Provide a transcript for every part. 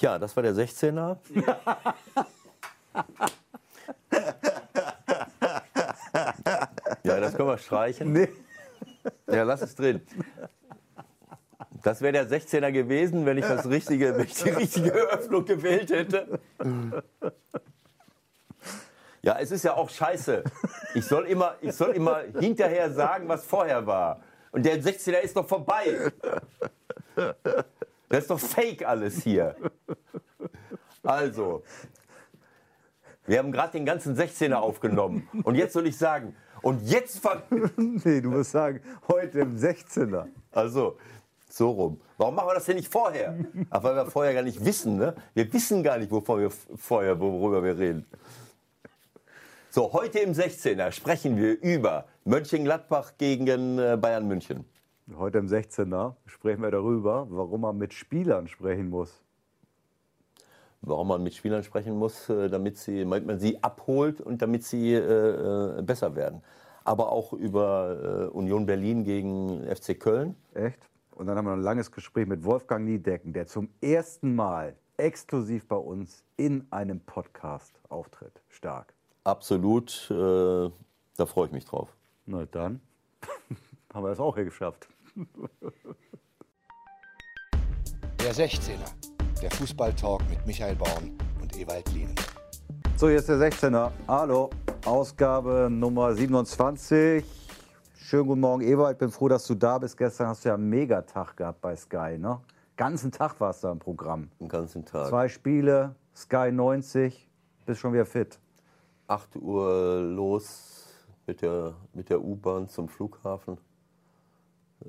Ja, das war der 16er. ja, das können wir streichen. Nee. Ja, lass es drin. Das wäre der 16er gewesen, wenn ich das richtige, wenn ich die richtige Öffnung gewählt hätte. Ja, es ist ja auch scheiße. Ich soll immer, ich soll immer hinterher sagen, was vorher war. Und der 16er ist doch vorbei. Das ist doch fake alles hier. Also, wir haben gerade den ganzen 16er aufgenommen. Und jetzt soll ich sagen, und jetzt fangen. Nee, du musst sagen, heute im 16er. Also, so rum. Warum machen wir das denn nicht vorher? Ach, weil wir vorher gar nicht wissen, ne? Wir wissen gar nicht, wovon wir vorher, worüber wir reden. So, heute im 16er sprechen wir über Mönchengladbach gegen äh, Bayern München. Heute im 16er sprechen wir darüber, warum man mit Spielern sprechen muss. Warum man mit Spielern sprechen muss, äh, damit, sie, damit man sie abholt und damit sie äh, äh besser werden. Aber auch über äh, Union Berlin gegen FC Köln. Echt? Und dann haben wir ein langes Gespräch mit Wolfgang Niedecken, der zum ersten Mal exklusiv bei uns in einem Podcast auftritt. Stark. Absolut, äh, da freue ich mich drauf. Na dann haben wir das auch hier geschafft. Der 16er, der Fußballtalk mit Michael Baum und Ewald Lien. So, jetzt der 16er. Hallo, Ausgabe Nummer 27. Schönen guten Morgen, Ewald. Bin froh, dass du da bist. Gestern hast du ja einen Megatag gehabt bei Sky, ne? Ganzen Tag warst du im Programm. Den ganzen Tag. Zwei Spiele, Sky 90, bist schon wieder fit. 8 Uhr los mit der, mit der U-Bahn zum Flughafen. Äh,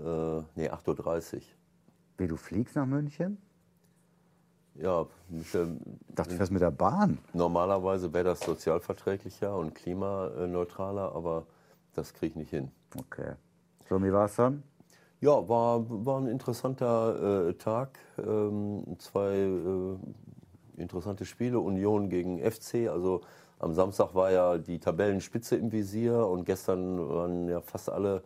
nee, 8.30 Uhr. Wie, du fliegst nach München? Ja, mit der, Ich dachte, du fährst mit der Bahn. normalerweise wäre das sozialverträglicher und klimaneutraler, aber das kriege ich nicht hin. Okay. So, wie war es dann? Ja, war, war ein interessanter äh, Tag. Ähm, zwei äh, interessante Spiele. Union gegen FC. Also am Samstag war ja die Tabellenspitze im Visier und gestern waren ja fast alle,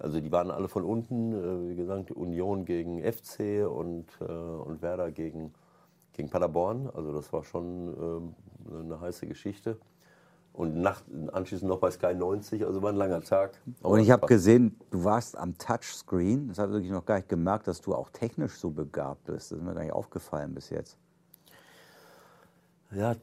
also die waren alle von unten. Äh, wie gesagt, Union gegen FC und, äh, und Werder gegen, gegen Paderborn. Also das war schon äh, eine heiße Geschichte. Und nach, anschließend noch bei Sky 90, also war ein langer Tag. Aber Und ich habe gesehen, du warst am Touchscreen. Das habe ich wirklich noch gar nicht gemerkt, dass du auch technisch so begabt bist. Das ist mir gar nicht aufgefallen bis jetzt. Ja,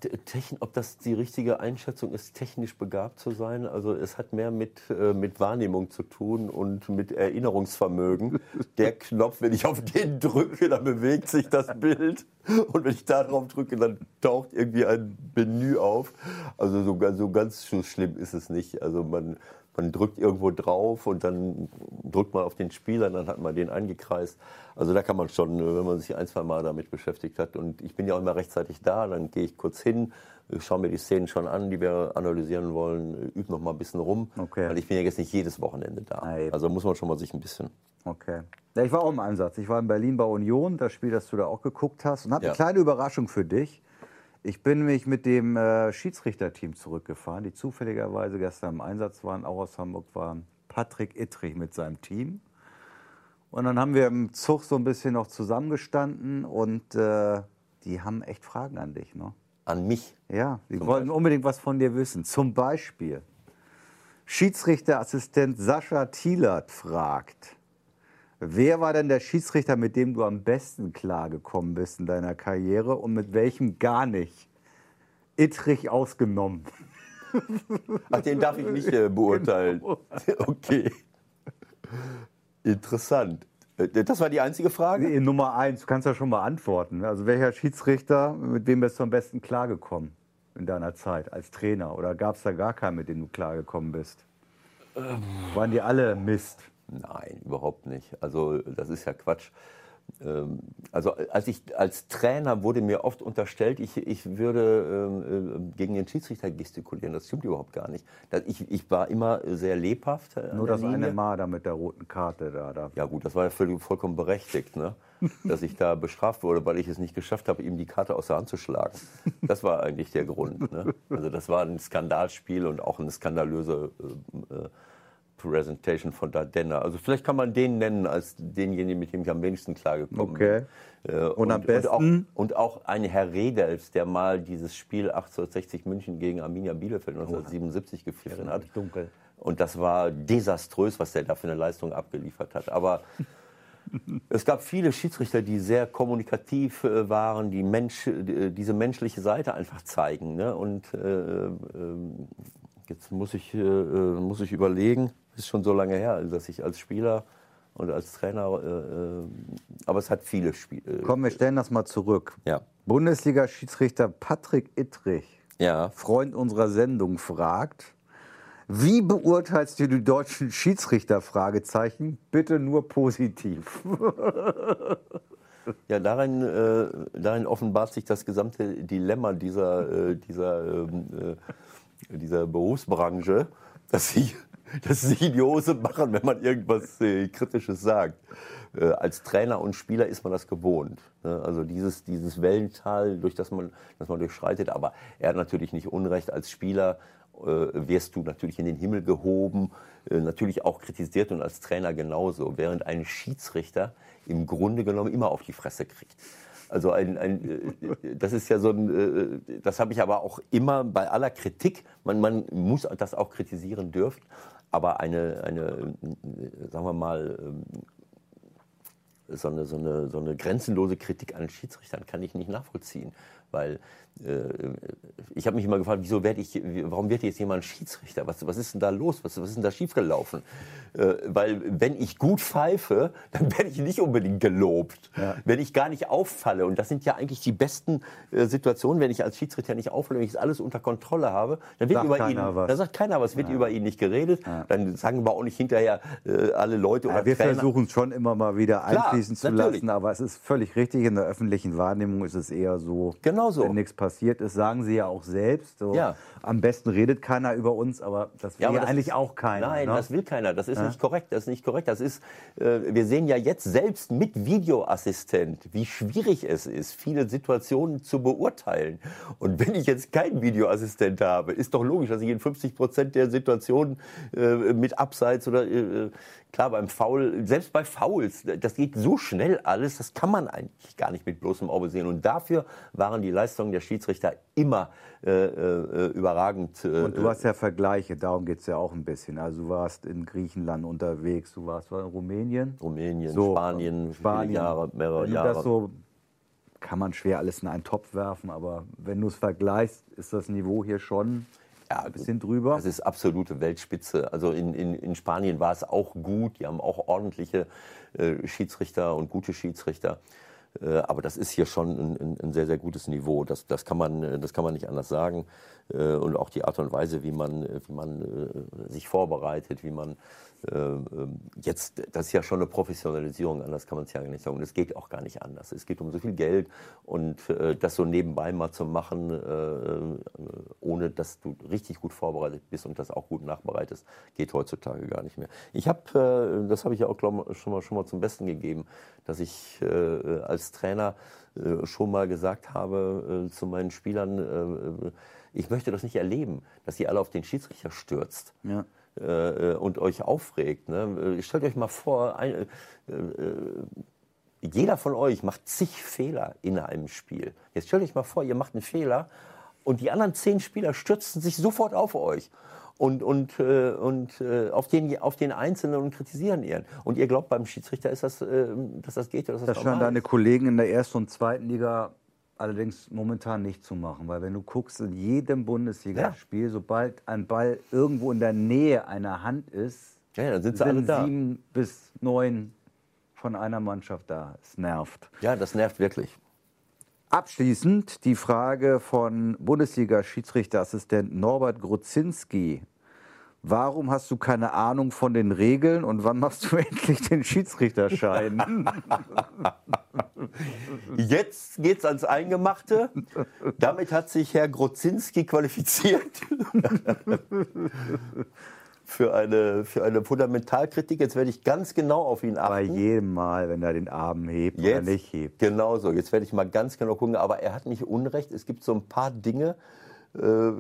ob das die richtige Einschätzung ist, technisch begabt zu sein. Also es hat mehr mit, äh, mit Wahrnehmung zu tun und mit Erinnerungsvermögen. Der Knopf, wenn ich auf den drücke, dann bewegt sich das Bild. Und wenn ich da drauf drücke, dann taucht irgendwie ein Menü auf. Also so, ganz- so ganz so schlimm ist es nicht. Also man, man drückt irgendwo drauf und dann drückt man auf den Spieler, dann hat man den eingekreist. Also da kann man schon, wenn man sich ein, zwei Mal damit beschäftigt hat. Und ich bin ja auch immer rechtzeitig da, dann gehe ich kurz hin, schaue mir die Szenen schon an, die wir analysieren wollen, übe noch mal ein bisschen rum. Okay. Weil ich bin ja jetzt nicht jedes Wochenende da. Also muss man schon mal sich ein bisschen. Okay. Ja, ich war auch im Einsatz. Ich war in Berlin bei Union, das Spiel, das du da auch geguckt hast. Und habe Ja. eine kleine Überraschung für dich. Ich bin nämlich mit dem äh, Schiedsrichterteam zurückgefahren, die zufälligerweise gestern im Einsatz waren, auch aus Hamburg waren. Patrick Ittrich mit seinem Team. Und dann haben wir im Zug so ein bisschen noch zusammengestanden und äh, die haben echt Fragen an dich. Ne? An mich. Ja, die Zum wollten Beispiel? unbedingt was von dir wissen. Zum Beispiel, Schiedsrichterassistent Sascha Thielert fragt, wer war denn der Schiedsrichter, mit dem du am besten klargekommen bist in deiner Karriere und mit welchem gar nicht? Ittrich ausgenommen. Ach, den darf ich nicht äh, beurteilen. Genau. Okay. Interessant. Äh, Das war die einzige Frage? Nee, Nummer eins, du kannst ja schon mal antworten. Also welcher Schiedsrichter, mit wem bist du am besten klargekommen in deiner Zeit als Trainer? Oder gab es da gar keinen, mit dem du klargekommen bist? Waren die alle Mist? Nein, überhaupt nicht. Also das ist ja Quatsch. Ähm, Also als ich als Trainer wurde mir oft unterstellt, ich, ich würde ähm, äh, gegen den Schiedsrichter gestikulieren. Das stimmt überhaupt gar nicht. Ich, ich war immer sehr lebhaft. Nur das eine Linie. Mal da mit der roten Karte da. da. Ja gut, das war ja völlig, vollkommen berechtigt, ne? dass ich da bestraft wurde, weil ich es nicht geschafft habe, ihm die Karte aus der Hand zu schlagen. Das war eigentlich der Grund. Ne? Also das war ein Skandalspiel und auch eine skandalöse äh, äh, Presentation von Dardenne. Also vielleicht kann man den nennen als denjenigen, mit dem ich am wenigsten klargekommen Okay. bin. Äh, Und am Und besten? auch, und auch ein Herr Redels, der mal dieses Spiel 1860 München gegen Arminia Bielefeld 1977 geführt hat. dunkel. Und das war desaströs, was der da für eine Leistung abgeliefert hat. Aber es gab viele Schiedsrichter, die sehr kommunikativ äh, waren, die Mensch, äh, diese menschliche Seite einfach zeigen. Ne? Und äh, ähm, jetzt muss ich, muss ich überlegen, ist schon so lange her, dass ich als Spieler und als Trainer, äh, äh, aber es hat viele Spiele. Komm, wir stellen das mal zurück. Ja. Bundesliga-Schiedsrichter Patrick Ittrich, Ja, Freund unserer Sendung, fragt, wie beurteilst du die deutschen Schiedsrichter? Fragezeichen. Bitte nur positiv. Ja, darin, äh, darin offenbart sich das gesamte Dilemma dieser, äh, dieser, ähm, äh, dieser Berufsbranche, dass sie, dass sie die Hose machen, wenn man irgendwas äh, Kritisches sagt. Äh, als Trainer und Spieler ist man das gewohnt. Ne? Also dieses, dieses Wellental, durch das man, das man durchschreitet. Aber er hat natürlich nicht Unrecht. Als Spieler äh, wirst du natürlich in den Himmel gehoben, äh, natürlich auch kritisiert und als Trainer genauso. Während ein Schiedsrichter im Grunde genommen immer auf die Fresse kriegt. Also ein, ein, äh, das ist ja so ein, äh, das habe ich aber auch immer bei aller Kritik, man, man muss das auch kritisieren dürfen, aber eine, eine äh, sagen wir mal, ähm, so eine, so, eine, so eine grenzenlose Kritik an Schiedsrichtern kann ich nicht nachvollziehen. Weil äh, ich habe mich immer gefragt, wieso werde ich, warum wird jetzt jemand Schiedsrichter? Was, was ist denn da los? Was, was ist denn da schiefgelaufen? Äh, weil wenn ich gut pfeife, dann werde ich nicht unbedingt gelobt. Wenn ich gar nicht auffalle, und das sind ja eigentlich die besten äh, Situationen, wenn ich als Schiedsrichter nicht auffalle, wenn ich alles unter Kontrolle habe, dann wird Sagt über keiner ihn, was. dann sagt keiner was, wird über ihn nicht geredet, dann sagen wir auch nicht hinterher äh, alle Leute oder Ja, wir versuchen es schon immer mal wieder Klar, einfließen zu natürlich. lassen, aber es ist völlig richtig. In der öffentlichen Wahrnehmung ist es eher so, Genau so. wenn nichts passiert ist, sagen sie ja auch selbst. So, Ja. Am besten redet keiner über uns, aber das will ja, aber das eigentlich ist- auch keiner. Nein, ne? das will keiner. Das ist nicht korrekt. Das ist nicht korrekt. Das ist, äh, wir sehen ja jetzt selbst mit Videoassistent, wie schwierig es ist, viele Situationen zu beurteilen. Und wenn ich jetzt keinen Videoassistent habe, ist doch logisch, dass ich in 50 Prozent der Situationen äh, mit Abseits oder äh, klar beim Foul, selbst bei Fouls, das geht so schnell alles, das kann man eigentlich gar nicht mit bloßem Auge sehen. Und dafür waren die Leistungen der Schiedsrichter immer äh, äh, überragend. Äh, Und du hast ja Vergleiche, darum geht es ja auch ein bisschen. Also du warst in Griechenland unterwegs, du warst in Rumänien. Rumänien, So, Spanien, Spanien. Jahre, mehrere Jahre. das so, kann man schwer alles in einen Topf werfen, aber wenn du es vergleichst, ist das Niveau hier schon Ja, ein bisschen drüber. Das ist absolute Weltspitze. Also in, in, in Spanien war es auch gut. Die haben auch ordentliche äh, Schiedsrichter und gute Schiedsrichter. Äh, aber das ist hier schon ein, ein, sehr, sehr gutes Niveau. Das, das, kann man, äh, das kann man nicht anders sagen. Äh, und auch die Art und Weise, wie man, wie man sich vorbereitet, wie man jetzt, das ist ja schon eine Professionalisierung, anders kann man es ja nicht sagen. Es geht auch gar nicht anders. Es geht um so viel Geld und äh, das so nebenbei mal zu machen, äh, äh, ohne dass du richtig gut vorbereitet bist und das auch gut nachbereitest, geht heutzutage gar nicht mehr. Ich habe, äh, das habe ich ja auch glaub, schon, mal, schon mal zum Besten gegeben, dass ich äh, als Trainer äh, schon mal gesagt habe äh, zu meinen Spielern, äh, ich möchte das nicht erleben, dass ihr alle auf den Schiedsrichter stürzt Ja. Äh, und euch aufregt. Ne? Äh, Stellt euch mal vor, ein, äh, äh, jeder von euch macht zig Fehler in einem Spiel. Jetzt stellt euch mal vor, ihr macht einen Fehler und die anderen zehn Spieler stürzen sich sofort auf euch. Und, und, äh, und äh, auf, den, auf den Einzelnen und kritisieren ihn. Und ihr glaubt, beim Schiedsrichter ist das, äh, dass das geht dass das, Das scheinen deine? Kollegen in der ersten und zweiten Liga allerdings momentan nicht zu machen, weil wenn du guckst, in jedem Bundesligaspiel, sobald ein Ball irgendwo in der Nähe einer Hand ist, Ja, ja, dann sind sie alle da. sieben bis neun von einer Mannschaft da. Es nervt. Ja, das nervt wirklich. Abschließend die Frage von Bundesliga-Schiedsrichterassistent Norbert Grudzinski. Warum hast du keine Ahnung von den Regeln und wann machst du endlich den Schiedsrichterschein? Jetzt geht's ans Eingemachte. Damit hat sich Herr Grozinski qualifiziert für eine, für eine Fundamentalkritik. Jetzt werde ich ganz genau auf ihn Bei achten. jedem Mal, wenn er den Arm hebt oder Jetzt, nicht hebt. Genau so. Jetzt werde ich mal ganz genau gucken. Aber er hat nicht Unrecht. Es gibt so ein paar Dinge, äh,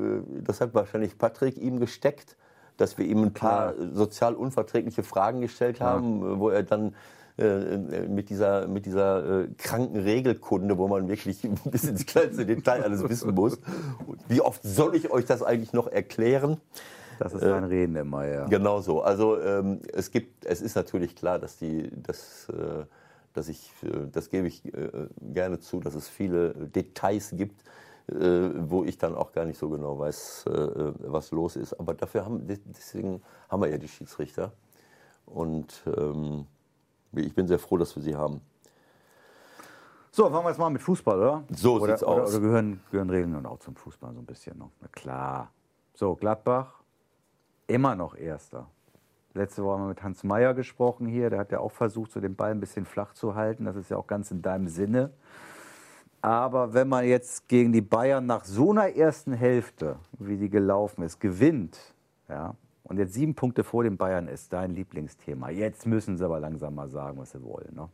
das hat wahrscheinlich Patrick ihm gesteckt. Dass wir ihm ein paar sozial unverträgliche Fragen gestellt haben, wo er dann äh, mit dieser, mit dieser äh, kranken Regelkunde, wo man wirklich bis ins kleinste Detail alles wissen muss. Wie oft soll ich euch das eigentlich noch erklären? Das ist ein Reden immer, ja. Genau so. Also ähm, es gibt, es ist natürlich klar, dass die, dass, äh, dass ich, äh, das gebe ich äh, gerne zu, dass es viele Details gibt, äh, wo ich dann auch gar nicht so genau weiß, äh, was los ist. Aber dafür haben, deswegen haben wir ja die Schiedsrichter. Und ähm, ich bin sehr froh, dass wir sie haben. So, fangen wir jetzt mal mit Fußball, oder? So oder, sieht's oder, aus. Oder gehören, gehören Regeln und auch zum Fußball so ein bisschen noch. Na klar. So, Gladbach, immer noch Erster. Letzte Woche haben wir mit Hans Meyer gesprochen hier. Der hat ja auch versucht, so den Ball ein bisschen flach zu halten. Das ist ja auch ganz in deinem Sinne. Aber wenn man jetzt gegen die Bayern nach so einer ersten Hälfte, wie die gelaufen ist, gewinnt, ja, und jetzt sieben Punkte vor den Bayern ist dein Lieblingsthema. Jetzt müssen sie aber langsam mal sagen, was sie wollen. Ne?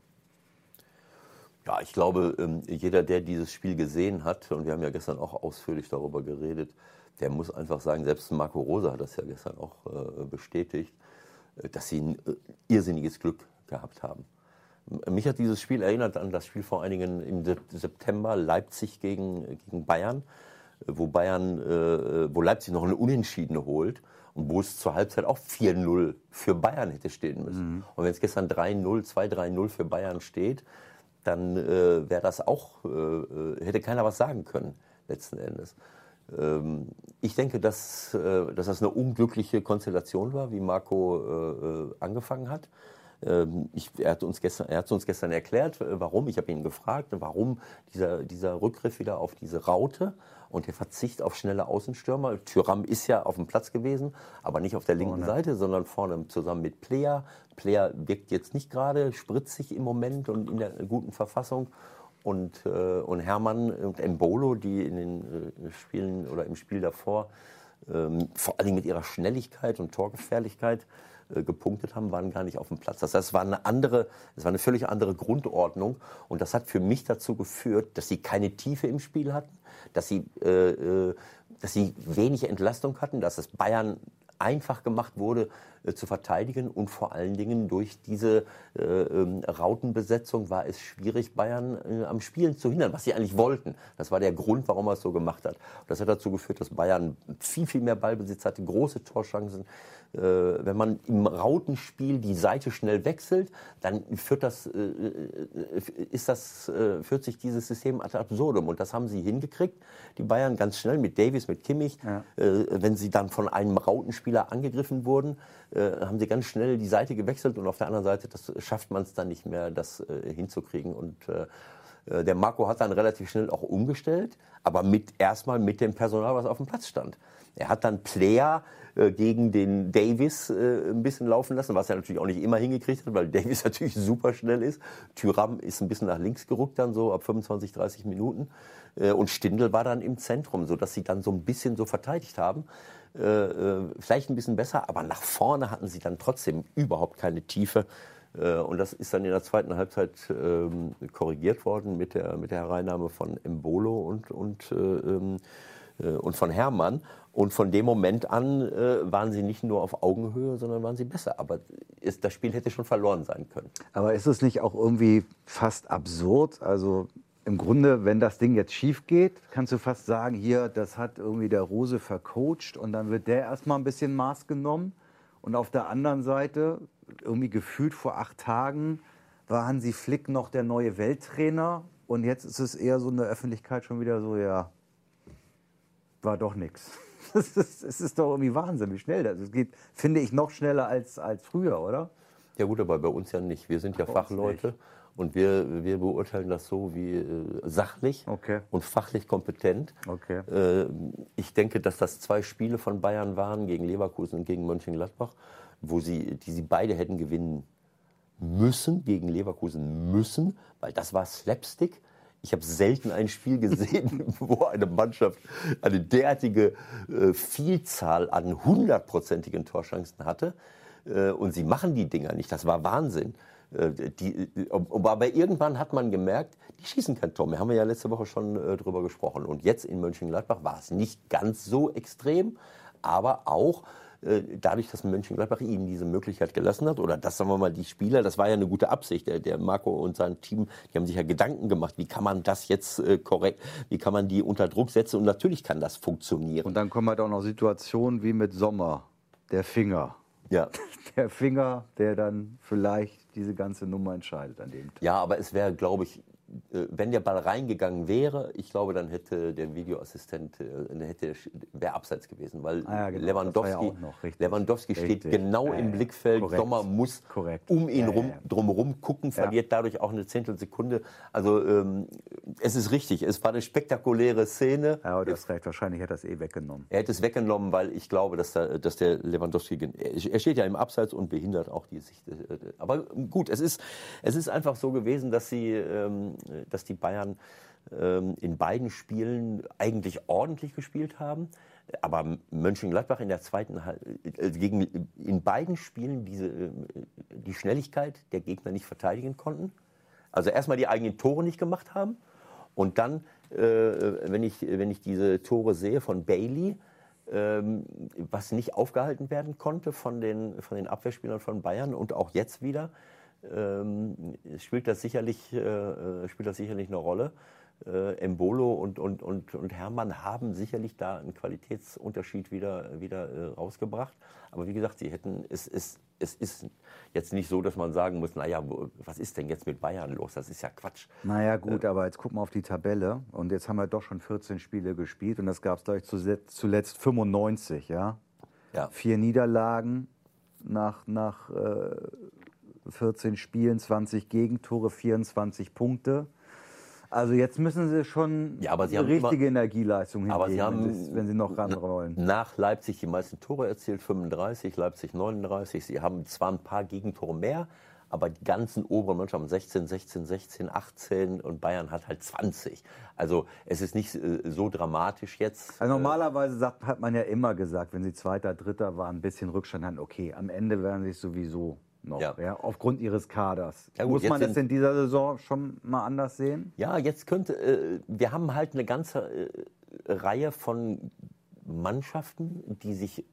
Ja, ich glaube, ähm, jeder, der dieses Spiel gesehen hat, und wir haben ja gestern auch ausführlich darüber geredet, der muss einfach sagen, selbst Marco Rosa hat das ja gestern auch äh, bestätigt, äh, dass sie ein äh, irrsinniges Glück gehabt haben. Mich hat dieses Spiel erinnert an das Spiel vor einigen im September Leipzig gegen, gegen Bayern, wo Bayern, äh, wo Leipzig noch eine Unentschiedene holt und wo es zur Halbzeit auch 4-0 für Bayern hätte stehen müssen. Mhm. Und wenn es gestern 3-0, 2-3-0 für Bayern steht, dann äh, wäre das auch, äh, hätte keiner was sagen können, letzten Endes. Ähm, ich denke, dass, äh, dass das eine unglückliche Konstellation war, wie Marco äh, äh, angefangen hat. Ähm, ich, er, hat uns gestern, er hat uns gestern erklärt, äh, warum. Ich habe ihn gefragt, warum dieser, dieser Rückgriff wieder auf diese Raute und der Verzicht auf schnelle Außenstürmer. Tyram ist ja auf dem Platz gewesen, aber nicht auf der linken Vorne. Seite, sondern vorne zusammen mit Plea. Plea wirkt jetzt nicht gerade spritzig im Moment und in der guten Verfassung. Und, äh, und Hermann und Embolo, die in den äh, Spielen oder im Spiel davor ähm, vor allem mit ihrer Schnelligkeit und Torgefährlichkeit äh, gepunktet haben, waren gar nicht auf dem Platz. Das heißt, es war eine andere, es war eine völlig andere Grundordnung und das hat für mich dazu geführt, dass sie keine Tiefe im Spiel hatten, dass sie, äh, äh, dass sie wenig Entlastung hatten, dass es Bayern einfach gemacht wurde äh, zu verteidigen und vor allen Dingen durch diese äh, ähm, Rautenbesetzung war es schwierig, Bayern äh, am Spielen zu hindern, was sie eigentlich wollten. Das war der Grund, warum er es so gemacht hat. Das hat dazu geführt, dass Bayern viel, viel mehr Ballbesitz hatte, große Torchancen. Äh, wenn man im Rautenspiel die Seite schnell wechselt, dann führt, das, äh, äh, ist das, äh, führt sich dieses System ad absurdum. Und das haben sie hingekriegt, die Bayern ganz schnell mit Davis, mit Kimmich. Ja. Äh, wenn sie dann von einem Rautenspieler angegriffen wurden, äh, haben sie ganz schnell die Seite gewechselt und auf der anderen Seite das schafft man es dann nicht mehr, das äh, hinzukriegen. Und äh, äh, der Marco hat dann relativ schnell auch umgestellt, aber mit erstmal mit dem Personal, was auf dem Platz stand. Er hat dann Player äh, gegen den Davis äh, ein bisschen laufen lassen, was er natürlich auch nicht immer hingekriegt hat, weil Davis natürlich super schnell ist. Tyram ist ein bisschen nach links gerückt dann so ab 25, 30 Minuten. Äh, und Stindl war dann im Zentrum, sodass sie dann so ein bisschen so verteidigt haben. Äh, äh, vielleicht ein bisschen besser, aber nach vorne hatten sie dann trotzdem überhaupt keine Tiefe. Und das ist dann in der zweiten Halbzeit ähm, korrigiert worden mit der, mit der Hereinnahme von Embolo und, und, äh, ähm, äh, und von Hermann. Und von dem Moment an äh, waren sie nicht nur auf Augenhöhe, sondern waren sie besser. Aber ist, das Spiel hätte schon verloren sein können. Aber ist es nicht auch irgendwie fast absurd? Also im Grunde, wenn das Ding jetzt schief geht, kannst du fast sagen, hier, das hat irgendwie der Rose vercoacht und dann wird der erstmal ein bisschen Maß genommen. Und auf der anderen Seite, irgendwie gefühlt vor acht Tagen, war Hansi Flick noch der neue Welttrainer. Und jetzt ist es eher so in der Öffentlichkeit schon wieder so, ja, war doch nichts. Es ist, es ist doch irgendwie Wahnsinn, wie schnell das ist. Es geht, finde ich, noch schneller als, als früher, oder? Ja gut, aber bei uns ja nicht. Wir sind ja uns Fachleute und wir, wir beurteilen das so wie äh, sachlich Okay. und fachlich kompetent. Okay. Äh, ich denke, dass das zwei Spiele von Bayern waren gegen Leverkusen und gegen Mönchengladbach, wo sie, die sie beide hätten gewinnen müssen, gegen Leverkusen müssen, weil das war Slapstick. Ich habe selten ein Spiel gesehen, wo eine Mannschaft eine derartige äh, Vielzahl an hundertprozentigen Torchancen hatte. Äh, und sie machen die Dinger nicht. Das war Wahnsinn. Äh, die, aber irgendwann hat man gemerkt, die schießen kein Tor mehr. Haben wir ja letzte Woche schon drüber gesprochen. Und jetzt in Mönchengladbach war es nicht ganz so extrem, aber auch dadurch, dass Mönchengladbach ihnen diese Möglichkeit gelassen hat oder dass, sagen wir mal, die Spieler, das war ja eine gute Absicht, der, der Marco und sein Team, die haben sich ja Gedanken gemacht, wie kann man das jetzt äh, korrekt, wie kann man die unter Druck setzen und natürlich kann das funktionieren. Und dann kommen halt auch noch Situationen wie mit Sommer, der Finger. Ja. Der Finger, der dann vielleicht diese ganze Nummer entscheidet an dem Tag. Ja, aber es wäre, glaube ich, äh, wenn der Ball reingegangen wäre, ich glaube, dann hätte der Videoassistent, äh, hätte, wäre abseits gewesen, weil Ah ja, genau, Lewandowski, ja noch richtig. Lewandowski steht Richtig. genau Ja, im. Blickfeld. Korrekt. Sommer muss Korrekt. um ihn rum, drumherum gucken, verliert dadurch auch eine Zehntelsekunde. Also ähm, es ist richtig, es war eine spektakuläre Szene. Ja, aber du hast recht, wahrscheinlich hätte er es eh weggenommen. Er hätte es weggenommen, weil ich glaube, dass, da, dass der Lewandowski, er steht ja im Abseits und behindert auch die Sicht. äh, Aber gut, es ist, es ist einfach so gewesen, dass, sie, ähm, dass die Bayern ähm, in beiden Spielen eigentlich ordentlich gespielt haben. Aber Mönchengladbach in der zweiten äh, gegen in beiden Spielen diese, äh, die Schnelligkeit der Gegner nicht verteidigen konnten. Also erstmal die eigenen Tore nicht gemacht haben und dann, äh, wenn, ich, wenn ich diese Tore sehe von Bailey, ähm, was nicht aufgehalten werden konnte von den, von den Abwehrspielern von Bayern und auch jetzt wieder, ähm, spielt, das sicherlich, äh, spielt das sicherlich eine Rolle. Äh, Embolo und, und, und, und Hermann haben sicherlich da einen Qualitätsunterschied wieder, wieder äh, rausgebracht. Aber wie gesagt, sie hätten, es, es, es ist jetzt nicht so, dass man sagen muss, naja, was ist denn jetzt mit Bayern los? Das ist ja Quatsch. Naja, gut, aber jetzt gucken wir auf die Tabelle. Und jetzt haben wir doch schon 14 Spiele gespielt. Und das gab es, glaube ich, zuletzt, zuletzt 95, ja? Ja. Vier Niederlagen nach, nach äh, 14 Spielen, 20 Gegentore, 24 Punkte. Also jetzt müssen sie schon Ja, aber sie eine haben immer- richtige Energieleistung hinlegen, Aber sie haben, wenn, sie, wenn sie noch ran wollen. Nach Leipzig die meisten Tore erzielt, 35, Leipzig 39. Sie haben zwar ein paar Gegentore mehr, aber die ganzen oberen Mannschaften 16, 16, 16, 18 und Bayern hat halt 20. Also es ist nicht äh, so dramatisch jetzt. Also normalerweise sagt, hat man ja immer gesagt, wenn sie Zweiter, Dritter waren, ein bisschen Rückstand hatten, okay, am Ende werden sie es sowieso noch, Ja. ja. aufgrund ihres Kaders. Ja gut, Muss man das in dieser Saison schon mal anders sehen? Ja, jetzt könnte, äh, wir haben halt eine ganze äh, Reihe von Mannschaften, die sich äh,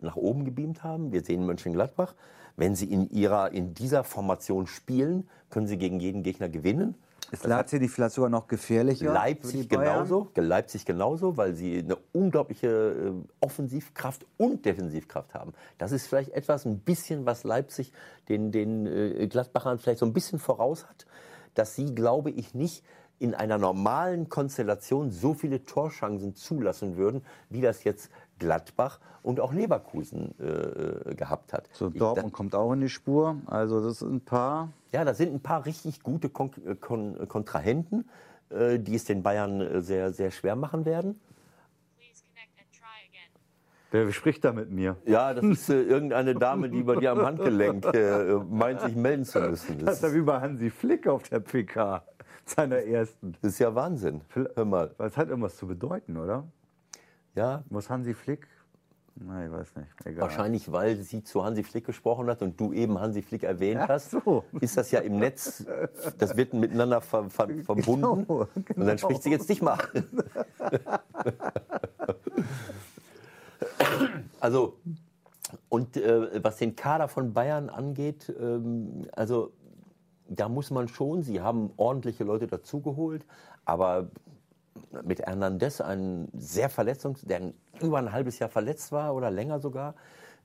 nach oben gebeamt haben. Wir sehen Mönchengladbach. Wenn sie in, ihrer, in dieser Formation spielen, können sie gegen jeden Gegner gewinnen. Ist Leipzig die vielleicht sogar noch gefährlicher? Leipzig genauso, Leipzig genauso, weil sie eine unglaubliche äh, Offensivkraft und Defensivkraft haben. Das ist vielleicht etwas, ein bisschen, was Leipzig den, den äh, Gladbachern vielleicht so ein bisschen voraus hat, dass sie, glaube ich, nicht in einer normalen Konstellation so viele Torchancen zulassen würden, wie das jetzt Gladbach und auch Leverkusen äh, äh, gehabt hat. So, Dortmund kommt auch in die Spur. Also das sind ein paar. ja, da sind ein paar richtig gute Kon äh, Kon Kontrahenten, äh, die es den Bayern äh, sehr, sehr schwer machen werden. Wer spricht da mit mir? Ja, das ist äh, irgendeine Dame, die bei dir am Handgelenk äh, meint, sich melden zu müssen. Das Das ist ja wie bei Hansi Flick auf der PK, seiner ersten. das ist ja Wahnsinn. Hör mal. Das hat irgendwas zu bedeuten, oder? Ja, Muss Hansi Flick? Nein, ich weiß nicht. Egal. wahrscheinlich, weil sie zu Hansi Flick gesprochen hat und du eben Hansi Flick erwähnt Ach hast, so. ist das ja im Netz, das wird miteinander ver, ver, verbunden. Genau, Und genau. dann spricht sie jetzt dich mal. Also, und äh, was den Kader von Bayern angeht, ähm, also da muss man schon, sie haben ordentliche Leute dazugeholt, aber mit Hernandez, ein sehr verletzungs-, der über ein halbes Jahr verletzt war oder länger sogar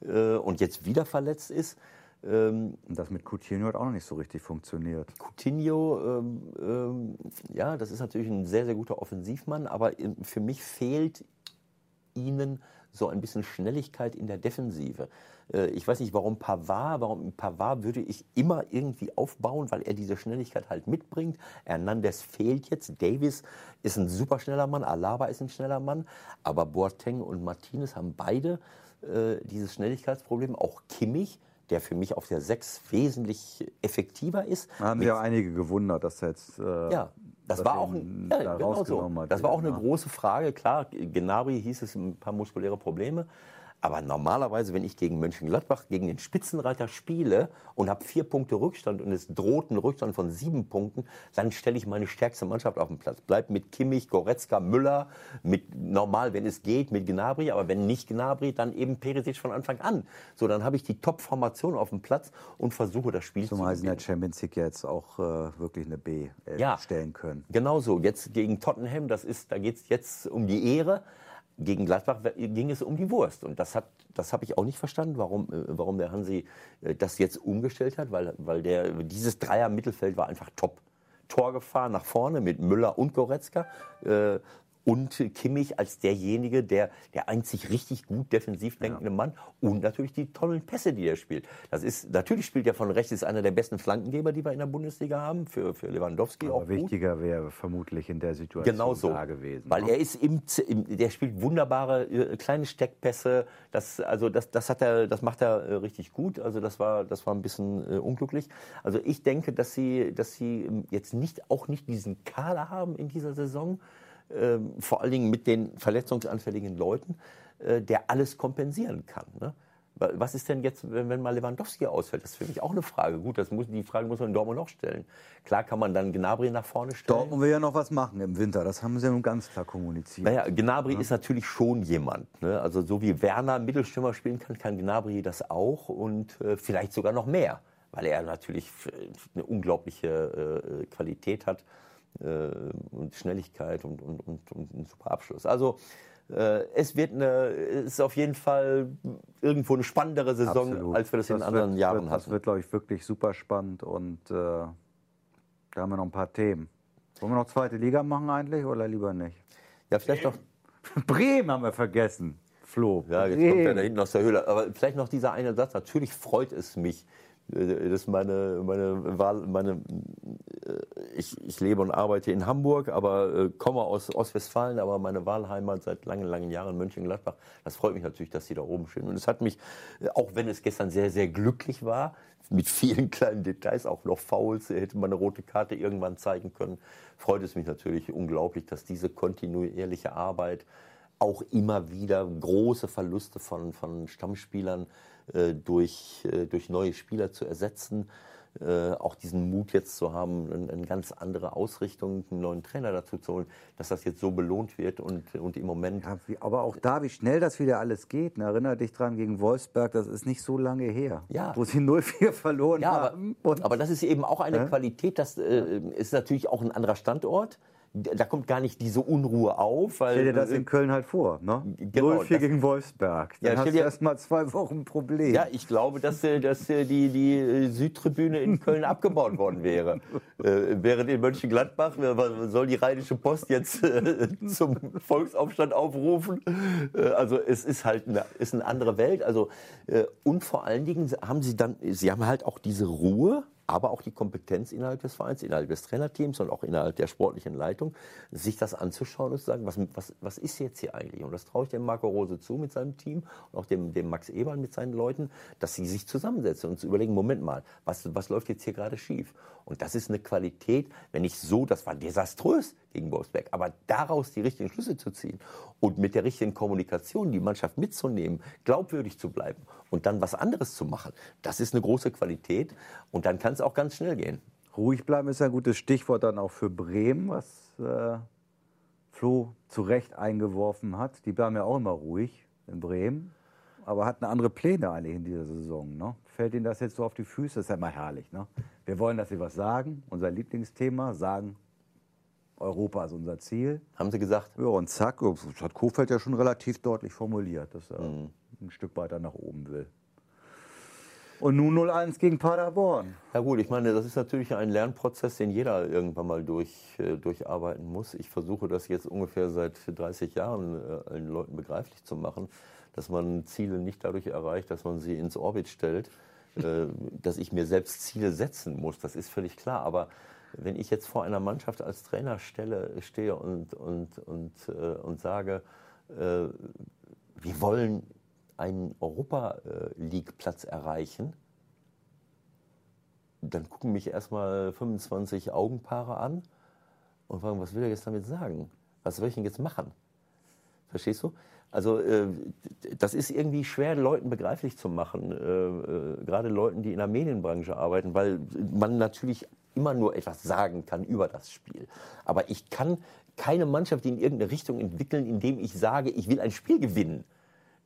äh, und jetzt wieder verletzt ist. Ähm, Und das mit Coutinho hat auch noch nicht so richtig funktioniert. Coutinho, ähm, ähm, ja, das ist natürlich ein sehr, sehr guter Offensivmann, aber für mich fehlt ihnen so ein bisschen Schnelligkeit in der Defensive. Äh, ich weiß nicht, warum Pavard, warum Pavard würde ich immer irgendwie aufbauen, weil er diese Schnelligkeit halt mitbringt. Hernandez fehlt jetzt. Davis ist ein super schneller Mann, Alaba ist ein schneller Mann, aber Boateng und Martinez haben beide äh, dieses Schnelligkeitsproblem. Auch Kimmich, der für mich auf der 6 wesentlich effektiver ist. Da haben sich auch einige gewundert, dass er jetzt. Äh, ja, das war auch ein, ja, da genau so. Das war auch eine ne? große Frage. Klar, Gnabry hieß es ein paar muskuläre Probleme. Aber normalerweise, wenn ich gegen Mönchengladbach, gegen den Spitzenreiter spiele und habe vier Punkte Rückstand und es droht ein Rückstand von sieben Punkten, dann stelle ich meine stärkste Mannschaft auf den Platz. Bleib mit Kimmich, Goretzka, Müller, mit normal, wenn es geht, mit Gnabry, aber wenn nicht Gnabry, dann eben Perisic von Anfang an. So, dann habe ich die Top-Formation auf dem Platz und versuche das Spiel Zumal zu sie in der gewinnen. Champions League jetzt auch äh, wirklich eine B äh, Ja. stellen können. Genau so. Jetzt gegen Tottenham, das ist, da geht es jetzt um die Ehre. Gegen Gladbach ging es um die Wurst. Und das, das habe ich auch nicht verstanden, warum, äh, warum der Hansi äh, das jetzt umgestellt hat, weil, weil der, dieses Dreier-Mittelfeld war einfach top. Torgefahr nach vorne mit Müller und Goretzka. Äh, und Kimmich als derjenige, der, der einzig richtig gut defensiv denkende Mann und natürlich die tollen Pässe, die er spielt. Das ist, natürlich spielt er von rechts, ist einer der besten Flankengeber, die wir in der Bundesliga haben, für, für Lewandowski auch Aber gut. wichtiger wäre vermutlich in der Situation Genau so. da gewesen. Weil ne? er ist im, im der spielt wunderbare äh, kleine Steckpässe. Das, also das, das hat er, das macht er äh, richtig gut. Also das war, das war ein bisschen äh, unglücklich. Also ich denke, dass sie, dass sie ähm, jetzt nicht, auch nicht diesen Kader haben in dieser Saison. Ähm, vor allen Dingen mit den verletzungsanfälligen Leuten, äh, der alles kompensieren kann. Ne? Wa- Was ist denn jetzt, wenn, mal Lewandowski ausfällt? Das ist für mich auch eine Frage. Gut, das muss, die Frage muss man in Dortmund auch stellen. Klar kann man dann Gnabry nach vorne stellen. Dortmund will ja noch was machen im Winter. Das haben sie ja nun ganz klar kommuniziert. Naja, Gnabry ist natürlich schon jemand. Ne? Also so wie Werner Mittelstürmer spielen kann, kann Gnabry das auch und äh, vielleicht sogar noch mehr, weil er natürlich f- eine unglaubliche äh, Qualität hat äh, und Schnelligkeit und, und, und, und einen super Abschluss. Also äh, es wird eine, es ist auf jeden Fall irgendwo eine spannendere Saison, Absolut. als wir das, in anderen wird, Jahren wird, hatten. Das wird, glaube ich, wirklich super spannend und äh, da haben wir noch ein paar Themen. Wollen wir noch zweite Liga machen eigentlich oder lieber nicht? ja, vielleicht noch Bremen haben wir vergessen. Flo. Ja, jetzt kommt er da hinten aus der Höhle. Aber vielleicht noch dieser eine Satz. Natürlich freut es mich, äh, dass meine, meine Wahl, meine, äh, ich, ich lebe und arbeite in Hamburg, aber äh, komme aus Ostwestfalen, aber meine Wahlheimat seit langen, langen Jahren Mönchengladbach. Das freut mich natürlich, dass Sie da oben stehen. Und es hat mich, auch wenn es gestern sehr, sehr glücklich war, mit vielen kleinen Details, auch noch Fouls, hätte man eine rote Karte irgendwann zeigen können, freut es mich natürlich unglaublich, dass diese kontinuierliche Arbeit auch immer wieder große Verluste von, von Stammspielern durch, äh, durch neue Spieler zu ersetzen. Äh, auch diesen Mut jetzt zu haben, eine, eine ganz andere Ausrichtung, einen neuen Trainer dazu zu holen, dass das jetzt so belohnt wird und, und im Moment. Ja, aber auch da, wie schnell das wieder alles geht. Ne? Erinner dich dran gegen Wolfsberg, das ist nicht so lange her. Ja. Wo sie 0-4 verloren Ja, aber, haben. Und aber das ist eben auch eine Ja. Qualität, das äh, ist natürlich auch ein anderer Standort. Da kommt gar nicht diese Unruhe auf. Weil, stell dir das in Köln halt vor. Ne? Genau, 0-4 das- gegen Wolfsberg. Dann Ja, hast du erst mal zwei Wochen Problem. Ja, ich glaube, dass, äh, dass äh, die, die äh, Südtribüne in Köln abgebaut worden wäre. Äh, während in Mönchengladbach soll die Rheinische Post jetzt äh, zum Volksaufstand aufrufen. Äh, also es ist halt eine, ist eine andere Welt. Also und vor allen Dingen haben sie dann, sie haben halt auch diese Ruhe. Aber auch die Kompetenz innerhalb des Vereins, innerhalb des Trainerteams und auch innerhalb der sportlichen Leitung, sich das anzuschauen und zu sagen, was, was, was ist jetzt hier eigentlich? Und das traue ich dem Marco Rose zu mit seinem Team und auch dem, dem Max Eberl mit seinen Leuten, dass sie sich zusammensetzen und zu überlegen, Moment mal, was, was läuft jetzt hier gerade schief? Und das ist eine Qualität, wenn nicht so, das war desaströs gegen Wolfsberg, aber daraus die richtigen Schlüsse zu ziehen und mit der richtigen Kommunikation die Mannschaft mitzunehmen, glaubwürdig zu bleiben und dann was anderes zu machen, das ist eine große Qualität und dann kann es auch ganz schnell gehen. Ruhig bleiben ist ein gutes Stichwort dann auch für Bremen, was äh, Flo zu Recht eingeworfen hat. Die bleiben ja auch immer ruhig in Bremen, aber hatten andere Pläne eigentlich in dieser Saison. Ne? Fällt Ihnen das jetzt so auf die Füße? Das ist ja immer herrlich. Ne? Wir wollen, dass Sie was sagen, unser Lieblingsthema, sagen, Europa ist unser Ziel. Haben Sie gesagt? Ja, und zack, das hat Kofeld ja schon relativ deutlich formuliert, dass er ein Stück weiter nach oben will. Und nun 0-1 gegen Paderborn. Ja gut, ich meine, das ist natürlich ein Lernprozess, den jeder irgendwann mal durch, äh, durcharbeiten muss. Ich versuche das jetzt ungefähr seit 30 Jahren äh, allen Leuten begreiflich zu machen, dass man Ziele nicht dadurch erreicht, dass man sie ins Orbit stellt, äh, dass ich mir selbst Ziele setzen muss. Das ist völlig klar. Aber wenn ich jetzt vor einer Mannschaft als Trainer stelle, stehe und, und, und, äh, und sage, äh, wir wollen einen Europa-League-Platz erreichen, dann gucken mich erstmal 25 Augenpaare an und fragen, was will er jetzt damit sagen? Was soll ich denn jetzt machen? Verstehst du? Also äh, das ist irgendwie schwer Leuten begreiflich zu machen, äh, äh, gerade Leuten, die in der Medienbranche arbeiten, weil man natürlich immer nur etwas sagen kann über das Spiel. Aber ich kann keine Mannschaft in irgendeine Richtung entwickeln, indem ich sage, ich will ein Spiel gewinnen.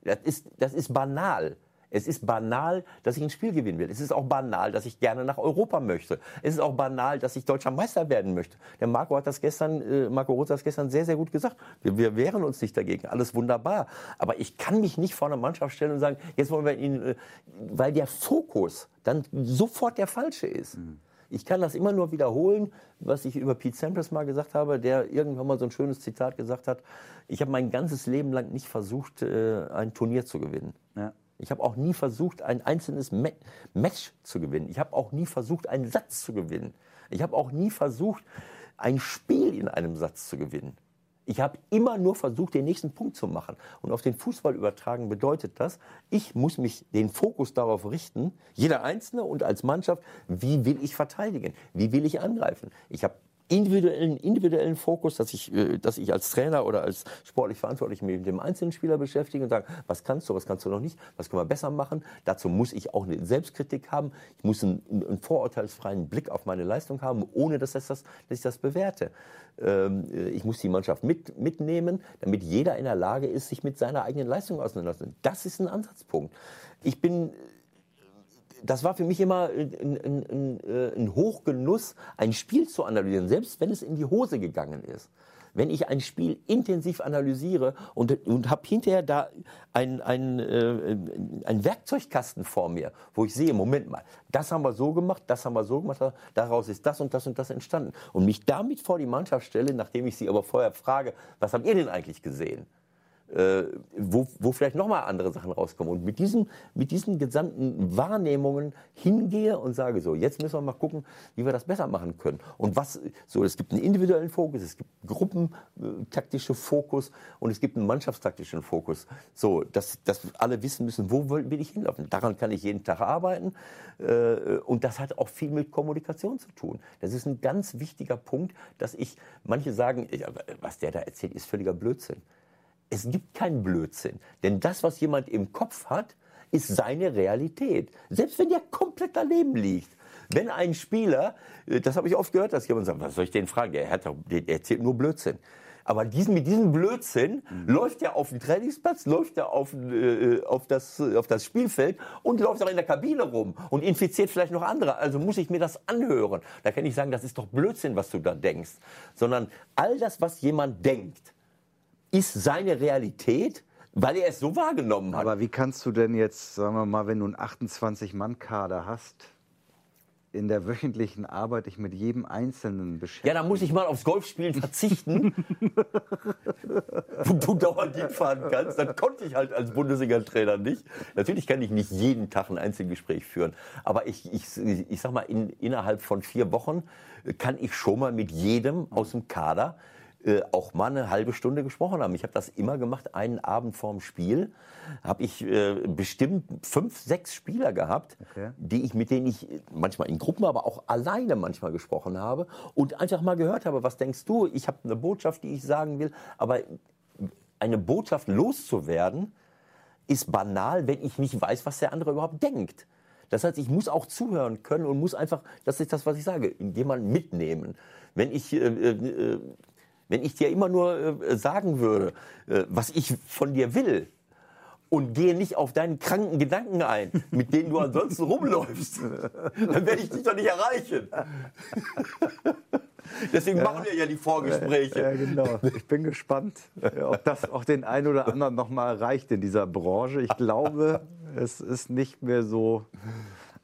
Das ist, das ist banal. Es ist banal, dass ich ein Spiel gewinnen will. Es ist auch banal, dass ich gerne nach Europa möchte. Es ist auch banal, dass ich deutscher Meister werden möchte. Der Marco hat das gestern, äh, Marco Roth hat das gestern sehr, sehr gut gesagt. Wir, wir wehren uns nicht dagegen. Alles wunderbar. Aber ich kann mich nicht vor eine Mannschaft stellen und sagen, jetzt wollen wir ihn, äh, weil der Fokus dann sofort der falsche ist. Ich kann das immer nur wiederholen, was ich über Pete Sampras mal gesagt habe, der irgendwann mal so ein schönes Zitat gesagt hat. Ich habe mein ganzes Leben lang nicht versucht, äh, ein Turnier zu gewinnen. Ja. Ich habe auch nie versucht, ein einzelnes Ma Match zu gewinnen. Ich habe auch nie versucht, einen Satz zu gewinnen. Ich habe auch nie versucht, ein Spiel in einem Satz zu gewinnen. Ich habe immer nur versucht, den nächsten Punkt zu machen. Und auf den Fußball übertragen bedeutet das, ich muss mich den Fokus darauf richten, jeder Einzelne und als Mannschaft, wie will ich verteidigen? Wie will ich angreifen? Ich habe individuellen, individuellen Fokus, dass ich, äh, dass ich als Trainer oder als sportlich verantwortlich mich mit dem einzelnen Spieler beschäftige und sage, was kannst du, was kannst du noch nicht, was können wir besser machen. Dazu muss ich auch eine Selbstkritik haben. Ich muss einen, einen vorurteilsfreien Blick auf meine Leistung haben, ohne dass, das, dass ich das bewerte. Ähm, äh, ich muss die Mannschaft mit, mitnehmen, damit jeder in der Lage ist, sich mit seiner eigenen Leistung auseinanderzusetzen. Das ist ein Ansatzpunkt. Ich bin das war für mich immer ein, ein, ein, äh, ein Hochgenuss, ein Spiel zu analysieren, selbst wenn es in die Hose gegangen ist. Wenn ich ein Spiel intensiv analysiere und, und habe hinterher da einen ein, äh, ein Werkzeugkasten vor mir, wo ich sehe, Moment mal, das haben wir so gemacht, das haben wir so gemacht, daraus ist das und das und das entstanden. Und mich damit vor die Mannschaft stelle, nachdem ich sie aber vorher frage, was habt ihr denn eigentlich gesehen? Äh, wo, wo vielleicht nochmal andere Sachen rauskommen. Und mit diesen, mit diesen gesamten Wahrnehmungen hingehe und sage so, jetzt müssen wir mal gucken, wie wir das besser machen können. Und was, so, es gibt einen individuellen Fokus, es gibt gruppentaktische Fokus und es gibt einen mannschaftstaktischen Fokus. So, dass, dass alle wissen müssen, wo will ich hinlaufen. Daran kann ich jeden Tag arbeiten. Äh, und das hat auch viel mit Kommunikation zu tun. Das ist ein ganz wichtiger Punkt, dass ich, manche sagen, was der da erzählt, ist völliger Blödsinn. Es gibt keinen Blödsinn. Denn das, was jemand im Kopf hat, ist seine Realität. Selbst wenn der komplett daneben liegt. Wenn ein Spieler, äh, das habe ich oft gehört, dass jemand sagt, was soll ich den fragen? Der, hat der erzählt nur Blödsinn. Aber diesen, mit diesem Blödsinn mhm. läuft er auf den Trainingsplatz, läuft er auf, äh, auf, das, auf das Spielfeld und läuft auch in der Kabine rum und infiziert vielleicht noch andere. Also muss ich mir das anhören. Da kann ich sagen, das ist doch Blödsinn, was du da denkst. Sondern all das, was jemand denkt, ist seine Realität, weil er es so wahrgenommen hat. Aber wie kannst du denn jetzt, sagen wir mal, wenn du einen 28-Mann-Kader hast, in der wöchentlichen Arbeit dich mit jedem Einzelnen beschäftigen? Ja, da muss ich mal aufs Golfspielen verzichten, wo du dauernd hinfahren kannst. Das konnte ich halt als Bundesliga-Trainer nicht. Natürlich kann ich nicht jeden Tag ein Einzelgespräch führen, aber ich, ich, ich sag mal, in, innerhalb von vier Wochen kann ich schon mal mit jedem aus dem Kader äh, auch mal eine halbe Stunde gesprochen haben. Ich habe das immer gemacht, einen Abend vorm Spiel habe ich äh, bestimmt fünf, sechs Spieler gehabt, Okay. die ich mit denen ich manchmal in Gruppen, aber auch alleine manchmal gesprochen habe und einfach mal gehört habe, was denkst du? Ich habe eine Botschaft, die ich sagen will, aber eine Botschaft loszuwerden ist banal, wenn ich nicht weiß, was der andere überhaupt denkt. Das heißt, ich muss auch zuhören können und muss einfach, das ist das, was ich sage, jemanden mitnehmen. Wenn ich, äh, äh, wenn ich dir immer nur äh, sagen würde, äh, was ich von dir will, und gehe nicht auf deinen kranken Gedanken ein, mit denen du ansonsten rumläufst, dann werde ich dich doch nicht erreichen. Deswegen machen wir ja die Vorgespräche. Ja, genau. Ich bin gespannt, ob das auch den einen oder anderen noch mal erreicht in dieser Branche. Ich glaube, es ist nicht mehr so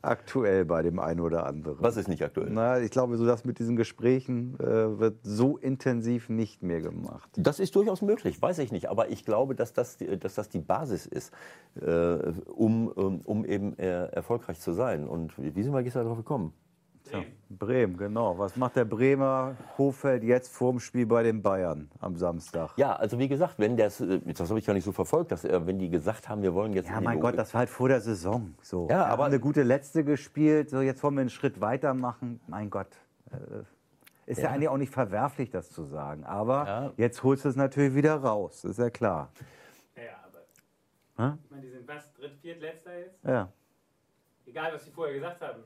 aktuell bei dem einen oder anderen. Was ist nicht aktuell? Na, ich glaube, so das mit diesen Gesprächen äh, wird so intensiv nicht mehr gemacht. Das ist durchaus möglich, weiß ich nicht. Aber ich glaube, dass das, die- dass das die Basis ist, äh, um, um, um eben äh, erfolgreich zu sein. Und wie wie sind wir gestern darauf gekommen? Tja, Bremen, genau. Was macht der Bremer Hofeld jetzt vorm Spiel bei den Bayern am Samstag? Ja, also wie gesagt, wenn das, äh, das habe ich gar nicht so verfolgt, dass, äh, wenn die gesagt haben, wir wollen jetzt. Ja, mein Gott, das war halt vor der Saison. So. Ja, Wir aber- haben eine gute letzte gespielt. So, jetzt wollen wir einen Schritt weitermachen. Mein Gott. Äh, Ist ja. Ja. eigentlich auch nicht verwerflich, das zu sagen. Aber Ja. jetzt holst du es natürlich wieder raus, ist ja klar. Ja, ja, aber. Hä? Ich meine, die sind was? Dritt, viert, letzter jetzt? Ja. Egal, was sie vorher gesagt haben.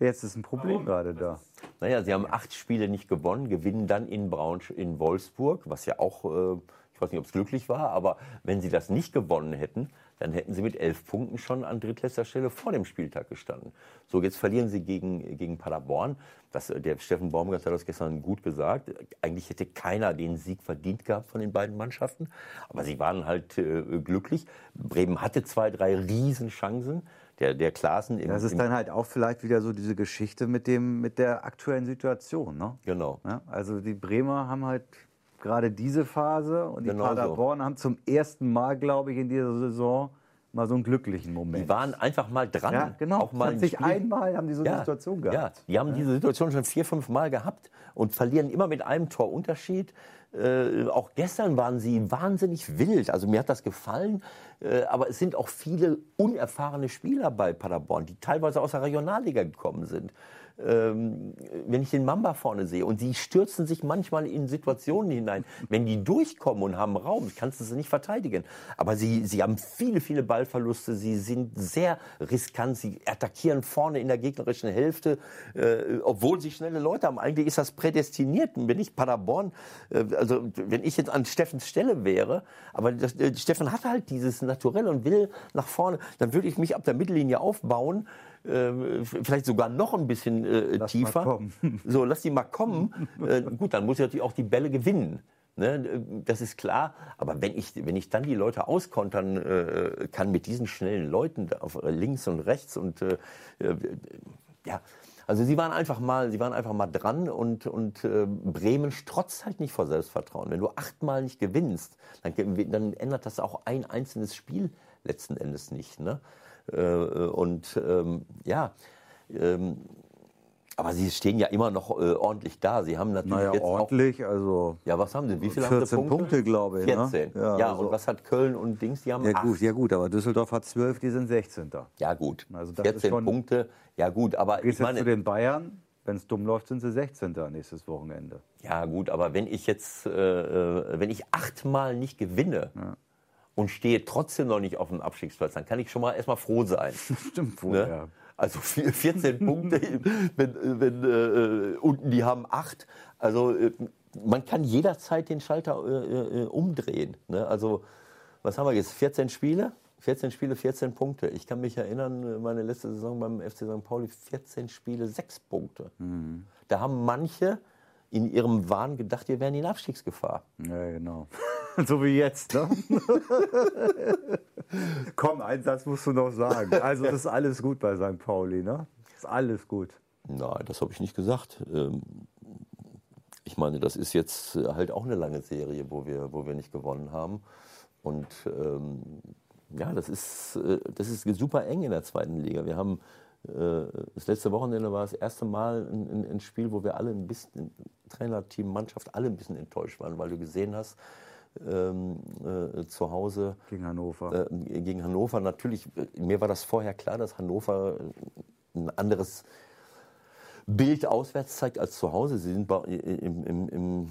Jetzt ist ein Problem Warum? gerade da. Naja, sie haben acht Spiele nicht gewonnen, gewinnen dann in Braunsch in Wolfsburg, was ja auch, äh, ich weiß nicht, ob es glücklich war, aber wenn sie das nicht gewonnen hätten, dann hätten sie mit elf Punkten schon an drittletzter Stelle vor dem Spieltag gestanden. So, jetzt verlieren sie gegen, gegen Paderborn. Das, äh, der Steffen Baumgart hat das gestern gut gesagt. Eigentlich hätte keiner den Sieg verdient gehabt von den beiden Mannschaften. Aber sie waren halt äh, glücklich. Bremen hatte zwei, drei Riesenchancen. Der, der Klaassen im, Das ist dann halt auch vielleicht wieder so diese Geschichte mit, dem, mit der aktuellen Situation. Ne? Genau. Ja, also die Bremer haben halt gerade diese Phase und die Genau so. Paderborn haben zum ersten Mal, glaube ich, in dieser Saison mal so einen glücklichen Moment. Die waren einfach mal dran. ja, genau. Auch mal sich einmal haben die so eine Situation gehabt. Ja, die haben diese Situation schon vier, fünf Mal gehabt und verlieren immer mit einem Tor Unterschied. Äh, auch gestern waren sie wahnsinnig wild. Also mir hat das gefallen. Äh, aber es sind auch viele unerfahrene Spieler bei Paderborn, die teilweise aus der Regionalliga gekommen sind. Ähm, wenn ich den Mamba vorne sehe und die stürzen sich manchmal in Situationen hinein, wenn die durchkommen und haben Raum, kannst du sie nicht verteidigen. Aber sie, sie haben viele, viele Ballverluste, sie sind sehr riskant, sie attackieren vorne in der gegnerischen Hälfte, äh, obwohl sie schnelle Leute haben. Eigentlich ist das prädestiniert. Und Wenn ich Paderborn, äh, also wenn ich jetzt an Steffens Stelle wäre, aber das, äh, Steffen hat halt dieses Naturell und will nach vorne, dann würde ich mich ab der Mittellinie aufbauen, äh, vielleicht sogar noch ein bisschen äh, Lass tiefer. So, lass die mal kommen. äh, gut, dann muss ich natürlich auch die Bälle gewinnen. Ne, das ist klar. Aber wenn ich, wenn ich dann die Leute auskontern äh, kann mit diesen schnellen Leuten auf äh, links und rechts und äh, ja, also sie waren einfach mal, sie waren einfach mal dran und, und äh, Bremen strotzt halt nicht vor Selbstvertrauen. Wenn du achtmal nicht gewinnst, dann, dann ändert das auch ein einzelnes Spiel letzten Endes nicht. Ne? Äh, und ähm, ja, ähm, aber sie stehen ja immer noch äh, ordentlich da. Sie haben natürlich Naja, jetzt auch ordentlich, also ja, was haben sie? Wie viel haben 14 sie Punkte? Punkte, glaube ich, ne? 14. Ja, Ja, also- und was hat Köln und Dings? Die haben ja acht. gut, ja gut, aber Düsseldorf hat 12, die sind 16. Ja, gut. Also das 14 ist schon- Punkte. Ja, gut, aber Gehst ich jetzt zu meine, den Bayern, wenn es dumm läuft, sind sie 16. nächstes Wochenende. ja, gut, aber wenn ich jetzt, äh, äh, wenn ich achtmal nicht gewinne und stehe trotzdem noch nicht auf dem Abstiegsplatz, dann kann ich schon mal erstmal froh sein. Stimmt wohl, Ne? ja. Also vier- 14 Punkte, wenn, wenn äh, äh, unten die haben acht. Also äh, man kann jederzeit den Schalter äh, äh, umdrehen. Ne? Also was haben wir jetzt? 14 Spiele? 14 Spiele, 14 Punkte. Ich kann mich erinnern, äh, meine letzte Saison beim FC St. Pauli, 14 Spiele, 6 Punkte. Da haben manche in ihrem Wahn gedacht, wir wären in Abstiegsgefahr. Ja, genau. so wie jetzt, ne? Komm, einen Satz musst du noch sagen. Also, das ist alles gut bei St. Pauli, ne? Ist alles gut. Nein, das habe ich nicht gesagt. Ähm, Ich meine, das ist jetzt äh, halt auch eine lange Serie, wo wir, wo wir nicht gewonnen haben. Und ähm, ja, das ist, äh, das ist super eng in der zweiten Liga. Wir haben das letzte Wochenende war das erste Mal ein, ein, Spiel, wo wir alle ein bisschen, Trainer, Team, Mannschaft, alle ein bisschen enttäuscht waren, weil du gesehen hast, ähm, äh, zu Hause Gegen Hannover. äh, gegen Hannover. Natürlich, äh, mir war das vorher klar, dass Hannover äh, ein anderes Bild auswärts zeigt als zu Hause. Sie sind bei, im, im, im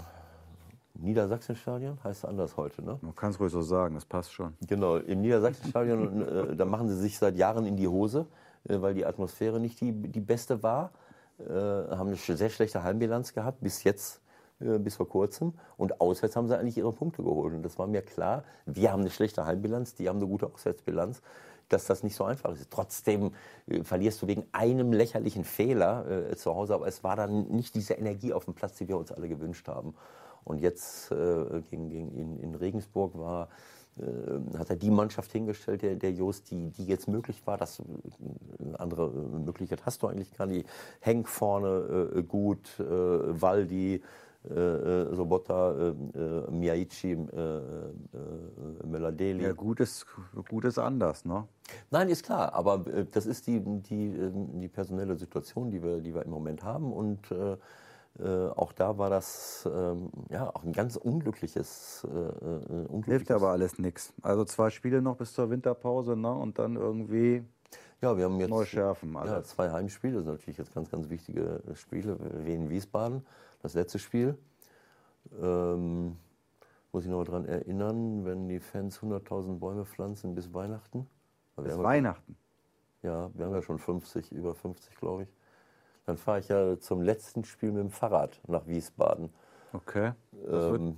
Niedersachsenstadion, heißt es anders heute, ne? Man kann es ruhig so sagen, das passt schon. Genau, im Niedersachsenstadion, äh, da machen sie sich seit Jahren in die Hose, äh, weil die Atmosphäre nicht die, die beste war. Äh, haben eine sehr schlechte Heimbilanz gehabt, bis jetzt, äh, bis vor kurzem. Und auswärts haben sie eigentlich ihre Punkte geholt. Und das war mir klar, wir haben eine schlechte Heimbilanz, die haben eine gute Auswärtsbilanz, dass das nicht so einfach ist. Trotzdem äh, verlierst du wegen einem lächerlichen Fehler äh, zu Hause, aber es war dann nicht diese Energie auf dem Platz, die wir uns alle gewünscht haben. Und jetzt äh, gegen, gegen in, in Regensburg war, äh, hat er die Mannschaft hingestellt, der, der Jost, die, die jetzt möglich war. Das, äh, andere äh, Möglichkeit hast du eigentlich gar nicht. Henk vorne äh, gut, äh, Waldi, äh, äh, Sobotta, äh, äh, Miyaichi, äh, äh, Meladeli. Ja, gut ist, gut ist anders, ne? Nein, ist klar, aber äh, das ist die, die, äh, die personelle Situation, die wir, die wir im Moment haben. Und äh, äh, auch da war das ähm, ja auch ein ganz unglückliches, äh, äh, unglückliches Hilft aber alles nichts. Also zwei Spiele noch bis zur Winterpause, ne? Und dann irgendwie Ja, wir haben jetzt neu schärfen. ja, zwei Heimspiele, das sind natürlich jetzt ganz, ganz wichtige Spiele. Wien Wiesbaden, das letzte Spiel. Ähm, muss ich noch dran erinnern, wenn die Fans 100.000 Bäume pflanzen bis Weihnachten. Bis Weihnachten. Ja, wir haben ja schon 50, über 50, glaube ich. Dann fahre ich ja zum letzten Spiel mit dem Fahrrad nach Wiesbaden. Okay. Das, wird, Ähm,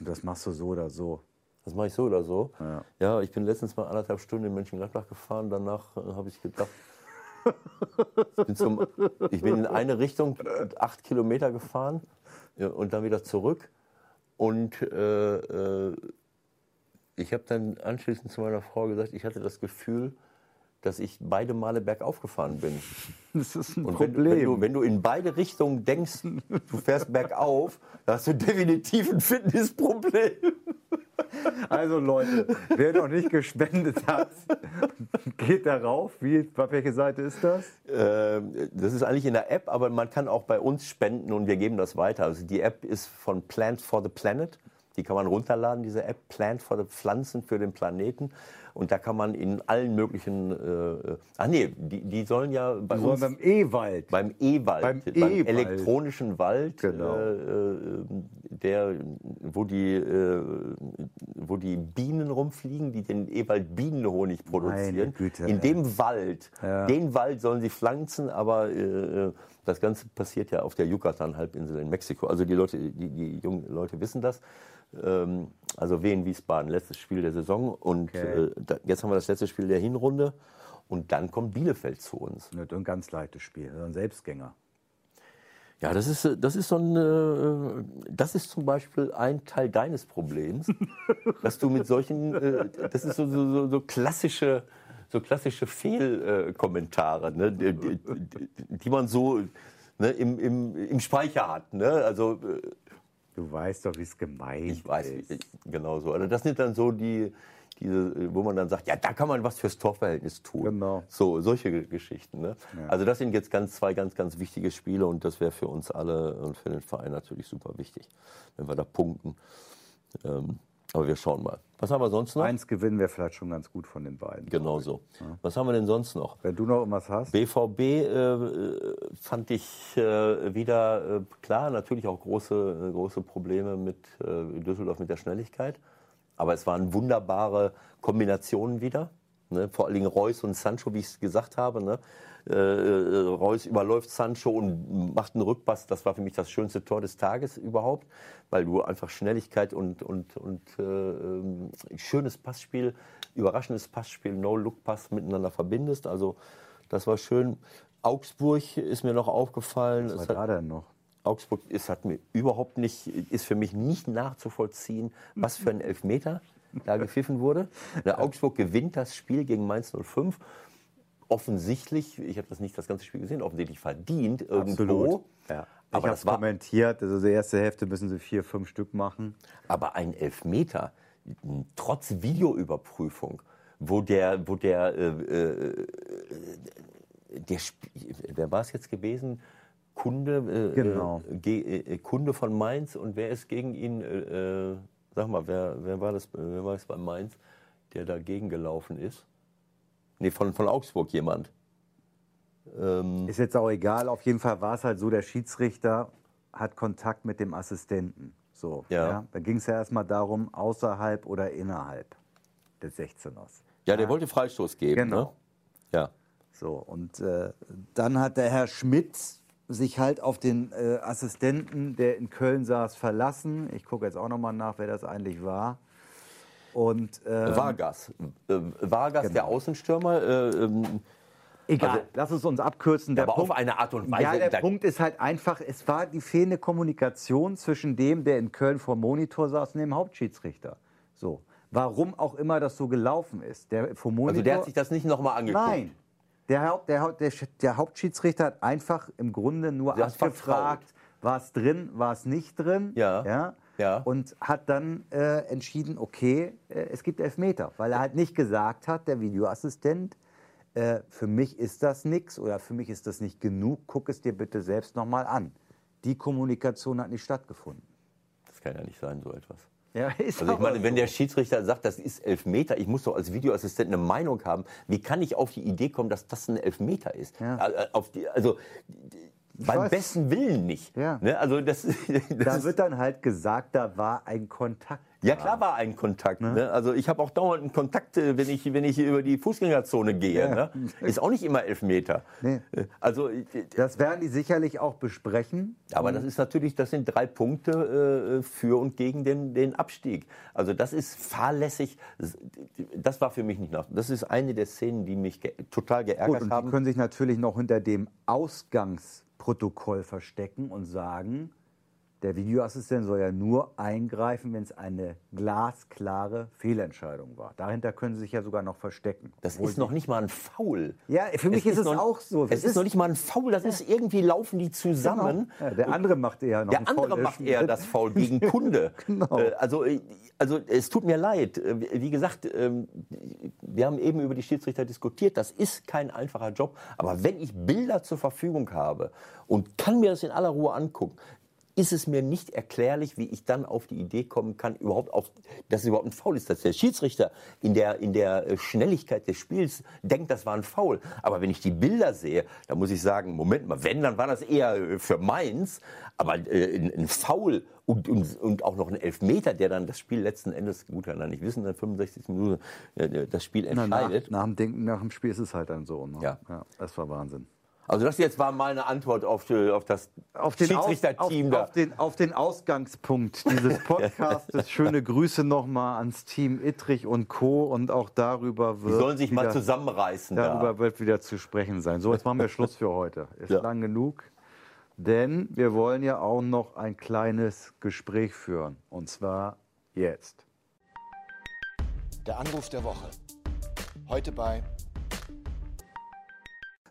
das machst du so oder so. das mache ich so oder so. Ja. Ja, ich bin letztens mal anderthalb Stunden in Mönchengladbach gefahren. Danach äh, habe ich gedacht, ich bin, zum, ich bin in eine Richtung acht Kilometer gefahren ja, und dann wieder zurück. Und äh, äh, ich habe dann anschließend zu meiner Frau gesagt, ich hatte das Gefühl, dass ich beide Male bergauf gefahren bin. Das ist ein wenn, Problem. wenn, du, wenn du in beide Richtungen denkst, du fährst bergauf, dann hast du definitiv ein Fitnessproblem. Also Leute, wer noch nicht gespendet hat, geht darauf. Wie, auf welche Seite ist das? Ähm, Das ist eigentlich in der App, aber man kann auch bei uns spenden und wir geben das weiter. Also die App ist von Plant for the Planet. Die kann man runterladen, diese App, Plant for the Pflanzen für den Planeten. Und da kann man in allen möglichen. Äh, ach nee, die, die sollen ja bei So uns beim E-Wald. beim E-Wald, Beim beim, E-Wald. elektronischen Wald, Genau. äh, äh, der, wo, die, äh, wo die Bienen rumfliegen, die den E-Wald Bienenhonig produzieren. Güte, In ey. dem Wald, Ja. den Wald sollen sie pflanzen, aber äh, das Ganze passiert ja auf der Yucatan-Halbinsel in Mexiko. Also die Leute, die, die jungen Leute wissen das. Ähm, also Wien Wiesbaden, letztes Spiel der Saison und Okay. äh, da, jetzt haben wir das letzte Spiel der Hinrunde und dann kommt Bielefeld zu uns. Nicht ein ganz leichtes Spiel, ein Selbstgänger. Ja, das ist, äh, das ist so ein, äh, das ist zum Beispiel ein Teil deines Problems, dass du mit solchen, äh, das ist so, so, so, klassische, so klassische Fehlkommentare, ne, die, die, die man so ne, im, im, im Speicher hat. Ne? Also Du weißt doch, wie es gemeint ich weiß, ist. ich, genau so. Also das sind dann so die, diese, wo man dann sagt, ja, da kann man was fürs Torverhältnis tun. Genau. So, solche Ge- Geschichten. Ne? Also das sind jetzt ganz, zwei ganz, ganz wichtige Spiele und das wäre für uns alle und für den Verein natürlich super wichtig, wenn wir da punkten. Ähm, aber wir schauen mal. Was haben wir sonst noch? Eins gewinnen wir vielleicht schon ganz gut von den beiden. Genau so. Was haben wir denn sonst noch? Wenn du noch irgendwas hast, BVB äh, fand ich äh, wieder, äh, klar, natürlich auch große, äh, große Probleme mit äh, Düsseldorf mit der Schnelligkeit. Aber es waren wunderbare Kombinationen wieder. Ne? Vor allen Dingen Reus und Sancho, wie ich es gesagt habe. Ne? Äh, äh, Reus überläuft Sancho und macht einen Rückpass. Das war für mich das schönste Tor des Tages überhaupt, weil du einfach Schnelligkeit und, und, und äh, ähm, schönes Passspiel, überraschendes Passspiel, No-Look-Pass miteinander verbindest. Also das war schön. Augsburg ist mir noch aufgefallen. was war da denn noch? Augsburg ist, hat mir überhaupt nicht, ist für mich nicht nachzuvollziehen, was für ein Elfmeter da gepfiffen wurde. Der Augsburg gewinnt das Spiel gegen Mainz 05. Offensichtlich, ich habe das nicht das ganze Spiel gesehen, offensichtlich verdient irgendwo. Ja. Ich Aber habe das war, kommentiert, also die erste Hälfte müssen sie vier, fünf Stück machen. aber ein Elfmeter, trotz Videoüberprüfung, wo der, wo der, äh, äh, der wer war es jetzt gewesen? Kunde, äh, Genau. äh, Ge- äh, Kunde von Mainz und wer ist gegen ihn? Äh, äh, sag mal, wer, wer war das? Wer war es bei Mainz, der dagegen gelaufen ist? Nee, von, von Augsburg jemand. Ähm, Ist jetzt auch egal, auf jeden Fall war es halt so, der Schiedsrichter hat Kontakt mit dem Assistenten. So, Ja. Da ging es ja erstmal darum, außerhalb oder innerhalb des 16ers. ja, der wollte Freistoß geben. Genau. Ne? Ja. So, und äh, dann hat der Herr Schmidt sich halt auf den äh, Assistenten, der in Köln saß, verlassen. Ich gucke jetzt auch nochmal nach, wer das eigentlich war. Und ähm, Vargas. Äh, Vargas, Genau. der Außenstürmer. Äh, ähm, egal, also- lass es uns abkürzen. Der aber Punkt, auf eine Art und Weise. Ja, der Punkt ist halt einfach, es war die fehlende Kommunikation zwischen dem, der in Köln vor Monitor saß, und dem Hauptschiedsrichter. So. Warum auch immer das so gelaufen ist. Der vom Monitor, also der hat sich das nicht nochmal angeguckt. Nein. Der, Haupt, der, der, der Hauptschiedsrichter hat einfach im Grunde nur hat abgefragt, war es drin, war es nicht drin. Ja. Ja, Ja. Und hat dann äh, entschieden, okay, äh, es gibt Elfmeter. Weil er halt nicht gesagt hat, der Videoassistent, äh, für mich ist das nichts oder für mich ist das nicht genug, guck es dir bitte selbst nochmal an. Die Kommunikation hat nicht stattgefunden. Das kann ja nicht sein, so etwas. Ja, ist Also ich meine, wenn so. der Schiedsrichter sagt, das ist Elfmeter, ich muss doch als Videoassistent eine Meinung haben. Wie kann ich auf die Idee kommen, dass das ein Elfmeter ist? Ja. Äh, Auf die, also beim weiß. besten Willen nicht. Ja. Ne? Also das, das Da wird dann halt gesagt, da war ein Kontakt. ja klar war ein Kontakt. Ne? Also ich habe auch dauernd einen Kontakt, äh, wenn ich, wenn ich über die Fußgängerzone gehe. Ja. Ne? Ist auch nicht immer elf Meter. Nee. Äh, Also äh, Das werden die sicherlich auch besprechen. Aber das ist natürlich, das sind drei Punkte äh, für und gegen den, den Abstieg. Also das ist fahrlässig. Das war für mich nicht nach. Das ist eine der Szenen, die mich ge total Gut, geärgert und die haben. können sich natürlich noch hinter dem Ausgangsprotokoll verstecken und sagen, der Videoassistent soll ja nur eingreifen, wenn es eine glasklare Fehlentscheidung war. Dahinter können sie sich ja sogar noch verstecken. Das Obwohl ist noch nicht mal ein Foul. Ja, für mich ist es noch, auch so. Es Es ist, ist- noch nicht mal ein Foul. Das ist irgendwie laufen die zusammen. Genau. Ja, der andere macht eher noch Der andere Foul. macht eher das Foul gegen Kunde. Genau. Äh, Also, äh, also es tut mir leid. Äh, Wie gesagt, ähm, wir haben eben über die Schiedsrichter diskutiert. Das ist kein einfacher Job. Aber wenn ich Bilder zur Verfügung habe und kann mir das in aller Ruhe angucken, ist es mir nicht erklärlich, wie ich dann auf die Idee kommen kann, überhaupt auf, dass es überhaupt ein Foul ist. Dass der Schiedsrichter in der, in der äh, Schnelligkeit des Spiels denkt, das war ein Foul. Aber wenn ich die Bilder sehe, dann muss ich sagen, Moment mal, wenn, dann war das eher äh, für Mainz. Aber äh, ein, ein Foul und, und, und auch noch ein Elfmeter, der dann das Spiel letzten Endes, gut, kann er nicht wissen, dann 65 Minuten äh, das Spiel Na, nach, entscheidet. nach, dem Denken, nach dem Spiel ist es halt dann so. Ne? Ja. Das war Wahnsinn. Also das jetzt war meine Antwort auf, die, auf das auf den, Schiedsrichterteam da. auf, den, auf den Ausgangspunkt dieses Podcasts. Schöne Grüße nochmal ans Team Ittrich und Co. Und auch darüber Die wird, sollen sich mal wieder, zusammenreißen. darüber Da. wird wieder zu sprechen sein. So, jetzt machen wir Schluss für heute. Ist Ja. lang genug. Denn wir wollen ja auch noch ein kleines Gespräch führen. Und zwar jetzt. Der Anruf der Woche. Heute bei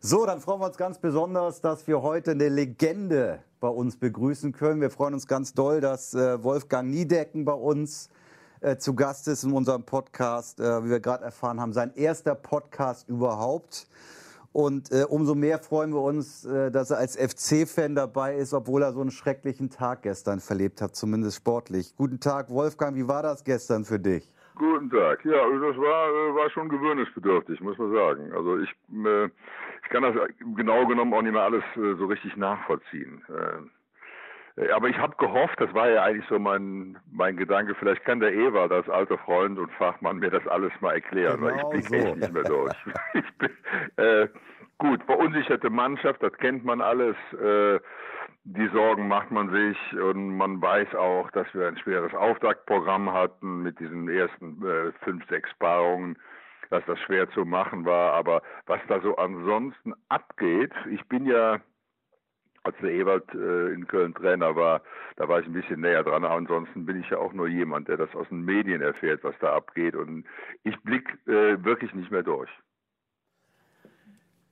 So, dann freuen wir uns ganz besonders, dass wir heute eine Legende bei uns begrüßen können. Wir freuen uns ganz doll, dass äh, Wolfgang Niedecken bei uns äh, zu Gast ist in unserem Podcast, äh, wie wir gerade erfahren haben, sein erster Podcast überhaupt. Und äh, umso mehr freuen wir uns, äh, dass er als FC-Fan dabei ist, obwohl er so einen schrecklichen Tag gestern verlebt hat, zumindest sportlich. Guten Tag, Wolfgang, wie war das gestern für dich? Guten Tag. Ja, das war, äh, war schon gewöhnungsbedürftig, muss man sagen. Also ich, ich kann das genau genommen auch nicht mehr alles äh, so richtig nachvollziehen. Äh, Aber ich habe gehofft, das war ja eigentlich so mein, mein Gedanke, vielleicht kann der Ewald als alter Freund und Fachmann mir das alles mal erklären, weil Genau ich blicke so. echt nicht mehr durch. ich bin, äh, gut, verunsicherte Mannschaft, das kennt man alles. Äh, die Sorgen macht man sich und man weiß auch, dass wir ein schweres Auftaktprogramm hatten mit diesen ersten äh, fünf, sechs Paarungen, dass das schwer zu machen war. Aber was da so ansonsten abgeht, ich bin ja als der Ewald äh, in Köln Trainer war, da war ich ein bisschen näher dran. Ansonsten bin ich ja auch nur jemand, der das aus den Medien erfährt, was da abgeht. Und ich blick äh, wirklich nicht mehr durch.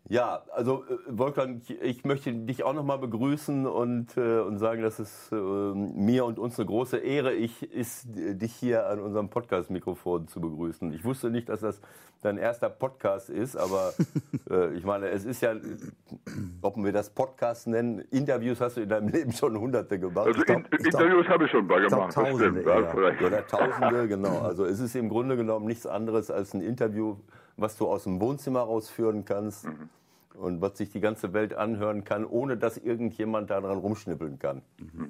Ja, also äh, Wolfgang, ich- ich möchte dich auch nochmal begrüßen und, äh, und sagen, dass es äh, mir und uns eine große Ehre ich, ist, äh, dich hier an unserem Podcast-Mikrofon zu begrüßen. Ich wusste nicht, dass das dein erster Podcast ist, aber äh, ich meine, es ist ja, ob wir das Podcast nennen, Interviews hast du in deinem Leben schon hunderte gemacht. Also in, Interviews habe ich schon mal glaub, gemacht, das Tausende stimmt. recht. Oder Tausende, genau. Also es ist im Grunde genommen nichts anderes als ein Interview, was du aus dem Wohnzimmer rausführen kannst und was sich die ganze Welt anhören kann, ohne dass irgendjemand daran rumschnippeln kann.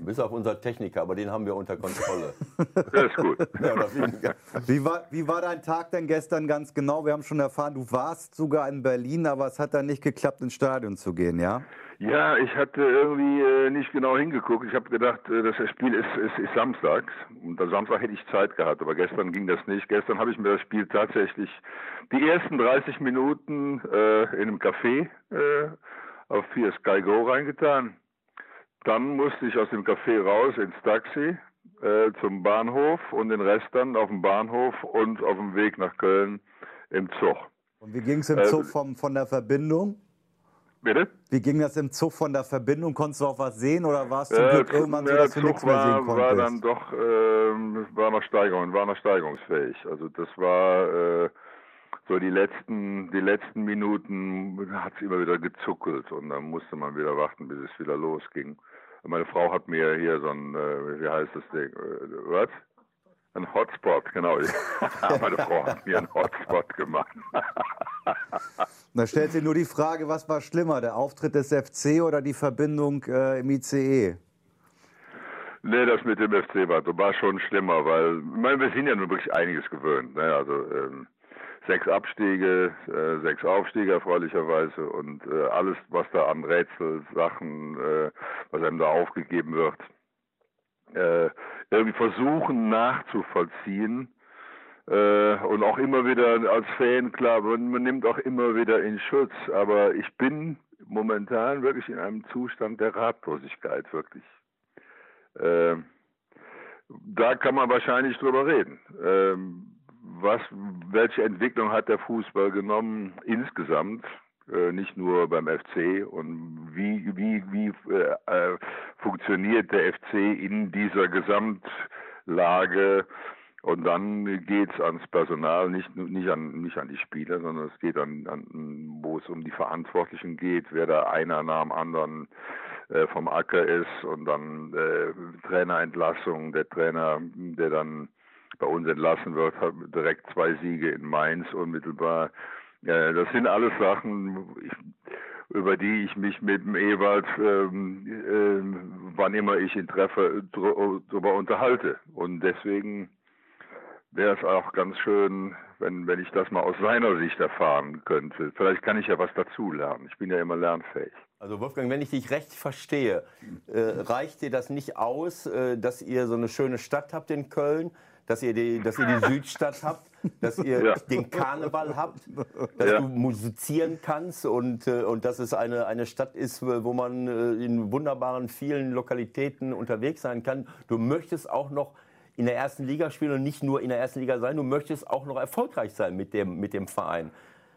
Bis auf unser Techniker, aber den haben wir unter Kontrolle. Das ist gut. Wie war, wie war dein Tag denn gestern ganz genau? Wir haben schon erfahren, du warst sogar in Berlin, aber es hat dann nicht geklappt, ins Stadion zu gehen, ja? Ja, ich hatte irgendwie äh, nicht genau hingeguckt. Ich habe gedacht, äh, dass das Spiel ist, ist, ist samstags. Und am Samstag hätte ich Zeit gehabt, aber gestern ging das nicht. Gestern habe ich mir das Spiel tatsächlich die ersten 30 Minuten äh, in einem Café äh, auf 4 Sky Go reingetan. Dann musste ich aus dem Café raus ins Taxi äh, zum Bahnhof und den Rest dann auf dem Bahnhof und auf dem Weg nach Köln im Zug. Und wie ging es im Äh, Zug vom, von der Verbindung? Bitte? Wie ging das im Zug von der Verbindung? Konntest du auch was sehen oder warst du Äh, Glück irgendwann so, dass du Zug nichts mehr sehen war, war dann konntest? doch ähm, war noch Steigerung, war noch steigerungsfähig. Also das war äh, so die letzten die letzten Minuten hat es immer wieder gezuckelt und dann musste man wieder warten, bis es wieder losging. Meine Frau hat mir hier so ein äh, wie heißt das Ding? Äh, was? Ein Hotspot, genau. Meine Frau hat mir einen Hotspot gemacht. Da stellt sich nur die Frage, was war schlimmer, der Auftritt des FC oder die Verbindung äh, im ICE? Nee, das mit dem FC war, war schon schlimmer, weil meine, wir sind ja nun wirklich einiges gewöhnt. Ne? Also ähm, sechs Abstiege, äh, sechs Aufstiege erfreulicherweise und äh, alles, was da an Rätsel, Sachen, äh, was einem da aufgegeben wird, äh, irgendwie versuchen nachzuvollziehen. Äh, und auch immer wieder als Fan, klar, man, man nimmt auch immer wieder in Schutz. Aber ich bin momentan wirklich in einem Zustand der Ratlosigkeit, wirklich. Äh, da kann man wahrscheinlich drüber reden. Ähm, was, welche Entwicklung hat der Fußball genommen insgesamt? Äh, nicht nur beim FC und wie wie wie äh, äh, funktioniert der FC in dieser Gesamtlage und dann geht's ans Personal, nicht, nicht, an, nicht an die Spieler, sondern es geht an, an wo es um die Verantwortlichen geht, wer da einer nach dem anderen äh, vom Acker ist und dann äh, Trainerentlassung, der Trainer, der dann bei uns entlassen wird, hat direkt zwei Siege in Mainz unmittelbar. Äh, das sind alles Sachen, ich, über die ich mich mit dem Ewald, ähm, äh, wann immer ich ihn treffe, darüber unterhalte. Und deswegen wäre es auch ganz schön, wenn, wenn ich das mal aus seiner Sicht erfahren könnte. Vielleicht kann ich ja was dazulernen. Ich bin ja immer lernfähig. Also Wolfgang, wenn ich dich recht verstehe, äh, reicht dir das nicht aus, äh, dass ihr so eine schöne Stadt habt in Köln, dass ihr die, dass ihr die Südstadt habt, dass ihr Ja. den Karneval habt, dass Ja. du musizieren kannst und, äh, und dass es eine, eine Stadt ist, wo man äh, in wunderbaren vielen Lokalitäten unterwegs sein kann. Du möchtest auch noch in der ersten Liga spielen und nicht nur in der ersten Liga sein, du möchtest auch noch erfolgreich sein mit dem, mit dem Verein.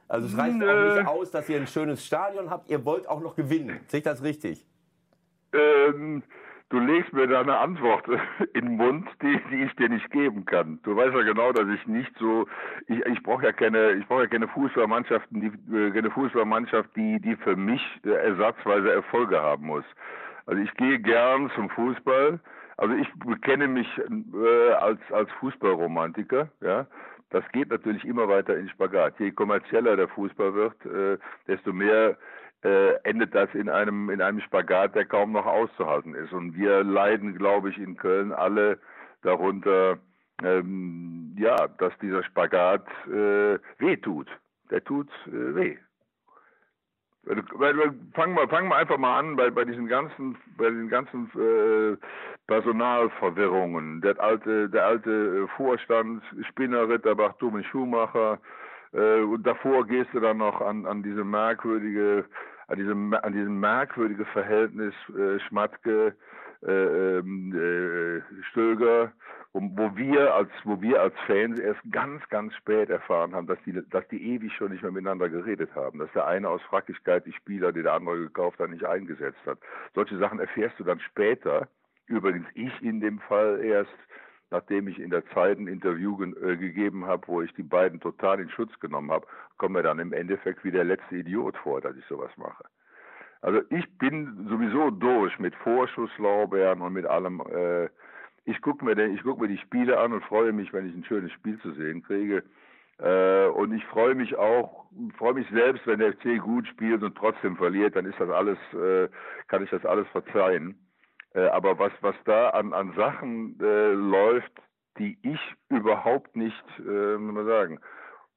Also es reicht auch Nö. nicht aus, dass ihr ein schönes Stadion habt, ihr wollt auch noch gewinnen. Sehe ich das richtig? Ähm, du legst mir da eine Antwort in den Mund, die, die ich dir nicht geben kann. Du weißt ja genau, dass ich nicht so, ich, ich brauche ja keine, ich brauche ja keine Fußballmannschaften, die, äh, keine Fußballmannschaft, die, die für mich äh, ersatzweise Erfolge haben muss. Also ich gehe gern zum Fußball. Also ich bekenne mich äh, als als Fußballromantiker, ja. Das geht natürlich immer weiter in Spagat. Je kommerzieller der Fußball wird, äh, desto mehr äh, endet das in einem in einem Spagat, der kaum noch auszuhalten ist. Und wir leiden, glaube ich, in Köln alle darunter, ähm, ja, dass dieser Spagat äh, weh tut. Der tut äh, weh. Weil du- weil wir- Fangen wir, fangen wir einfach mal an bei, bei diesen ganzen, bei den ganzen äh, Personalverwirrungen. Der alte, der alte äh, Vorstand, Spinner, Ritterbach, Dumme Schumacher. Äh, und davor gehst du dann noch an, an diese merkwürdige, an diesem, an diesem merkwürdige Verhältnis äh, Schmatke, äh, ähm, äh, Stöger, wo, wo wir als wo wir als Fans erst ganz ganz spät erfahren haben, dass die dass die ewig schon nicht mehr miteinander geredet haben, dass der eine aus Frackigkeit die Spieler, die der andere gekauft hat, nicht eingesetzt hat. Solche Sachen erfährst du dann später. Übrigens ich in dem Fall erst, nachdem ich in der Zeit ein Interview ge äh, gegeben habe, wo ich die beiden total in Schutz genommen habe, kommt mir dann im Endeffekt wie der letzte Idiot vor, dass ich sowas mache. Also ich bin sowieso durch mit Vorschusslorbeeren und mit allem. Äh, ich gucke mir, guck mir die Spiele an und freue mich, wenn ich ein schönes Spiel zu sehen kriege. Äh, und ich freue mich auch, freue mich selbst, wenn der FC gut spielt und trotzdem verliert, dann ist das alles, äh, kann ich das alles verzeihen. Äh, aber was, was da an, an Sachen äh, läuft, die ich überhaupt nicht, äh, man sagen,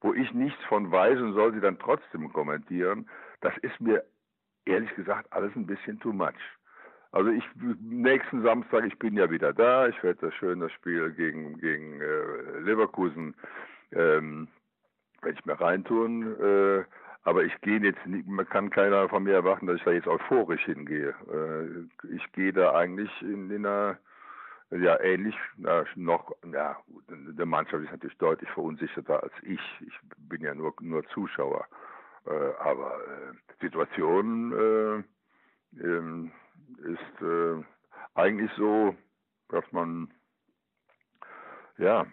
wo ich nichts von weiß und soll sie dann trotzdem kommentieren, das ist mir ehrlich gesagt alles ein bisschen too much. Also ich nächsten Samstag, ich bin ja wieder da, ich werde das schön das Spiel gegen gegen äh, Leverkusen ähm, werde ich mir reintun, äh, aber ich gehe jetzt nicht, man kann keiner von mir erwarten, dass ich da jetzt euphorisch hingehe. Äh, ich gehe da eigentlich in, in einer ja, ähnlich, na, noch, ja, der Mannschaft ist natürlich deutlich verunsicherter als ich. Ich bin ja nur, nur Zuschauer. Äh, aber äh, Situation äh, ähm, ist eigentlich so, dass man, ja,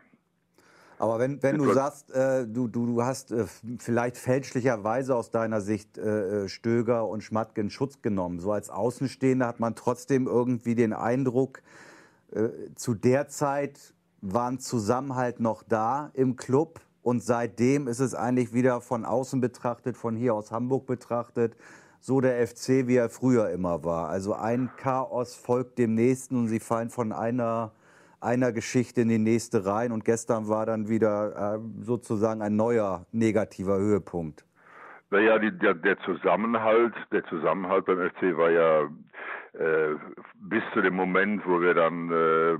Aber wenn, wenn du sagst, äh, du, du, du hast äh, vielleicht fälschlicherweise aus deiner Sicht äh, Stöger und Schmatke in Schutz genommen, so als Außenstehender hat man trotzdem irgendwie den Eindruck, zu der Zeit war ein Zusammenhalt noch da im Club Und seitdem ist es eigentlich wieder von außen betrachtet, von hier aus Hamburg betrachtet, so der FC, wie er früher immer war. Also ein Chaos folgt dem nächsten und sie fallen von einer, einer Geschichte in die nächste rein. Und gestern war dann wieder äh, sozusagen ein neuer negativer Höhepunkt. Naja, die, der, der Zusammenhalt, der Zusammenhalt beim FC war ja äh, bis zu dem Moment, wo wir dann äh,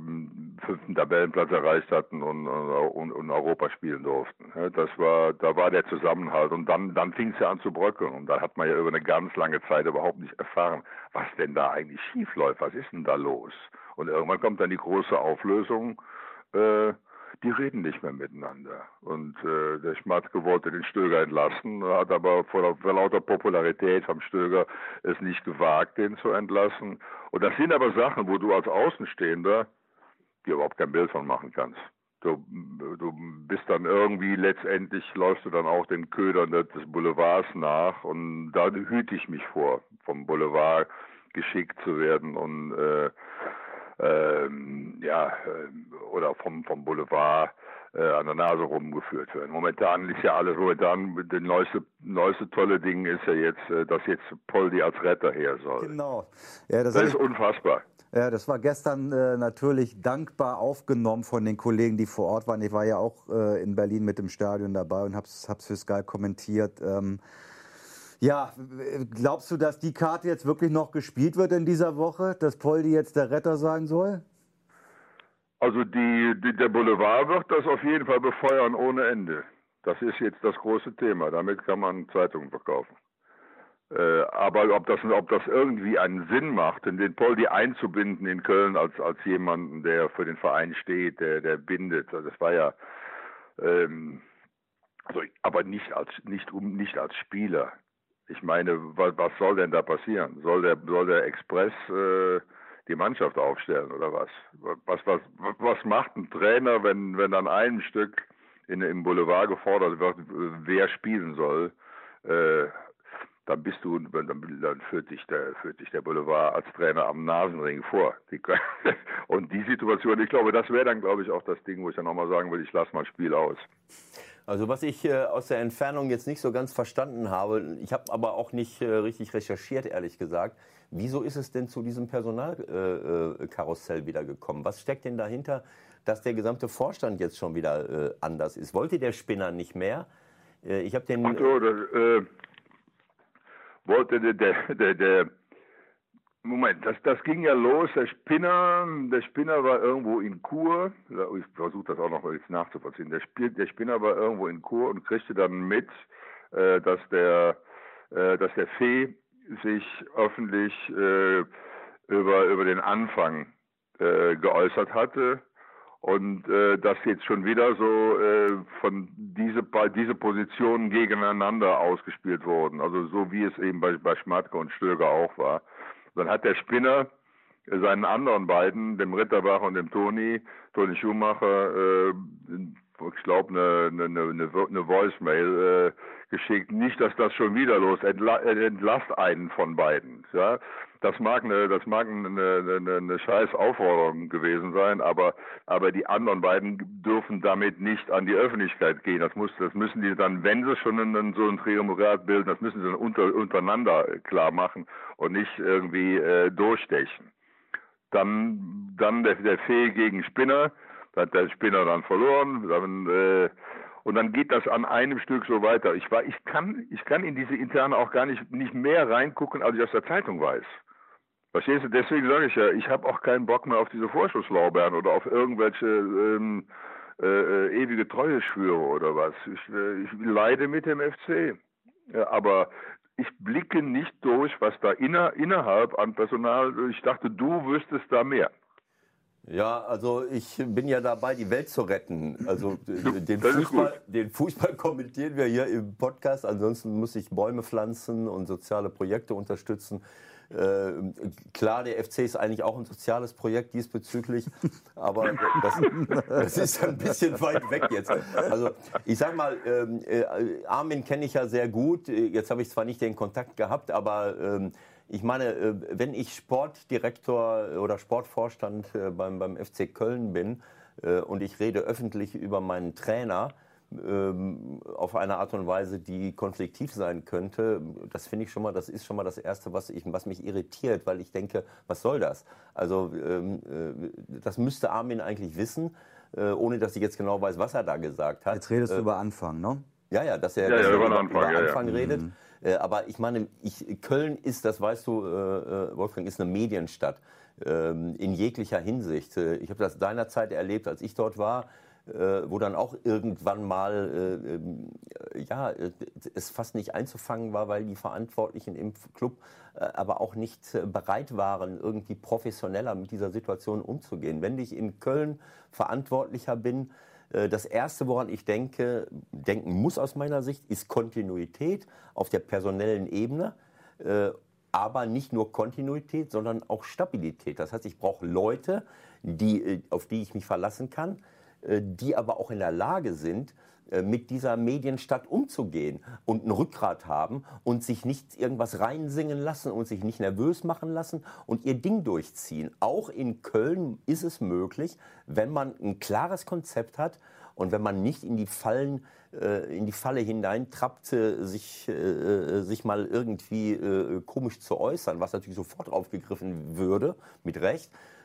fünften Tabellenplatz erreicht hatten und, und, und Europa spielen durften. Das war, da war der Zusammenhalt und dann, dann fing es ja an zu bröckeln und da hat man ja über eine ganz lange Zeit überhaupt nicht erfahren, was denn da eigentlich schief läuft, was ist denn da los? Und irgendwann kommt dann die große Auflösung. Äh, die reden nicht mehr miteinander. Und äh, der Schmatzke wollte den Stöger entlassen, hat aber vor lauter Popularität vom Stöger es nicht gewagt, den zu entlassen. Und das sind aber Sachen, wo du als Außenstehender dir überhaupt kein Bild von machen kannst. Du, du bist dann irgendwie letztendlich läufst du dann auch den Ködern des Boulevards nach und da hüte ich mich vor, vom Boulevard geschickt zu werden und äh, ähm, ja, äh, oder vom, vom Boulevard äh, an der Nase rumgeführt werden. Momentan ist ja alles, momentan, das neueste, neueste tolle Ding ist ja jetzt, äh, dass jetzt Poldi als Retter her soll. Genau. Ja, das, Das ist unfassbar. Ja, das war gestern äh, natürlich dankbar aufgenommen von den Kollegen, die vor Ort waren. Ich war ja auch äh, in Berlin mit dem Stadion dabei und hab's, hab's für Sky kommentiert. Ähm, ja, glaubst du, dass die Karte jetzt wirklich noch gespielt wird in dieser Woche, dass Poldi jetzt der Retter sein soll? Also die, die, der Boulevard wird das auf jeden Fall befeuern ohne Ende. Das ist jetzt das große Thema. Damit kann man Zeitungen verkaufen. Äh, aber ob das, ob das irgendwie einen Sinn macht, den Poldi einzubinden in Köln als, als jemanden, der für den Verein steht, der, der bindet, also das war ja, ähm, also, aber nicht als, nicht um, nicht als Spieler. Ich meine, was, was soll denn da passieren? Soll der, soll der Express äh, die Mannschaft aufstellen oder was? Was, was, was macht ein Trainer, wenn, wenn an einem Stück in, im Boulevard gefordert wird, wer spielen soll? Äh, dann bist du, dann, dann führt dich der, führt dich der Boulevard als Trainer am Nasenring vor. Die, und die Situation, ich glaube, das wäre dann, glaube ich, auch das Ding, wo ich dann nochmal sagen würde, ich lasse mal Spiel aus. Also was ich äh, aus der Entfernung jetzt nicht so ganz verstanden habe, ich habe aber auch nicht äh, richtig recherchiert, ehrlich gesagt. Wieso ist es denn zu diesem Personalkarussell äh, wieder gekommen? Was steckt denn dahinter, dass der gesamte Vorstand jetzt schon wieder anders ist? Wollte der Spinner nicht mehr? Ich habe den. Ach so, das, wollte der, der, der, der Moment, das, das ging ja los. Der Spinner, der Spinner war irgendwo in Kur. Ich versuche das auch noch jetzt nachzuvollziehen. Der, Spiel, der Spinner war irgendwo in Kur und kriegte dann mit, äh, dass der, äh, dass der Fee sich öffentlich äh, über über den Anfang äh, geäußert hatte und äh, dass jetzt schon wieder so äh, von diese diese Positionen gegeneinander ausgespielt wurden, also so wie es eben bei, bei Schmatke und Stöger auch war. Dann hat der Spinner seinen anderen beiden, dem Ritterbach und dem Toni, Toni Schumacher, äh, ich glaube eine, eine, eine, eine Voicemail äh, geschickt. Nicht, dass das schon wieder los, entla entlasst einen von beiden. Ja, das mag eine, das mag eine, eine, eine scheiß Aufforderung gewesen sein, aber, aber die anderen beiden dürfen damit nicht an die Öffentlichkeit gehen. Das muss, das müssen die dann, wenn sie schon einen, so ein Triumvirat bilden, das müssen sie dann unter, untereinander klar machen und nicht irgendwie äh, durchstechen. Dann, dann der, der Fee gegen Spinner, da hat der Spinner dann verloren, dann, äh, und dann geht das an einem Stück so weiter. Ich war, ich kann, ich kann in diese interne auch gar nicht, nicht mehr reingucken, als ich aus der Zeitung weiß. Verstehst du? Deswegen sage ich ja, ich habe auch keinen Bock mehr auf diese Vorschusslaubeeren oder auf irgendwelche ähm, äh, äh, ewige Treueschwüre oder was. Ich, äh, ich leide mit dem FC. Ja, aber ich blicke nicht durch, was da inner, innerhalb an Personal, ich dachte, du wüsstest da mehr. Ja, also ich bin ja dabei, die Welt zu retten. Also äh, den Fußball, den Fußball kommentieren wir hier im Podcast. Ansonsten muss ich Bäume pflanzen und soziale Projekte unterstützen. Äh, klar, der FC ist eigentlich auch ein soziales Projekt diesbezüglich, aber das, das ist ein bisschen weit weg jetzt. Also ich sag mal, ähm, äh, Armin kenne ich ja sehr gut. Jetzt habe ich zwar nicht den Kontakt gehabt, aber ähm, ich meine, äh, wenn ich Sportdirektor oder Sportvorstand äh, beim, beim FC Köln bin äh, und ich rede öffentlich über meinen Trainer, ähm, auf eine Art und Weise, die konfliktiv sein könnte, das finde ich schon mal, das ist schon mal das Erste, was, ich, was mich irritiert, weil ich denke, was soll das? Also ähm, äh, das müsste Armin eigentlich wissen, äh, ohne dass ich jetzt genau weiß, was er da gesagt hat. Jetzt redest Äh, du über Anfang, ne? ja, ja, dass er, Ja, dass ja, er über über, Anfang, über ja, ja. Anfang redet. Äh, aber ich meine, ich, Köln ist, das weißt du, äh, äh, Wolfgang, ist eine Medienstadt ähm, in jeglicher Hinsicht. Äh, ich habe das seinerzeit erlebt, als ich dort war, äh, wo dann auch irgendwann mal äh, ähm, ja, äh, es fast nicht einzufangen war, weil die Verantwortlichen im Club äh, aber auch nicht bereit waren, irgendwie professioneller mit dieser Situation umzugehen. Wenn ich in Köln Verantwortlicher bin, das Erste, woran ich denke, denken muss aus meiner Sicht, ist Kontinuität auf der personellen Ebene. Äh, Aber nicht nur Kontinuität, sondern auch Stabilität. Das heißt, ich brauche Leute, die, äh, auf die ich mich verlassen kann, äh, die aber auch in der Lage sind, äh, mit dieser Medienstadt umzugehen und ein Rückgrat haben und sich nicht irgendwas reinsingen lassen und sich nicht nervös machen lassen und ihr Ding durchziehen. Auch in Köln ist es möglich, wenn man ein klares Konzept hat und wenn man nicht in die Fallen äh, in die Falle hineintrappt, äh, sich, äh, sich mal irgendwie äh, komisch zu äußern, was natürlich sofort aufgegriffen würde, mit Recht, äh,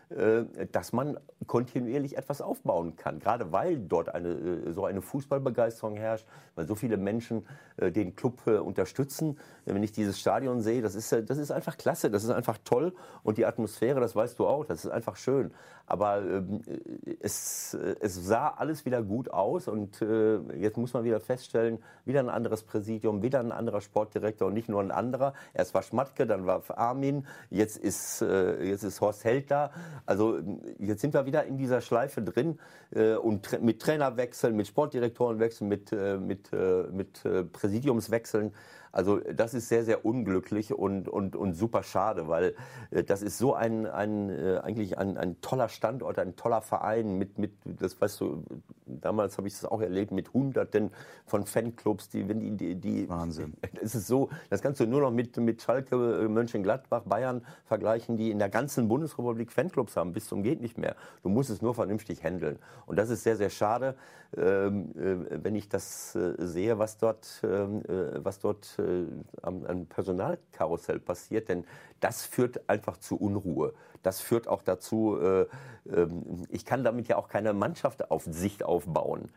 dass man kontinuierlich etwas aufbauen kann. Gerade weil dort eine, äh, so eine Fußballbegeisterung herrscht, weil so viele Menschen äh, den Club äh, unterstützen. Wenn ich dieses Stadion sehe, das ist, äh, das ist einfach klasse, das ist einfach toll. Und die Atmosphäre, das weißt du auch, das ist einfach schön. Aber ähm, äh, es, äh, es sah alles wieder gut aus und äh, jetzt muss man wieder feststellen, wieder ein anderes Präsidium, wieder ein anderer Sportdirektor und nicht nur ein anderer. Erst war Schmatke, dann war Armin, jetzt ist, äh, jetzt ist Horst Held da. Also jetzt sind wir wieder in dieser Schleife drin äh, und tra mit Trainerwechseln, mit Sportdirektorenwechseln, mit, äh, mit, äh, mit äh, Präsidiumswechseln. Also das ist sehr, sehr unglücklich und, und, und super schade, weil äh, das ist so ein, ein äh, eigentlich ein, ein toller Standort, ein toller Verein mit, mit das weißt du, damals habe ich es auch erlebt, mit Hunderten von Fanclubs, die, wenn die, die, die Wahnsinn. Es ist so, das kannst du nur noch mit, mit Schalke, äh, Mönchengladbach, Bayern vergleichen, die in der ganzen Bundesrepublik Fanclubs haben, bis zum geht nicht mehr. Du musst es nur vernünftig handeln. Und das ist sehr, sehr schade, ähm, äh, wenn ich das äh, sehe, was dort, ähm, äh, was dort äh, am, Personalkarussell passiert, denn das führt einfach zu Unruhe. Das führt auch dazu, äh, ähm, ich kann damit ja auch keine Mannschaft auf Sicht aufbauen.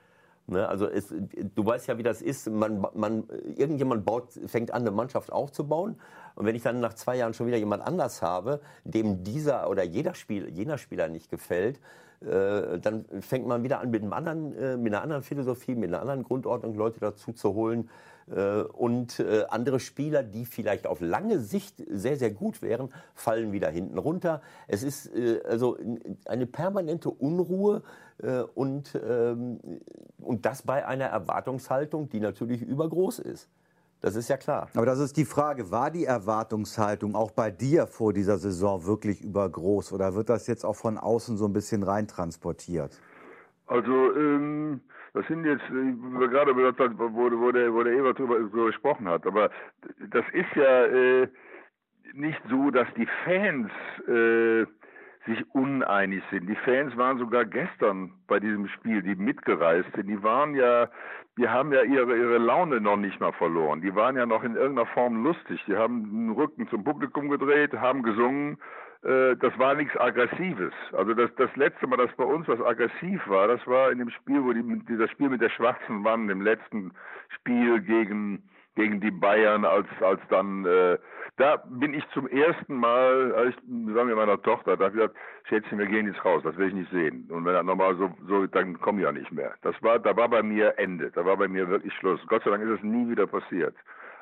Ne, also es, du weißt ja, wie das ist. Man, man, irgendjemand baut, fängt an, eine Mannschaft aufzubauen. Und wenn ich dann nach zwei Jahren schon wieder jemand anders habe, dem dieser oder jeder Spiel, jener Spieler nicht gefällt, äh, dann fängt man wieder an mit, anderen, äh, mit einer anderen Philosophie, mit einer anderen Grundordnung Leute dazu zu holen. Äh, und äh, andere Spieler, die vielleicht auf lange Sicht sehr, sehr gut wären, fallen wieder hinten runter. Es ist äh, also eine permanente Unruhe und, ähm, und das bei einer Erwartungshaltung, die natürlich übergroß ist. Das ist ja klar. Aber das ist die Frage, war die Erwartungshaltung auch bei dir vor dieser Saison wirklich übergroß oder wird das jetzt auch von außen so ein bisschen reintransportiert? Also, ähm, das sind jetzt, äh, wie gerade gehört haben, wo, wo, der, wo der Ebert drüber so gesprochen hat, aber das ist ja äh, nicht so, dass die Fans äh, sich uneinig sind. Die Fans waren sogar gestern bei diesem Spiel, die mitgereist sind. Die waren ja, die haben ja ihre, ihre Laune noch nicht mal verloren. Die waren ja noch in irgendeiner Form lustig. Die haben den Rücken zum Publikum gedreht, haben gesungen. Äh, Das war nichts Aggressives. Also das, das letzte Mal, dass bei uns was aggressiv war, das war in dem Spiel, wo die, dieser Spiel mit der schwarzen Wand im letzten Spiel gegen gegen die Bayern, als als dann äh, da bin ich zum ersten Mal, als ich, sagen wir meiner Tochter, da habe ich gesagt, Schätzchen, wir gehen jetzt raus, das will ich nicht sehen. Und wenn er nochmal so, so, dann kommen die ja nicht mehr. Das war, da war bei mir Ende, da war bei mir wirklich Schluss. Gott sei Dank ist es nie wieder passiert.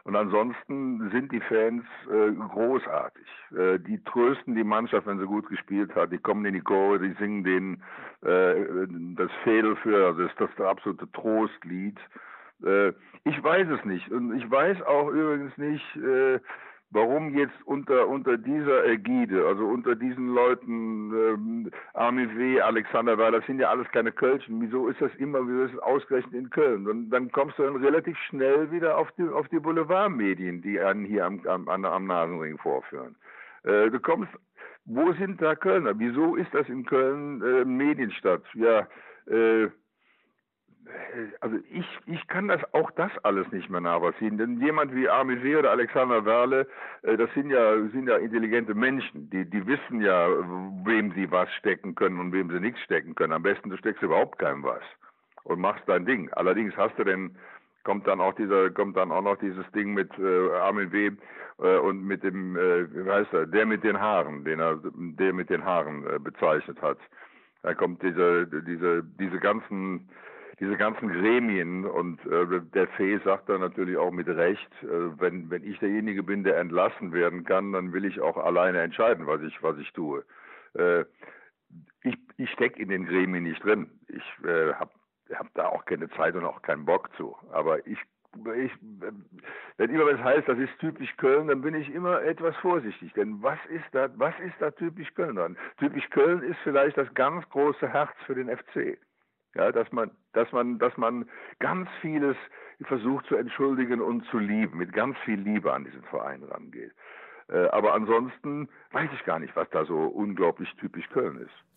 Und ansonsten sind die Fans äh, großartig. Äh, die trösten die Mannschaft, wenn sie gut gespielt hat. Die kommen in die Chore, die singen den äh, das Fädel für, also das ist das absolute Trostlied. Äh, ich weiß es nicht. Und ich weiß auch übrigens nicht, äh, warum jetzt unter, unter dieser Ägide, also unter diesen Leuten, ähm, Armin W., Alexander Weil, das sind ja alles keine Kölschen, wieso ist das immer, wieso ist es ausgerechnet in Köln? Und dann kommst du dann relativ schnell wieder auf die, auf die Boulevardmedien, die einen hier am, am, am am Nasenring vorführen. Äh, du kommst, wo sind da Kölner? Wieso ist das in Köln äh, Medienstadt? Ja, äh, also ich, ich kann das auch das alles nicht mehr nachvollziehen. Denn jemand wie Armisier oder Alexander Werle, äh, das sind ja, sind ja intelligente Menschen. Die, die wissen ja, wem sie was stecken können und wem sie nichts stecken können. Am besten du steckst überhaupt keinem was und machst dein Ding. Allerdings hast du denn kommt dann auch dieser kommt dann auch noch dieses Ding mit äh, Armin W. Äh, und mit dem äh, wie heißt er der mit den Haaren, den er der mit den Haaren äh, bezeichnet hat. Da kommt diese diese diese ganzen diese ganzen Gremien und äh, der Fee sagt dann natürlich auch mit Recht, äh, wenn wenn ich derjenige bin, der entlassen werden kann, dann will ich auch alleine entscheiden, was ich was ich tue. Äh, ich ich stecke in den Gremien nicht drin. Ich äh, habe hab da auch keine Zeit und auch keinen Bock zu. Aber ich ich, wenn immer was heißt, das ist typisch Köln, dann bin ich immer etwas vorsichtig. Denn was ist da, was ist da typisch Köln dran? Typisch Köln ist vielleicht das ganz große Herz für den FC. Ja, dass man, dass man, dass man ganz vieles versucht zu entschuldigen und zu lieben, mit ganz viel Liebe an diesen Verein rangeht. Äh, aber ansonsten weiß ich gar nicht, was da so unglaublich typisch Köln ist.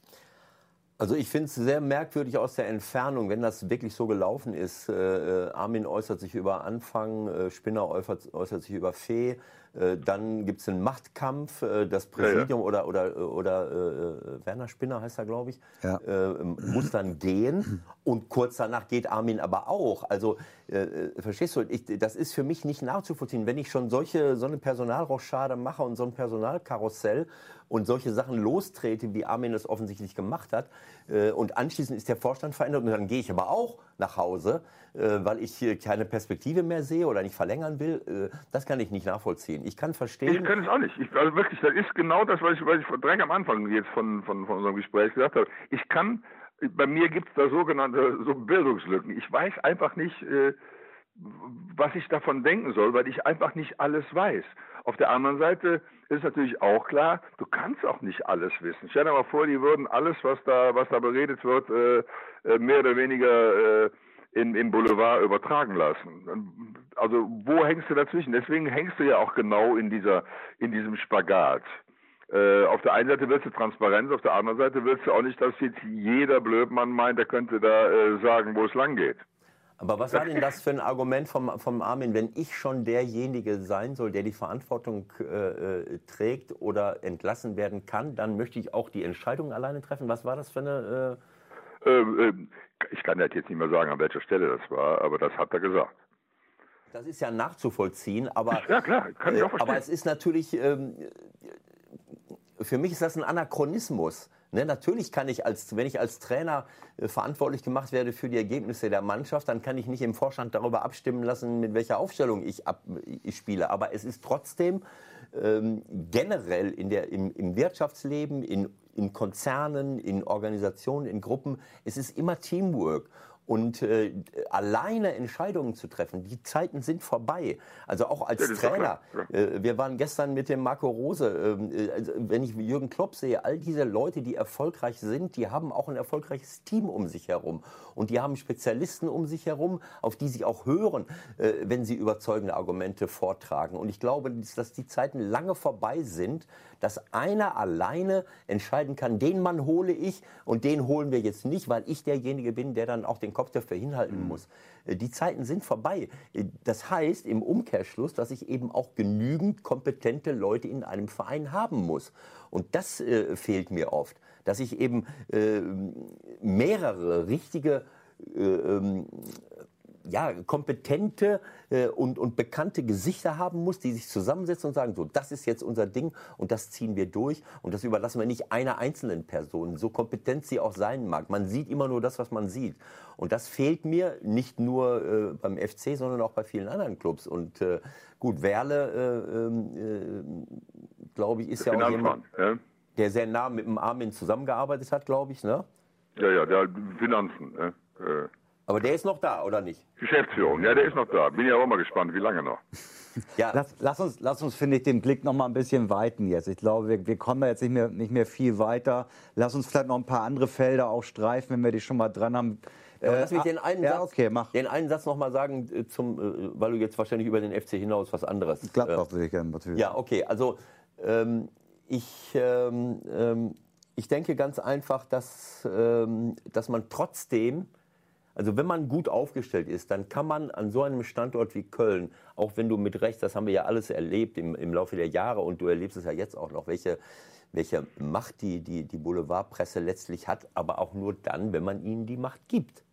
Also ich finde es sehr merkwürdig aus der Entfernung, wenn das wirklich so gelaufen ist. Äh, Armin äußert sich über Anfang, äh, Spinner äußert, äußert sich über Fee, äh, dann gibt es einen Machtkampf, äh, das Präsidium ja, ja. oder, oder, oder äh, Werner Spinner heißt er, glaube ich, ja. äh, muss dann gehen und kurz danach geht Armin aber auch. Also äh, verstehst du, ich, das ist für mich nicht nachzuvollziehen. Wenn ich schon solche, so eine Personalrochade mache und so ein Personalkarussell und solche Sachen lostrete, wie Armin das offensichtlich gemacht hat, äh, und anschließend ist der Vorstand verändert und dann gehe ich aber auch nach Hause, äh, weil ich keine Perspektive mehr sehe oder nicht verlängern will, äh, das kann ich nicht nachvollziehen. Ich kann verstehen. Ich kann es auch nicht. Ich, also wirklich, das ist genau das, was ich, was ich direkt am Anfang jetzt von, von, von unserem Gespräch gesagt habe. Ich kann, bei mir gibt es da sogenannte so Bildungslücken. Ich weiß einfach nicht, was ich davon denken soll, weil ich einfach nicht alles weiß. Auf der anderen Seite ist natürlich auch klar, du kannst auch nicht alles wissen. Stell dir mal vor, die würden alles, was da, was da beredet wird, äh, äh mehr oder weniger äh, in, im Boulevard übertragen lassen. Also wo hängst du dazwischen? Deswegen hängst du ja auch genau in dieser, in diesem Spagat. Äh, auf der einen Seite willst du Transparenz, auf der anderen Seite willst du auch nicht, dass jetzt jeder Blödmann meint, der könnte da äh, sagen, wo es lang geht. Aber was war denn das für ein Argument vom, vom Armin, wenn ich schon derjenige sein soll, der die Verantwortung äh, äh, trägt oder entlassen werden kann, dann möchte ich auch die Entscheidung alleine treffen? Was war das für eine... Äh ähm, ähm, ich kann jetzt nicht mehr sagen, an welcher Stelle das war, aber das hat er gesagt. Das ist ja nachzuvollziehen, aber, ja, klar, kann ich auch verstehen. aber es ist natürlich, ähm, für mich ist das ein Anachronismus. Ne, natürlich kann ich als, wenn ich als Trainer äh, verantwortlich gemacht werde für die Ergebnisse der Mannschaft, dann kann ich nicht im Vorstand darüber abstimmen lassen, mit welcher Aufstellung ich, ab, ich spiele. Aber es ist trotzdem ähm, generell in der, im, im Wirtschaftsleben, in, in Konzernen, in Organisationen, in Gruppen, es ist immer Teamwork. Und äh, alleine Entscheidungen zu treffen, die Zeiten sind vorbei. Also auch als ja, Trainer. Äh, wir waren gestern mit dem Marco Rose. Ähm, äh, also wenn ich Jürgen Klopp sehe, all diese Leute, die erfolgreich sind, die haben auch ein erfolgreiches Team um sich herum. Und die haben Spezialisten um sich herum, auf die sie auch hören, äh, wenn sie überzeugende Argumente vortragen. Und ich glaube, dass die Zeiten lange vorbei sind, dass einer alleine entscheiden kann, den Mann hole ich und den holen wir jetzt nicht, weil ich derjenige bin, der dann auch den Kopf dafür hinhalten mhm. muss. Äh, die Zeiten sind vorbei. Äh, das heißt im Umkehrschluss, dass ich eben auch genügend kompetente Leute in einem Verein haben muss. Und das äh, fehlt mir oft, dass ich eben äh, mehrere richtige äh, ähm, ja, kompetente äh, und, und bekannte Gesichter haben muss, die sich zusammensetzen und sagen, so, das ist jetzt unser Ding und das ziehen wir durch und das überlassen wir nicht einer einzelnen Person, so kompetent sie auch sein mag. Man sieht immer nur das, was man sieht. Und das fehlt mir nicht nur äh, beim FC, sondern auch bei vielen anderen Clubs. Und äh, gut, Werle, äh, ähm, äh glaube ich, ist ja auch jemand, ja. der sehr nah mit dem Armin zusammengearbeitet hat, glaube ich, ne? Ja, ja, der Finanzen. Ne? Aber der ist noch da, oder nicht? Geschäftsführung, ja, der ist noch da. Bin ja auch mal gespannt, wie lange noch. Ja. Lass, lass uns, lass uns finde ich, den Blick noch mal ein bisschen weiten jetzt. Ich glaube, wir, wir kommen da jetzt nicht mehr, nicht mehr viel weiter. Lass uns vielleicht noch ein paar andere Felder auch streifen, wenn wir die schon mal dran haben. Ja, lass mich äh, den einen, ja, Satz, okay, mach. den einen Satz noch mal sagen, äh, zum, äh, weil du jetzt wahrscheinlich über den FC hinaus was anderes. Gladbach würde ich gerne natürlich. Ja, okay. Also ähm, ich, ähm, ähm, ich denke ganz einfach, dass, ähm, dass man trotzdem Also wenn man gut aufgestellt ist, dann kann man an so einem Standort wie Köln, auch wenn du mit Recht, das haben wir ja alles erlebt im, im Laufe der Jahre und du erlebst es ja jetzt auch noch, welche, welche Macht die, die, die Boulevardpresse letztlich hat, aber auch nur dann, wenn man ihnen die Macht gibt.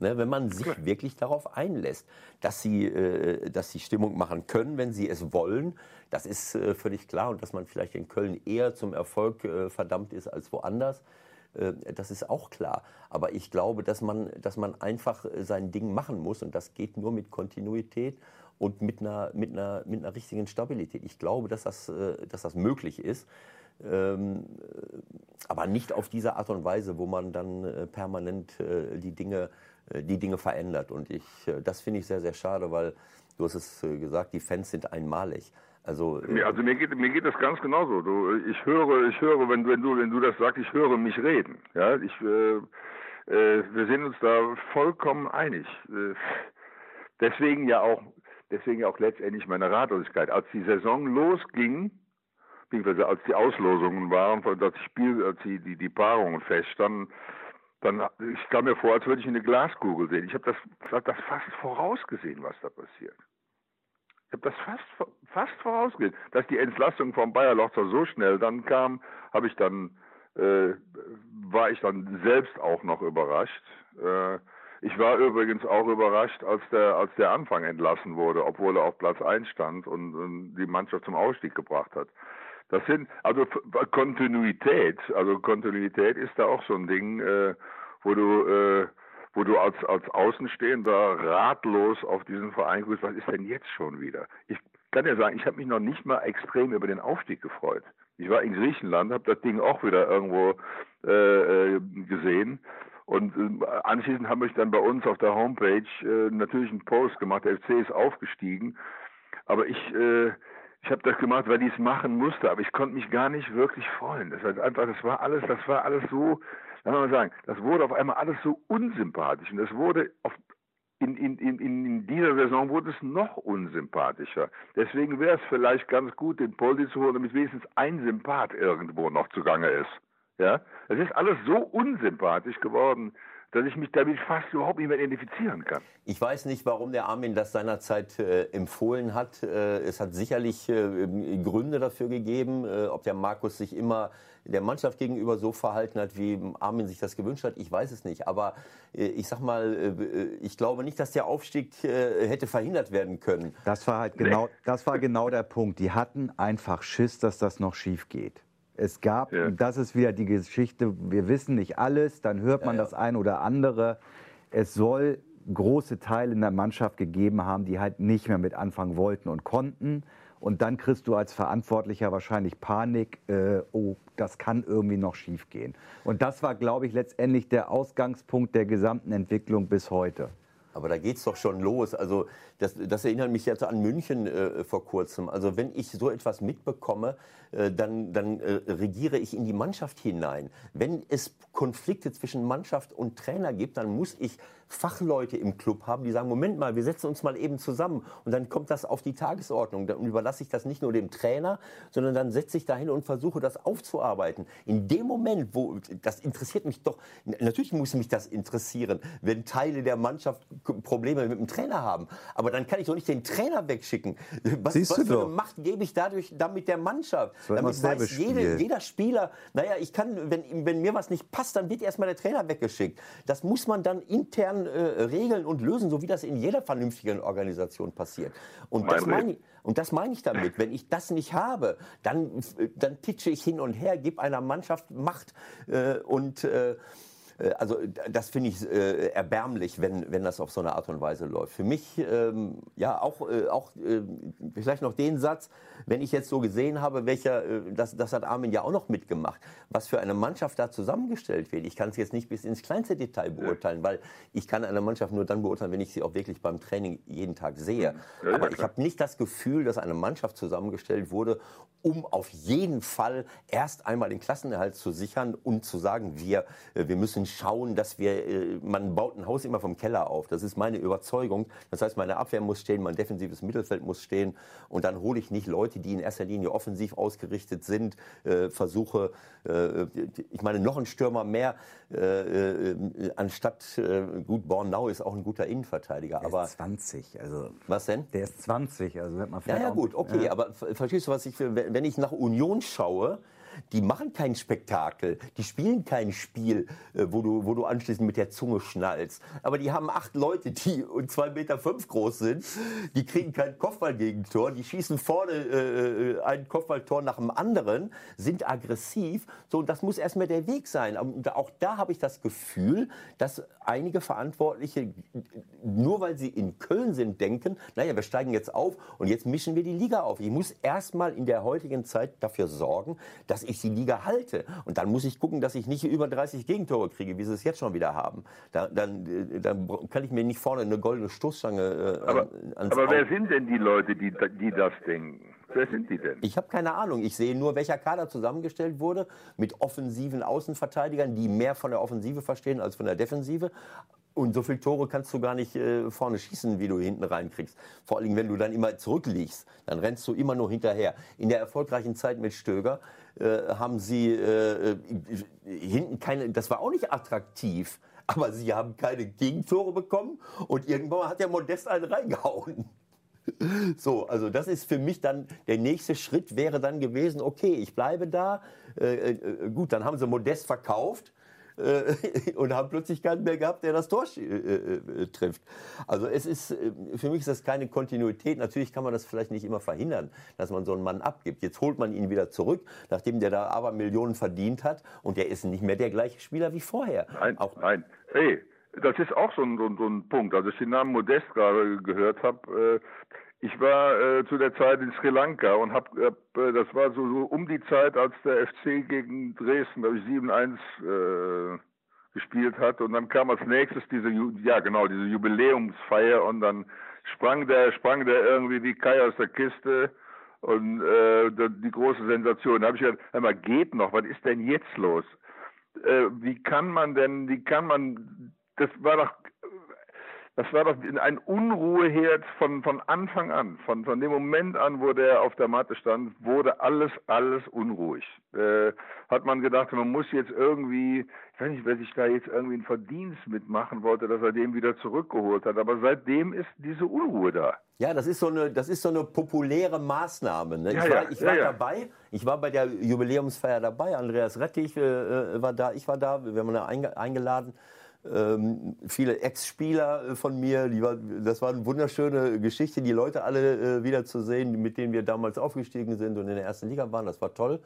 Ne, wenn man sich wirklich darauf einlässt, dass sie, äh, dass sie Stimmung machen können, wenn sie es wollen, das ist äh, völlig klar. Und dass man vielleicht in Köln eher zum Erfolg äh, verdammt ist als woanders, das ist auch klar. Aber ich glaube, dass man, dass man einfach äh, sein Ding machen muss. Und das geht nur mit Kontinuität und mit einer, mit einer, mit einer richtigen Stabilität. Ich glaube, dass das, äh, dass das möglich ist. Ähm, äh, aber nicht auf diese Art und Weise, wo man dann äh, permanent äh, die Dinge äh, die Dinge verändert. Und ich, äh, das finde ich sehr, sehr schade, weil du hast es äh, gesagt, die Fans sind einmalig. Also, äh, also mir geht, mir geht das ganz genauso. Du, ich höre, ich höre, wenn, du- wenn du, wenn du das sagst, ich höre mich reden. Ja, ich, äh, äh, wir sind uns da vollkommen einig. Äh, deswegen ja auch, deswegen ja auch letztendlich meine Ratlosigkeit. Als die Saison losging, beziehungsweise als die Auslosungen waren, das Spiel, als die, die, die Paarungen feststanden, dann, ich kam mir vor, als würde ich in eine Glaskugel sehen. Ich habe das, hab das fast vorausgesehen, was da passiert. Habe das fast, fast vorausgesehen. Dass die Entlassung vom Bayer Lochzer so schnell dann kam, habe ich dann, äh, war ich dann selbst auch noch überrascht. Äh, ich war übrigens auch überrascht, als der, als der Anfang entlassen wurde, obwohl er auf Platz 1 stand und, und die Mannschaft zum Ausstieg gebracht hat. Das sind, also Kontinuität, also Kontinuität ist da auch so ein Ding, äh, wo du, äh, wo du als, als Außenstehender ratlos auf diesen Verein guckst, was ist denn jetzt schon wieder? Ich kann dir sagen, ich habe mich noch nicht mal extrem über den Aufstieg gefreut. Ich war in Griechenland, habe das Ding auch wieder irgendwo äh, äh, gesehen. Und äh, anschließend habe ich dann bei uns auf der Homepage äh, natürlich einen Post gemacht, der FC ist aufgestiegen. Aber ich, äh, ich habe das gemacht, weil ich es machen musste, aber ich konnte mich gar nicht wirklich freuen. Das heißt einfach, das war alles, das war alles so, lass mal sagen, das wurde auf einmal alles so unsympathisch und das wurde auf, in, in, in, in dieser Saison wurde es noch unsympathischer. Deswegen wäre es vielleicht ganz gut, den Poldi zu holen, damit wenigstens ein Sympath irgendwo noch zugange ist. Ja, es ist alles so unsympathisch geworden, dass ich mich damit fast überhaupt nicht mehr identifizieren kann. Ich weiß nicht, warum der Armin das seinerzeit äh, empfohlen hat. Äh, es hat sicherlich äh, Gründe dafür gegeben, äh, ob der Markus sich immer der Mannschaft gegenüber so verhalten hat, wie Armin sich das gewünscht hat. Ich weiß es nicht. Aber äh, ich sag mal, äh, ich glaube nicht, dass der Aufstieg äh, hätte verhindert werden können. Das war halt genau, das war genau der Punkt. Die hatten einfach Schiss, dass das noch schief geht. Es gab, Ja. und das ist wieder die Geschichte, wir wissen nicht alles, dann hört man Ja, ja. das ein oder andere. Es soll große Teile in der Mannschaft gegeben haben, die halt nicht mehr mit anfangen wollten und konnten. Und dann kriegst du als Verantwortlicher wahrscheinlich Panik, äh, oh, das kann irgendwie noch schief gehen. Und das war, glaube ich, letztendlich der Ausgangspunkt der gesamten Entwicklung bis heute. Aber da geht's doch schon los. Also das, das erinnert mich jetzt an München äh, vor kurzem. Also wenn ich so etwas mitbekomme, dann, dann äh, regiere ich in die Mannschaft hinein. Wenn es Konflikte zwischen Mannschaft und Trainer gibt, dann muss ich Fachleute im Club haben, die sagen, Moment mal, wir setzen uns mal eben zusammen. Und dann kommt das auf die Tagesordnung. Dann überlasse ich das nicht nur dem Trainer, sondern dann setze ich dahin und versuche das aufzuarbeiten. In dem Moment, wo, das interessiert mich doch, natürlich muss mich das interessieren, wenn Teile der Mannschaft Probleme mit dem Trainer haben. Aber dann kann ich doch nicht den Trainer wegschicken. Was, Siehst was für eine. Macht gebe ich dadurch damit der Mannschaft? Damit weiß jede, jeder Spieler, naja, ich kann, wenn, wenn mir was nicht passt, dann wird erstmal der Trainer weggeschickt. Das muss man dann intern äh, regeln und lösen, so wie das in jeder vernünftigen Organisation passiert. Und das Mein meine ich, und das meine ich damit. Wenn ich das nicht habe, dann, dann pitche ich hin und her, gebe einer Mannschaft Macht äh, und äh, also d- das finde ich äh, erbärmlich, wenn, wenn das auf so eine Art und Weise läuft. Für mich, ähm, ja, auch, äh, auch äh, vielleicht noch den Satz, wenn ich jetzt so gesehen habe, welcher, äh, das, das hat Armin ja auch noch mitgemacht, was für eine Mannschaft da zusammengestellt wird. Ich kann es jetzt nicht bis ins kleinste Detail beurteilen, weil ich kann eine Mannschaft nur dann beurteilen, wenn ich sie auch wirklich beim Training jeden Tag sehe. Ja, ja, Aber ich habe nicht das Gefühl, dass eine Mannschaft zusammengestellt wurde, um auf jeden Fall erst einmal den Klassenerhalt zu sichern und zu sagen, wir, äh, wir müssen müssen schauen, dass wir, äh, man baut ein Haus immer vom Keller auf. Das ist meine Überzeugung. Das heißt, meine Abwehr muss stehen, mein defensives Mittelfeld muss stehen. Und dann hole ich nicht Leute, die in erster Linie offensiv ausgerichtet sind, äh, versuche, äh, ich meine, noch ein Stürmer mehr, äh, äh, anstatt, gut, Bornau ist auch ein guter Innenverteidiger. Der aber ist 20, also was denn? der ist 20, also wird man Ja, vielleicht ja, auch- gut, okay, Ja. aber ver- verstehst du, was ich wenn ich nach Union schaue, die machen kein Spektakel, die spielen kein Spiel, äh, wo du, wo du anschließend mit der Zunge schnallst. Aber die haben acht Leute, die und zwei Meter fünf groß sind, die kriegen kein Kopfballgegentor, die schießen vorne äh, ein Kopfballtor nach dem anderen, sind aggressiv. So, und das muss erstmal der Weg sein. Und auch da habe ich das Gefühl, dass einige Verantwortliche, nur weil sie in Köln sind, denken, naja, wir steigen jetzt auf und jetzt mischen wir die Liga auf. Ich muss erstmal in der heutigen Zeit dafür sorgen, dass ich die Liga halte. Und dann muss ich gucken, dass ich nicht über 30 Gegentore kriege, wie sie es jetzt schon wieder haben. Da, dann, äh, dann kann ich mir nicht vorne eine goldene Stoßstange äh, Aber, aber wer sind denn die Leute, die, die das denken? Wer sind die denn? Ich habe keine Ahnung. Ich sehe nur, welcher Kader zusammengestellt wurde mit offensiven Außenverteidigern, die mehr von der Offensive verstehen als von der Defensive. Und so viele Tore kannst du gar nicht äh, vorne schießen, wie du hinten reinkriegst. Vor allem, wenn du dann immer zurückliegst, dann rennst du immer nur hinterher. In der erfolgreichen Zeit mit Stöger äh, haben sie äh, äh, hinten keine, das war auch nicht attraktiv. Aber sie haben keine Gegentore bekommen und irgendwann hat der Modest einen reingehauen. So, also das ist für mich dann, der nächste Schritt wäre dann gewesen, okay, ich bleibe da. Äh, äh, gut, dann haben sie Modest verkauft äh, und haben plötzlich keinen mehr gehabt, der das Tor äh, äh, trifft. Also es ist, äh, für mich ist das keine Kontinuität. Natürlich kann man das vielleicht nicht immer verhindern, dass man so einen Mann abgibt. Jetzt holt man ihn wieder zurück, nachdem der da aber Millionen verdient hat und der ist nicht mehr der gleiche Spieler wie vorher. Nein, Auch, nein. Hey, das ist auch so ein, so ein, so ein Punkt. Als ich den Namen Modest gerade gehört habe, äh, ich war äh, zu der Zeit in Sri Lanka und hab, äh, das war so, so um die Zeit, als der FC gegen Dresden, glaube ich, 7-1 äh, gespielt hat. Und dann kam als nächstes diese, ja genau, diese Jubiläumsfeier und dann sprang der, sprang der irgendwie wie Kai aus der Kiste und äh, die große Sensation. Da habe ich gedacht, hör mal, geht noch, was ist denn jetzt los? Äh, wie kann man denn, wie kann man, das war doch, das war doch ein Unruheherd von, von Anfang an. Von, von dem Moment an, wo der auf der Matte stand, wurde alles, alles unruhig. Äh, hat man gedacht, man muss jetzt irgendwie, ich weiß nicht, wer sich da jetzt irgendwie einen Verdienst mitmachen wollte, dass er den wieder zurückgeholt hat. Aber seitdem ist diese Unruhe da. Ja, das ist so eine, das ist so eine populäre Maßnahme. Ne? Ja, ich war, ja, ich war ja. dabei, ich war bei der Jubiläumsfeier dabei. Andreas Rettich äh, äh, war da, ich war da, wir haben ihn einge eingeladen. Ähm, viele Ex-Spieler äh, von mir, die war, das war eine wunderschöne Geschichte, die Leute alle äh, wieder zu sehen, mit denen wir damals aufgestiegen sind und in der ersten Liga waren. Das war toll.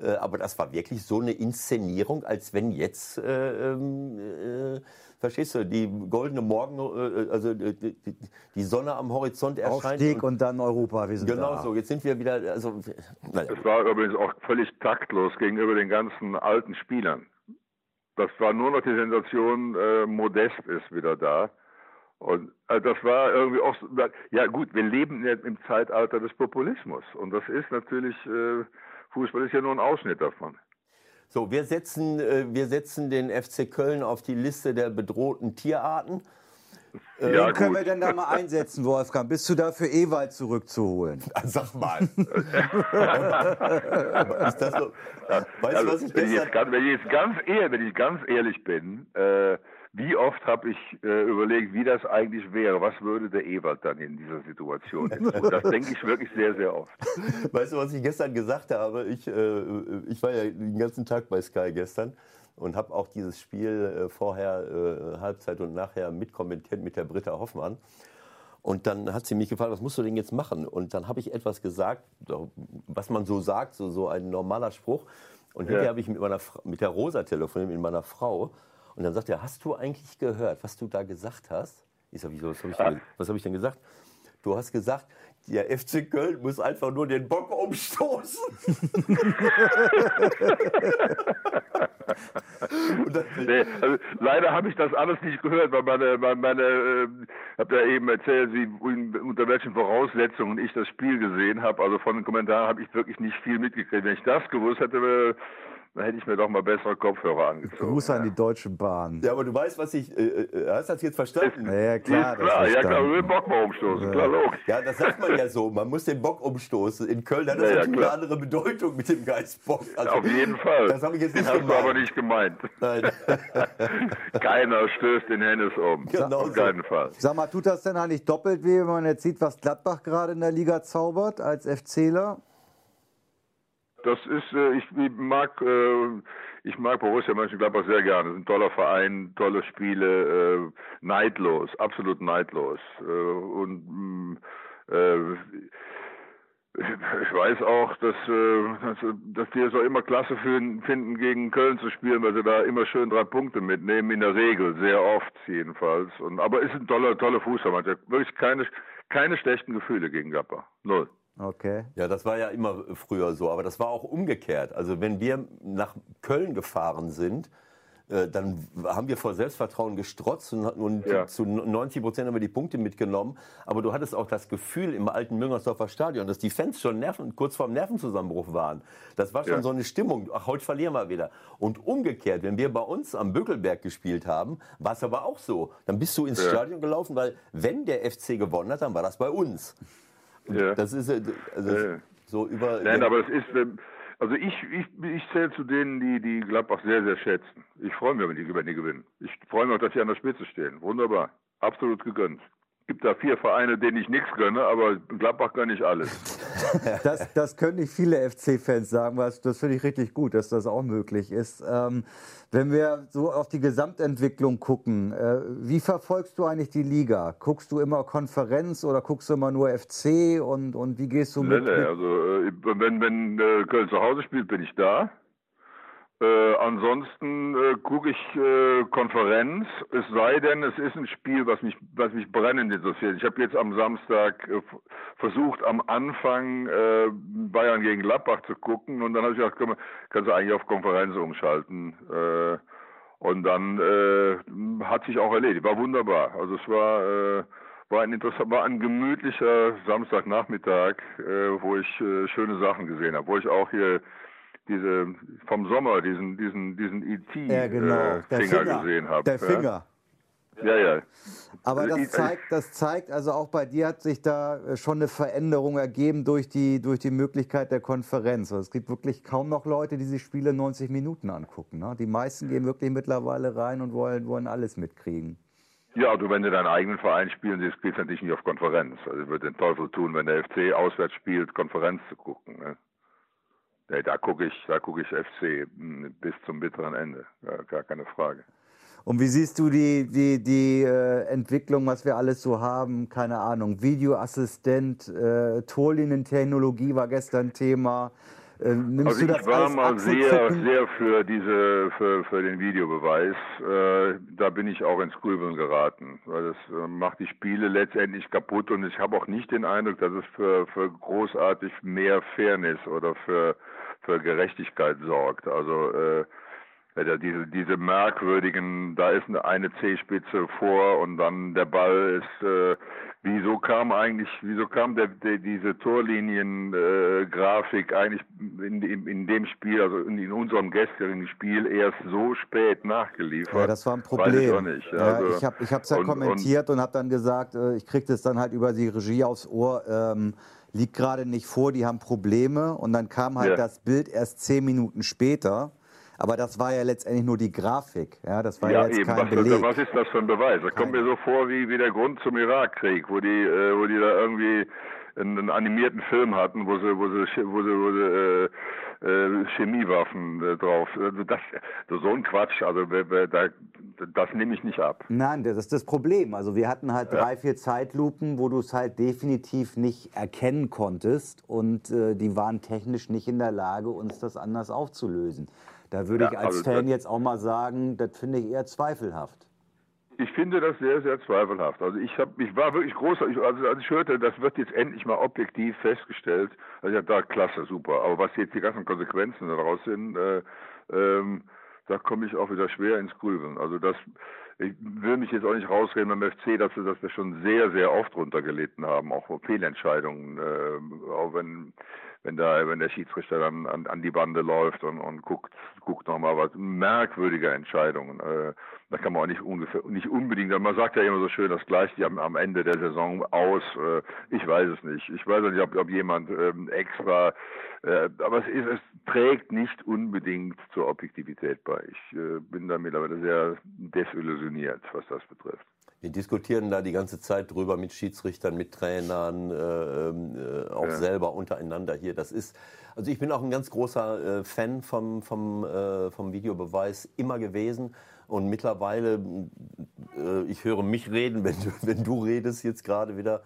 Äh, aber das war wirklich so eine Inszenierung, als wenn jetzt, äh, ähm, äh, verstehst du, die goldene Morgen, äh, also äh, die, die- die Sonne am Horizont erscheint. Aufstieg und dann Europa, wir sind Genau da. so, jetzt sind wir wieder, also, naja. Das war übrigens auch völlig taktlos gegenüber den ganzen alten Spielern. Das war nur noch die Sensation, äh, Modest ist wieder da. Und äh, das war irgendwie auch, so- ja gut, wir leben ja im Zeitalter des Populismus. Und das ist natürlich, äh, Fußball ist ja nur ein Ausschnitt davon. So, wir setzen, äh, wir setzen den FC Köln auf die Liste der bedrohten Tierarten. Wen ja, können wir denn da mal einsetzen, Wolfgang? Bist du dafür Ewald zurückzuholen? Sag mal. ist das so? Weißt also, du, was ich wenn, jetzt ganz, wenn, ich jetzt ganz ehrlich, wenn ich ganz ehrlich bin, äh, wie oft habe ich äh, überlegt, wie das eigentlich wäre? Was würde der Ewald dann in dieser Situation tun? Das denke ich wirklich sehr, sehr oft. Weißt du, was ich gestern gesagt habe? Ich, äh, ich war ja den ganzen Tag bei Sky gestern und habe auch dieses Spiel äh, vorher, äh, Halbzeit und nachher mitkommentiert mit der Britta Hoffmann. Und dann hat sie mich gefragt, was musst du denn jetzt machen? Und dann habe ich etwas gesagt, was man so sagt, so, so ein normaler Spruch. Und hinterher habe ich mit, meiner, mit der Rosa telefoniert, mit meiner Frau. Und dann sagt er, hast du eigentlich gehört, was du da gesagt hast? Ich sag, wieso, was habe ich, denn- was hab ich denn gesagt? Du hast gesagt, der FC Köln muss einfach nur den Bock umstoßen. Nee, also, leider habe ich das alles nicht gehört, weil meine, meine, meine äh, habe ja eben erzählt, wie, unter welchen Voraussetzungen ich das Spiel gesehen habe. Also von den Kommentaren habe ich wirklich nicht viel mitgekriegt. Wenn ich das gewusst hätte, dann hätte ich mir doch mal bessere Kopfhörer angezogen. Gruß an die Deutsche Bahn. Ja, aber du weißt, was ich. Äh, äh, hast du das jetzt verstanden? Ja, ja, Ist klar. das klar, ja klar, wir den Bock mal umstoßen, klar, logisch. Ja, das sagt man ja so. Man muss den Bock umstoßen. In Köln hat das Ja, ja, natürlich klar. eine andere Bedeutung mit dem Geistbock. Also, Auf jeden Fall. Das habe ich jetzt nicht Hast du gemeint. aber nicht gemeint. Nein. Keiner stößt den Hennes um. Genau Auf so. keinen Fall. Sag mal, tut das denn eigentlich doppelt weh, wenn man jetzt sieht, was Gladbach gerade in der Liga zaubert als FCler? Das ist, äh, ich mag, äh, ich mag Borussia Mönchengladbach sehr gerne. Ist ein toller Verein, tolle Spiele, äh, neidlos, absolut neidlos. Und äh, ich weiß auch, dass, dass, die es auch immer klasse finden, gegen Köln zu spielen, weil sie da immer schön drei Punkte mitnehmen, in der Regel, sehr oft jedenfalls. Und, aber ist ein toller, toller Fußballmannschaft. Wirklich keine, keine schlechten Gefühle gegen Gladbach. Null. Okay. Ja, das war ja immer früher so, aber das war auch umgekehrt. Also wenn wir nach Köln gefahren sind, äh, dann haben wir vor Selbstvertrauen gestrotzt und, und Ja. zu 90 Prozent haben wir die Punkte mitgenommen. Aber du hattest auch das Gefühl im alten Müngersdorfer Stadion, dass die Fans schon Nerven, kurz vorm Nervenzusammenbruch waren. Das war schon Ja. so eine Stimmung. Ach, heute verlieren wir wieder. Und umgekehrt, wenn wir bei uns am Bökelberg gespielt haben, war es aber auch so. Dann bist du ins Ja. Stadion gelaufen, weil wenn der FC gewonnen hat, dann war das bei uns. Ja. Das ist also Ja. so über. Nein, aber es ist, ähm, also ich, ich, ich zähle zu denen, die, die Gladbach sehr, sehr schätzen. Ich freue mich, wenn die, wenn die gewinnen. Ich freue mich auch, dass sie an der Spitze stehen. Wunderbar. Absolut gegönnt. Gibt da vier Vereine, denen ich nichts gönne, aber Gladbach gönne ich alles. Das, das können nicht viele FC-Fans sagen, was das finde ich richtig gut, dass das auch möglich ist. Ähm, wenn wir so auf die Gesamtentwicklung gucken, äh, wie verfolgst du eigentlich die Liga? Guckst du immer Konferenz oder guckst du immer nur FC und, und wie gehst du Nee, mit? nee, mit also äh, wenn, wenn äh, Köln zu Hause spielt, bin ich da. Äh, ansonsten äh, gucke ich äh, Konferenz, es sei denn, es ist ein Spiel, was mich, was mich brennend interessiert. Ich habe jetzt am Samstag äh, versucht, am Anfang äh, Bayern gegen Gladbach zu gucken und dann habe ich gedacht, komm, kannst du eigentlich auf Konferenz umschalten. Äh, und dann hat sich auch erledigt. War wunderbar. Also es war, war ein interessant, war ein gemütlicher Samstagnachmittag, wo ich schöne Sachen gesehen habe, wo ich auch hier diese vom Sommer diesen diesen diesen ET ja, genau, äh, Finger, Finger, gesehen habe. der Finger. Ja, ja. ja. Aber Also das zeigt, das zeigt, also auch bei dir hat sich da äh, schon eine Veränderung ergeben durch die, durch die Möglichkeit der Konferenz. Also es gibt wirklich kaum noch Leute, die sich Spiele 90 Minuten angucken. Ne? Die meisten gehen wirklich mittlerweile rein und wollen, wollen alles mitkriegen. Ja, du, wenn du deinen eigenen Verein spielen siehst, gehst du natürlich nicht auf Konferenz. Also ich würde den Teufel tun, wenn der FC auswärts spielt, Konferenz zu gucken. Ne? Nee, da gucke ich, da gucke ich FC mh, bis zum bitteren Ende. Gar keine Frage. Und wie siehst du die, die, die äh, Entwicklung, was wir alles so haben? Keine Ahnung, Videoassistent, äh, Torlinientechnologie war gestern Thema. Äh, nimmst Also du das ich war mal sehr, sehr für diese, für, für den Videobeweis. Äh, da bin ich auch ins Grübeln geraten, weil das äh, macht die Spiele letztendlich kaputt und ich habe auch nicht den Eindruck, dass es für, für großartig mehr Fairness oder für, für Gerechtigkeit sorgt. Also äh, ja, diese, diese merkwürdigen, da ist eine, C-Spitze vor und dann der Ball ist, äh, wieso kam eigentlich, wieso kam der, der diese Torlinien-Grafik äh, eigentlich in, in, in dem Spiel, also in, in unserem gestrigen Spiel erst so spät nachgeliefert? Ja, das war ein Weiß ich Problem. nicht. Ja, Also, ich habe ich hab's ja und- kommentiert und, habe dann gesagt, äh, ich kriege das dann halt über die Regie aufs Ohr. Ähm, liegt gerade nicht vor, die haben Probleme. Und dann kam halt Ja. das Bild erst zehn Minuten später. Aber das war ja letztendlich nur die Grafik. Ja, das war ja, ja jetzt eben. kein Was, Beleg. was ist das für ein Beweis? Das kommt mir so vor wie, wie der Grund zum Irakkrieg, wo die, äh, wo die da irgendwie einen, einen animierten Film hatten, wo sie, wo sie, wo sie, wo sie äh, äh, Chemiewaffen äh, drauf. Also das, so ein Quatsch. Also wer, wer, da, das nehme ich nicht ab. Nein, das ist das Problem. Also wir hatten halt drei, vier Zeitlupen, wo du es halt definitiv nicht erkennen konntest und äh, die waren technisch nicht in der Lage, uns das anders aufzulösen. Da würde Ja, ich als also Fan jetzt auch mal sagen, das finde ich eher zweifelhaft. Ich finde das sehr, sehr zweifelhaft. Also ich habe, ich war wirklich groß, also als ich hörte, das wird jetzt endlich mal objektiv festgestellt, also ich dachte, klasse, super. Aber was jetzt die ganzen Konsequenzen daraus sind, äh, ähm, da komme ich auch wieder schwer ins Grübeln. Also das, ich will mich jetzt auch nicht rausreden beim FC, dass wir, dass wir schon sehr, sehr oft runtergelitten haben, auch Fehlentscheidungen, äh, auch wenn wenn da, wenn der Schiedsrichter dann an, an die Bande läuft und, und guckt, guckt nochmal was merkwürdige Entscheidungen. Äh, da kann man auch nicht ungefähr, nicht unbedingt, man sagt ja immer so schön, das gleicht am, am Ende der Saison aus. Äh, ich weiß es nicht. Ich weiß nicht, ob, ob jemand ähm, extra, äh, aber es ist, es trägt nicht unbedingt zur Objektivität bei. Ich äh, bin da mittlerweile sehr desillusioniert, was das betrifft. Wir diskutieren da die ganze Zeit drüber mit Schiedsrichtern, mit Trainern, äh, äh, auch Ja. selber untereinander hier. Das ist, also ich bin auch ein ganz großer äh, Fan vom, vom, äh, vom Videobeweis immer gewesen. Und mittlerweile, äh, ich höre mich reden, wenn du, wenn du redest jetzt gerade wieder.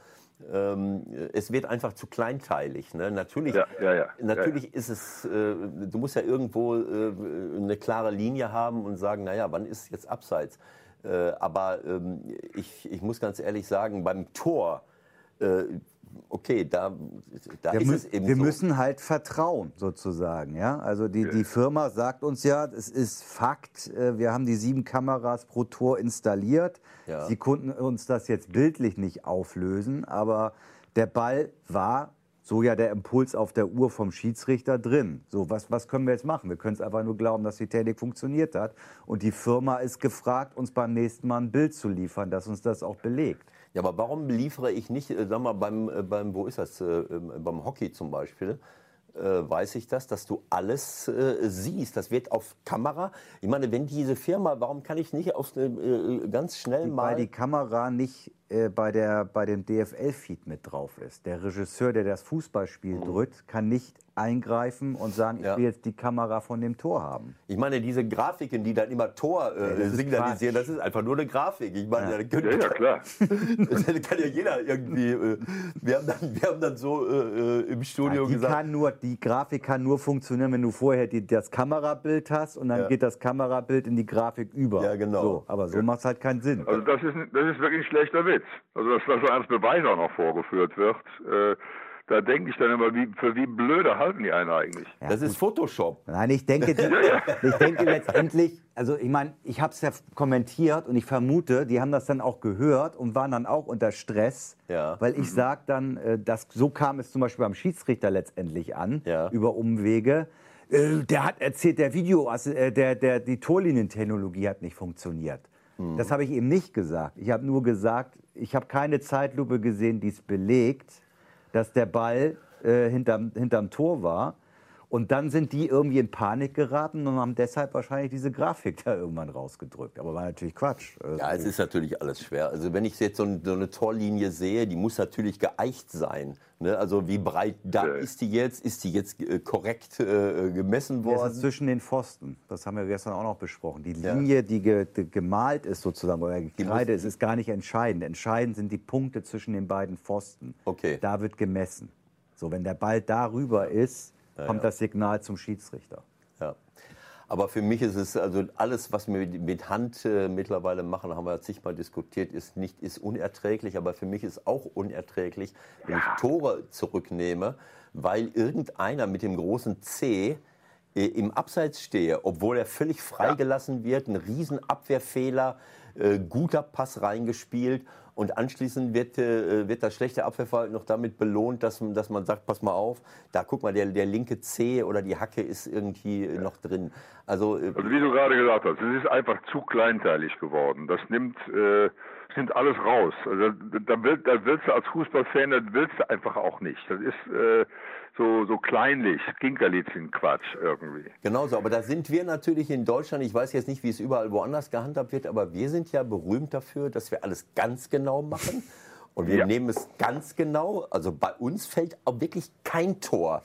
Ähm, es wird einfach zu kleinteilig. Ne? Natürlich, Ja, ja, ja. natürlich ist es, äh, du musst ja irgendwo äh, eine klare Linie haben und sagen, naja, wann ist jetzt abseits? Äh, aber ähm, ich, ich muss ganz ehrlich sagen, beim Tor, äh, okay, da, da Wir, ist es eben wir so. müssen halt vertrauen, sozusagen. Ja? Also die, die Firma sagt uns ja, es ist Fakt, äh, wir haben die sieben Kameras pro Tor installiert. Ja. Sie konnten uns das jetzt bildlich nicht auflösen, aber der Ball war, so ja der Impuls auf der Uhr vom Schiedsrichter drin. So, was, was können wir jetzt machen? Wir können es einfach nur glauben, dass die Technik funktioniert hat. Und die Firma ist gefragt, uns beim nächsten Mal ein Bild zu liefern, das uns das auch belegt. Ja, aber warum liefere ich nicht, äh, sag mal, beim, äh, beim wo ist das, äh, ähm, beim Hockey zum Beispiel, weiß ich das, dass du alles äh, siehst. Das wird auf Kamera. Ich meine, wenn diese Firma, warum kann ich nicht auf äh, ganz schnell weil mal. die Kamera nicht äh, bei, der, bei dem DFL-Feed mit drauf ist. Der Regisseur, der das Fußballspiel drückt, kann nicht eingreifen und sagen, ich Ja. will jetzt die Kamera von dem Tor haben. Ich meine, diese Grafiken, die dann immer Tor äh, das signalisieren, das ist einfach nur eine Grafik. Ich meine, Ja. da können, Ja, ja, klar. das kann ja jeder irgendwie. Äh, wir, haben dann, wir haben dann so äh, äh, im Studio die, gesagt. kann nur, die Grafik kann nur funktionieren, wenn du vorher die, das Kamerabild hast und dann Ja. geht das Kamerabild in die Grafik über. Ja, genau. So, aber so macht es halt keinen Sinn. Also das ist, das ist wirklich ein schlechter Witz. Also dass das so als Beweis auch noch vorgeführt wird, äh, da denke ich dann immer, wie, für wie blöde halten die einen eigentlich? Ja, das ist Photoshop. Nein, ich denke, ich denke letztendlich, also ich meine, ich habe es ja kommentiert und ich vermute, die haben das dann auch gehört und waren dann auch unter Stress, Ja. weil ich sage dann, äh, dass so kam es zum Beispiel beim Schiedsrichter letztendlich an, Ja. über Umwege. Äh, Der hat erzählt, der Video, äh, der, der, die Torlinientechnologie hat nicht funktioniert. Hm. Das habe ich ihm nicht gesagt. Ich habe nur gesagt, ich habe keine Zeitlupe gesehen, die es belegt, dass der Ball äh, hinterm, hinterm Tor war. Und dann sind die irgendwie in Panik geraten und haben deshalb wahrscheinlich diese Grafik da irgendwann rausgedrückt. Aber war natürlich Quatsch. Äh, Ja, es ist natürlich alles schwer. Also wenn ich jetzt so, ein, so eine Torlinie sehe, die muss natürlich geeicht sein. Ne? Also wie breit da Ja. ist die jetzt? Ist die jetzt äh, korrekt äh, gemessen Das ist worden? zwischen den Pfosten. Das haben wir gestern auch noch besprochen. Die Ja. Linie, die, ge, die gemalt ist sozusagen, oder gekreidet ist, ist gar nicht entscheidend. Entscheidend sind die Punkte zwischen den beiden Pfosten. Okay. Da wird gemessen. So, wenn der Ball darüber ist, kommt das Signal zum Schiedsrichter. Ja. Aber für mich ist es, also alles, was wir mit, Hand äh, mittlerweile machen, haben wir zigmal diskutiert, ist nicht ist unerträglich. Aber für mich ist auch unerträglich, wenn ich Tore zurücknehme, weil irgendeiner mit dem großen C im Abseits stehe, obwohl er völlig freigelassen wird, ein riesen Abwehrfehler, äh, guter Pass reingespielt und anschließend wird, äh, wird das schlechte Abwehrverhalten noch damit belohnt, dass, man- dass man sagt, pass mal auf, da guck mal, der, der linke Zeh oder die Hacke ist irgendwie äh, noch drin. Also äh, Also wie du gerade gesagt hast, es ist einfach zu kleinteilig geworden. Das nimmt, äh, das nimmt alles raus. Also da, will, da willst du als Fußballfan, das willst du einfach auch nicht. Das ist äh, so, so kleinlich, Kinkerlitzchen-Quatsch irgendwie. Genauso, aber da sind wir natürlich in Deutschland, ich weiß jetzt nicht, wie es überall woanders gehandhabt wird, aber wir sind ja berühmt dafür, dass wir alles ganz genau machen. Und wir Ja. nehmen es ganz genau. Also bei uns fällt auch wirklich kein Tor,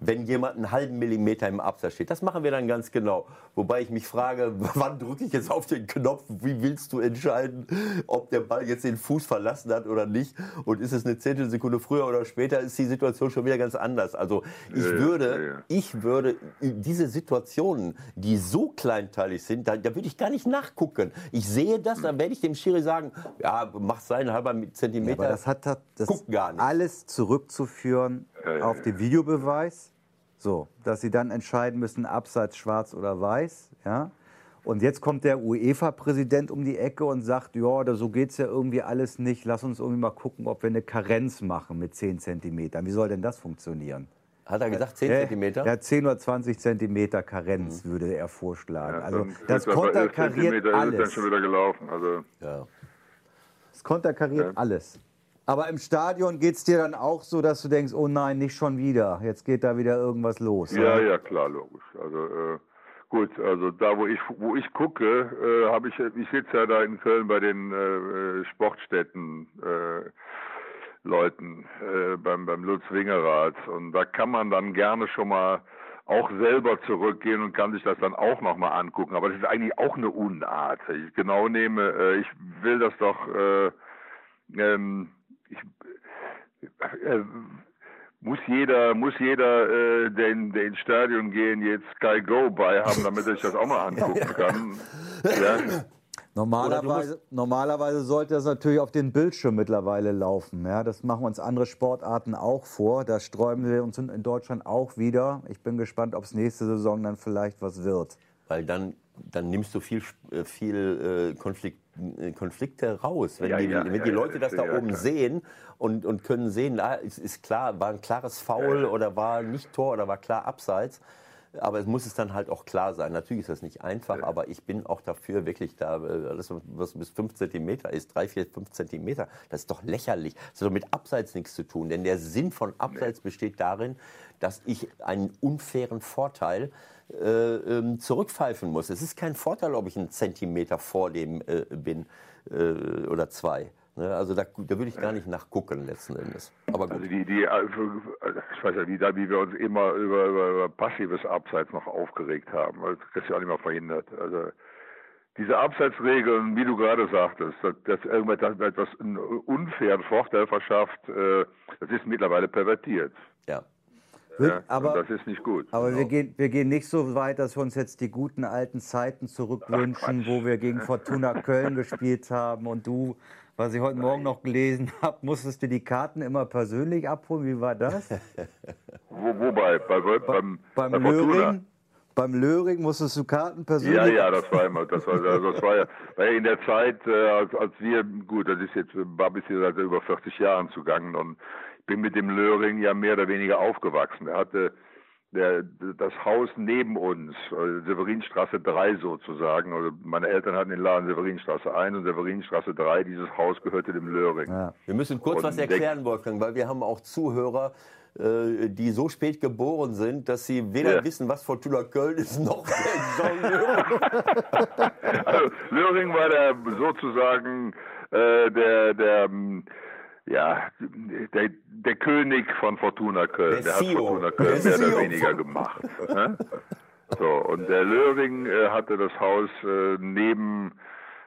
wenn jemand einen halben Millimeter im Absatz steht. Das machen wir dann ganz genau. Wobei ich mich frage, wann drücke ich jetzt auf den Knopf? Wie willst du entscheiden, ob der Ball jetzt den Fuß verlassen hat oder nicht? Und ist es eine Zehntelsekunde früher oder später, ist die Situation schon wieder ganz anders. Also ich Ja, würde, ja, ja. ich würde diese Situationen, die so kleinteilig sind, da, da würde ich gar nicht nachgucken. Ich sehe das, dann werde ich dem Schiri sagen, ja, mach seinen halber Zentimeter. Aber das hat das nicht. alles zurückzuführen Ja, ja, auf den Videobeweis. So, dass sie dann entscheiden müssen, abseits schwarz oder weiß. Ja? Und jetzt kommt der UEFA-Präsident um die Ecke und sagt, ja, da- so geht es ja irgendwie alles nicht. Lass uns irgendwie mal gucken, ob wir eine Karenz machen mit 10 Zentimetern. Wie soll denn das funktionieren? Hat er gesagt 10 Ja, Zentimeter? Ja, 10 oder 20 Zentimeter Karenz würde er vorschlagen. Ja, also das wird's aber 11 konterkariert Zentimeter ist dann alles. schon wieder gelaufen. Also, Ja. Das konterkariert alles. Aber im Stadion geht es dir dann auch so, dass du denkst, oh nein, nicht schon wieder. Jetzt geht da wieder irgendwas los. ja, ja, klar, logisch. Also äh, gut, also da wo ich wo ich gucke, äh, habe ich ich sitze ja da in Köln bei den äh, Sportstätten äh, Leuten äh, beim beim Lutz Wingerrad und da kann man dann gerne schon mal auch selber zurückgehen und kann sich das dann auch nochmal angucken. Aber das ist eigentlich auch eine Unart. Ich genau nehme, äh, ich will das doch, äh, ähm, ich, äh, muss jeder, muss jeder, äh, den, der ins Stadion gehen, jetzt Sky Go bei haben, damit er sich das auch mal angucken kann. Ja. Normalerweise, normalerweise sollte das natürlich auf den Bildschirm mittlerweile laufen. Ja, das machen uns andere Sportarten auch vor. Da sträuben wir uns in in Deutschland auch wieder. Ich bin gespannt, ob es nächste Saison dann vielleicht was wird. Weil dann, dann nimmst du viel, äh, viel äh, Konflikt, Konflikte raus. Wenn Ja, die, ja, wenn ja, die Leute das da oben klar. sehen und, und können sehen, na, es ist klar, war ein klares Foul oder war nicht Tor oder war klar abseits. Aber es muss es dann halt auch klar sein. Natürlich ist das nicht einfach, aber ich bin auch dafür wirklich da, äh, alles was bis 5 Zentimeter ist, 3, 4, 5 Zentimeter, das ist doch lächerlich. Das hat doch mit Abseits nichts zu tun. Denn der Sinn von Abseits besteht darin, dass ich einen unfairen Vorteil äh, ähm, zurückpfeifen muss. Es ist kein Vorteil, ob ich einen Zentimeter vor dem äh, bin äh, oder zwei. Ne? Also da, da würde ich gar nicht nachgucken letzten Endes. Aber gut. Also die, die, also ich weiß ja, wie, wie wir uns immer über, über, über passives Abseits noch aufgeregt haben. Das ist ja auch nicht mehr verhindert. Also diese Abseitsregeln, wie du gerade sagtest, dass, dass irgendetwas etwas einen unfairen Vorteil verschafft, äh, das ist mittlerweile pervertiert. Ja. Ja? aber- das ist nicht gut. Aber wir, gehen, wir gehen nicht so weit, dass wir uns jetzt die guten alten Zeiten zurückwünschen, wo wir gegen Fortuna Köln gespielt haben und du, was ich heute Morgen noch gelesen habe, musstest du die Karten immer persönlich abholen. Wie war das? Wo, wobei? Bei, bei, beim, Beim bei? Löring? Beim Löring musstest du Karten persönlich Ja, ja, das war immer, das war, also das war ja, ja in der Zeit, äh, als, als wir, gut, das ist jetzt, war bis hier seit über 40 Jahren zugangen und ich bin mit dem Löring ja mehr oder weniger aufgewachsen. Er hatte der, das Haus neben uns, äh, Severinstraße 3 sozusagen, also meine Eltern hatten den Laden Severinstraße 1 und Severinstraße 3, dieses Haus gehörte dem Löring. Ja. Wir müssen kurz Und was erklären, Wolfgang, weil wir haben auch Zuhörer, äh, die so spät geboren sind, dass sie weder Ja. wissen, was Fortuna Köln ist, noch. Also Löring war der sozusagen äh, der der ähm, ja der, der König von Fortuna Köln. Der Der, hat CEO. Fortuna Köln mehr oder CEO. weniger gemacht. ne? So und der Löring äh, hatte das Haus äh, neben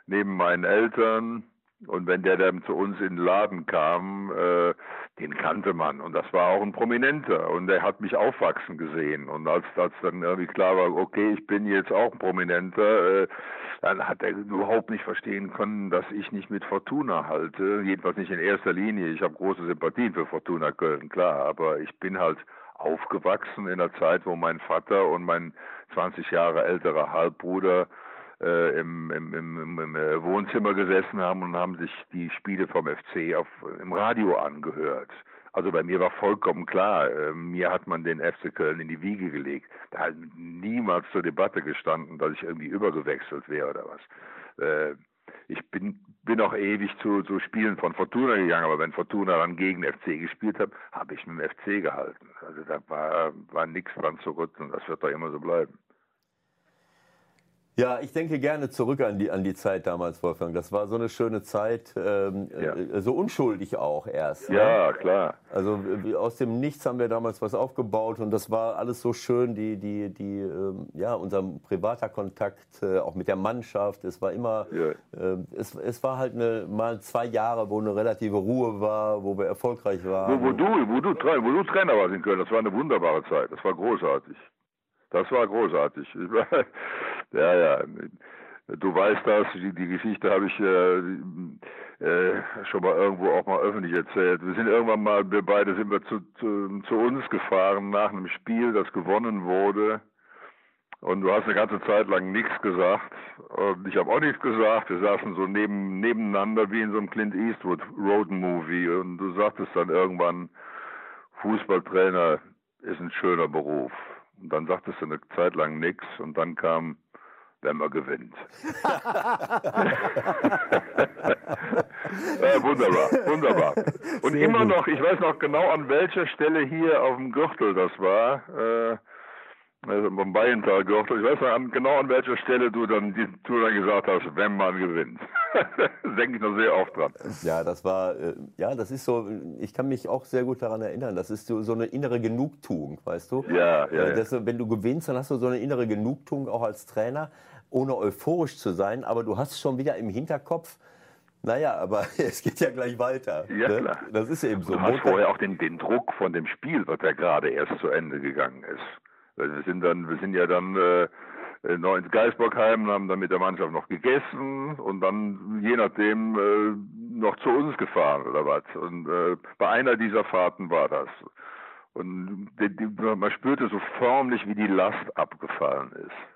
neben meinen Eltern. Und wenn der dann zu uns in den Laden kam, äh, den kannte man. Und das war auch ein Prominenter. Und der hat mich aufwachsen gesehen. Und als das dann irgendwie klar war, okay, ich bin jetzt auch ein Prominenter, äh, dann hat er überhaupt nicht verstehen können, dass ich nicht mit Fortuna halte. Jedenfalls nicht in erster Linie. Ich habe große Sympathien für Fortuna Köln, klar. Aber ich bin halt aufgewachsen in einer Zeit, wo mein Vater und mein 20 Jahre älterer Halbbruder äh, im, im, im, im, im äh, Wohnzimmer gesessen haben und haben sich die Spiele vom FC auf, im Radio angehört. Also bei mir war vollkommen klar, äh, mir hat man den FC Köln in die Wiege gelegt. Da hat niemals zur Debatte gestanden, dass ich irgendwie übergewechselt wäre oder was. Äh, ich bin, bin auch ewig zu, zu Spielen von Fortuna gegangen, aber wenn Fortuna dann gegen FC gespielt hat, habe ich mit dem FC gehalten. Also da war, war nichts dran zu rütteln. Das wird doch immer so bleiben. Ja, ich denke gerne zurück an die, an die Zeit damals, Wolfgang. Das war so eine schöne Zeit, ähm, Ja. äh, so unschuldig auch erst. ne? Ja, klar. Also äh, aus dem Nichts haben wir damals was aufgebaut und das war alles so schön, die, die, die, ähm, ja, unser privater Kontakt, äh, auch mit der Mannschaft. Es war immer, Ja. ähm, es, es war halt eine, mal zwei Jahre, wo eine relative Ruhe war, wo wir erfolgreich waren. Wo, wo, du, wo, du, wo du Trainer warst in Köln, das war eine wunderbare Zeit. Das war großartig. Das war großartig. Ja, ja. Du weißt das, die, die Geschichte habe ich äh, äh, schon mal irgendwo auch mal öffentlich erzählt. Wir sind irgendwann mal, wir beide sind wir zu, zu, zu uns gefahren nach einem Spiel, das gewonnen wurde. Und du hast eine ganze Zeit lang nichts gesagt. Und ich habe auch nichts gesagt. Wir saßen so neben, nebeneinander wie in so einem Clint Eastwood Road Movie. Und du sagtest dann irgendwann, Fußballtrainer ist ein schöner Beruf. Und dann sagtest du eine Zeit lang nichts. Und dann kam, wenn man gewinnt. ja, wunderbar, wunderbar. Und Sehr immer gut. noch, ich weiß noch genau, an welcher Stelle hier auf dem Gürtel das war. Äh, also beim Bayental-Gürtel. Ich weiß noch genau an welcher Stelle du dann, die, du dann gesagt hast, wenn man gewinnt. Denke ich noch sehr oft dran. Ja, das war, äh, ja, das ist so, ich kann mich auch sehr gut daran erinnern. Das ist so, so eine innere Genugtuung, weißt du? Ja, ja, Äh, ja. Das, wenn du gewinnst, dann hast du so eine innere Genugtuung auch als Trainer, ohne euphorisch zu sein, aber du hast schon wieder im Hinterkopf, naja, aber es geht ja gleich weiter. Ja, ne? klar. Das ist eben so. Du hast vorher auch den, den Druck von dem Spiel, was ja gerade erst zu Ende gegangen ist. Wir sind dann, wir sind ja dann äh, äh, noch ins Geisbockheim, haben dann mit der Mannschaft noch gegessen und dann je nachdem äh, noch zu uns gefahren oder was. Und äh, bei einer dieser Fahrten war das. Und die, die, man spürte so förmlich, wie die Last abgefallen ist.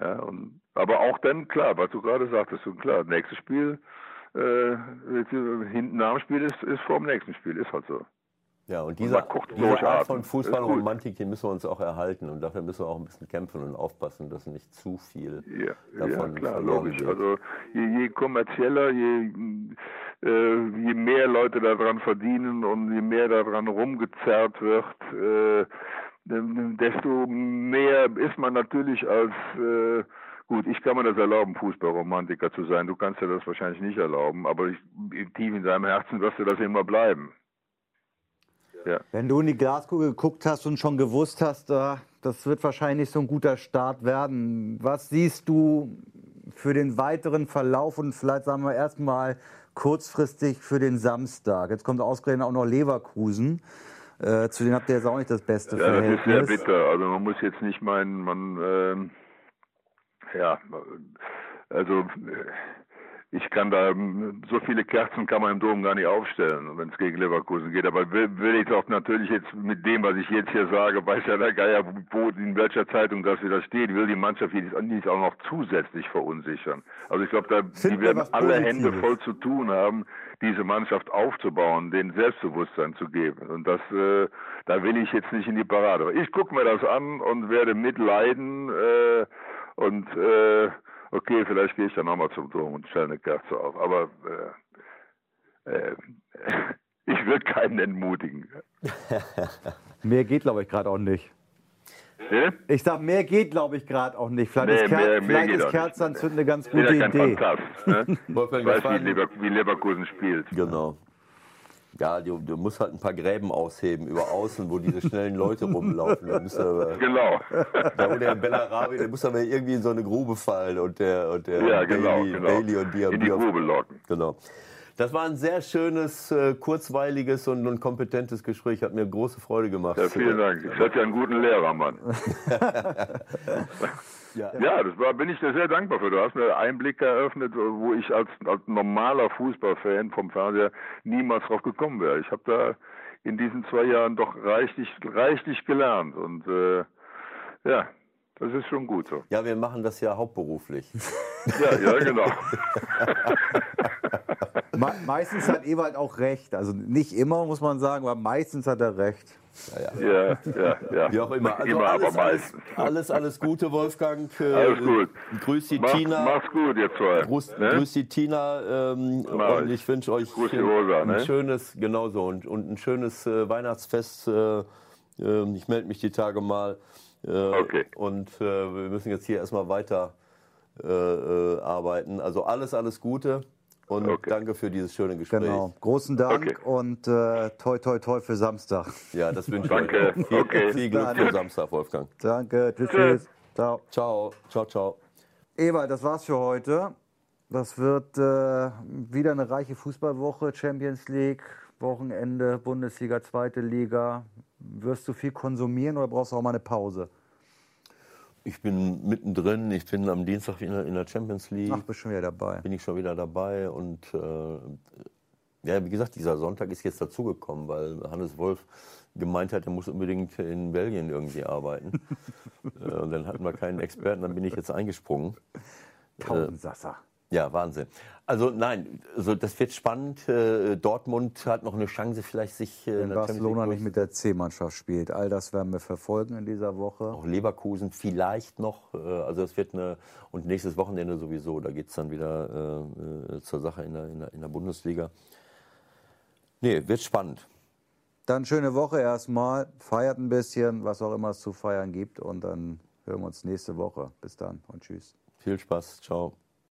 Ja, und, aber auch dann, klar, was du gerade sagtest, und klar, nächstes Spiel, äh, hinten nach dem Spiel ist, ist vor dem nächsten Spiel, ist halt so. Ja, und Und diese, kurz diese Art von. Fußballromantik, die müssen wir uns auch erhalten. Und dafür müssen wir auch ein bisschen kämpfen und aufpassen, dass nicht zu viel Ja, ja davon klar, verloren logisch. geht. Also je, je kommerzieller, je, äh, je mehr Leute daran verdienen und je mehr daran rumgezerrt wird, äh, desto mehr ist man natürlich als äh, Gut, ich kann mir das erlauben, Fußballromantiker zu sein. Du kannst dir das wahrscheinlich nicht erlauben, aber ich, tief in deinem Herzen wirst du das immer bleiben. Ja. Wenn du in die Glaskugel geguckt hast und schon gewusst hast, das wird wahrscheinlich so ein guter Start werden, was siehst du für den weiteren Verlauf und vielleicht sagen wir erstmal kurzfristig für den Samstag? Jetzt kommt ausgerechnet auch noch Leverkusen. Äh, zu denen habt ihr jetzt auch nicht das beste Ja, das ist sehr Verhältnis. bitter. Also man muss jetzt nicht meinen, man, ähm, ja, also äh, ich kann da, ähm, so viele Kerzen kann man im Dom gar nicht aufstellen, wenn es gegen Leverkusen geht. Aber will, will ich auch natürlich jetzt mit dem, was ich jetzt hier sage, weiß ja der Geier, wo, in welcher Zeitung das wieder steht, will die Mannschaft jetzt nicht auch noch zusätzlich verunsichern. Also ich glaube, da, Finden die werden alle Positives. Hände voll zu tun haben, diese Mannschaft aufzubauen, den Selbstbewusstsein zu geben. Und das, äh, da will ich jetzt nicht in die Parade. Ich gucke mir das an und werde mitleiden äh, und äh, okay, vielleicht gehe ich dann nochmal zum Dom und stelle eine Kerze auf. Aber äh, äh, ich will keinen entmutigen. Mehr geht, glaube ich, gerade auch nicht. Ne? Ich sag, mehr geht, glaube ich, gerade auch nicht. Vielleicht Nee, ist, Ker mehr- mehr vielleicht geht ist. Kerzenanzünden eine ganz gute Idee. Fantast. Ne? Wolfgang, weiß, wie, Lever wie Leverkusen spielt. Genau. Ja, du, du musst halt ein paar Gräben ausheben über außen, wo diese schnellen Leute rumlaufen. Da, aber, Genau. da wo der Bellarabi, der muss aber irgendwie in so eine Grube fallen und der, und der Ja, genau, Bailey, genau. Bailey und die, In die Grube locken. Genau. Das war ein sehr schönes, äh, kurzweiliges und, und kompetentes Gespräch. Hat mir große Freude gemacht. Ja, vielen Dank. Ich hatte ja einen guten Lehrer, Mann. Ja. Ja, das war, bin ich dir sehr dankbar für. Du hast mir Einblicke eröffnet, wo ich als, als normaler Fußballfan vom Fernseher niemals drauf gekommen wäre. Ich habe da in diesen zwei Jahren doch reichlich, reichlich gelernt. Und äh, ja, das ist schon gut so. ja, wir machen das ja hauptberuflich. Ja, ja, genau. Me meistens hat Ewald auch recht. Also nicht immer, muss man sagen, aber meistens hat er recht. Ja, ja, ja. Wie auch immer. Also immer, alles, aber alles, meistens. alles, alles Gute, Wolfgang. Äh, Alles gut. Grüß die Mach, Tina. Mach's gut, ihr zwei. Grüß, ne? grüß die Tina ähm, und ich. wünsche euch Grüß die Rosa, ein ne? schönes, genauso, und, und ein schönes äh, Weihnachtsfest. Äh, ähm, ich melde mich die Tage mal. Äh, Okay. Und äh, wir müssen jetzt hier erstmal weiter äh, äh, arbeiten. Also alles, alles Gute und Okay. danke für dieses schöne Gespräch. Genau. Großen Dank Okay. und äh, toi toi toi für Samstag. Ja, das wünsche ich Danke. euch. Viel, Okay. viel Glück für Samstag, Wolfgang. Danke. Tschüss. Tschüss. tschüss. Ciao. Ciao, ciao, ciao. Ewald, das war's für heute. Das wird äh, wieder eine reiche Fußballwoche, Champions League, Wochenende, Bundesliga, zweite Liga. Wirst du viel konsumieren oder brauchst du auch mal eine Pause? Ich bin mittendrin. Ich bin am Dienstag in der, in der Champions League. Ach, bist schon wieder dabei. bin ich schon wieder dabei und äh, Ja, wie gesagt, dieser Sonntag ist jetzt dazugekommen, weil Hannes Wolf gemeint hat, er muss unbedingt in Belgien irgendwie arbeiten. Äh, und dann hatten wir keinen Experten, dann bin ich jetzt eingesprungen. Tausendsasser. Ja, Wahnsinn. Also nein, also das wird spannend. Äh, Dortmund hat noch eine Chance, vielleicht sich äh, Wenn Barcelona nicht mit der C-Mannschaft spielt. All das werden wir verfolgen in dieser Woche. Auch Leverkusen vielleicht noch. äh, Also es wird eine und nächstes Wochenende sowieso. Da geht es dann wieder äh, zur Sache in der, in, der, in der Bundesliga. Nee, wird spannend. Dann schöne Woche erstmal. Feiert ein bisschen, was auch immer es zu feiern gibt. Und dann hören wir uns nächste Woche. Bis dann und tschüss. Viel Spaß. Ciao.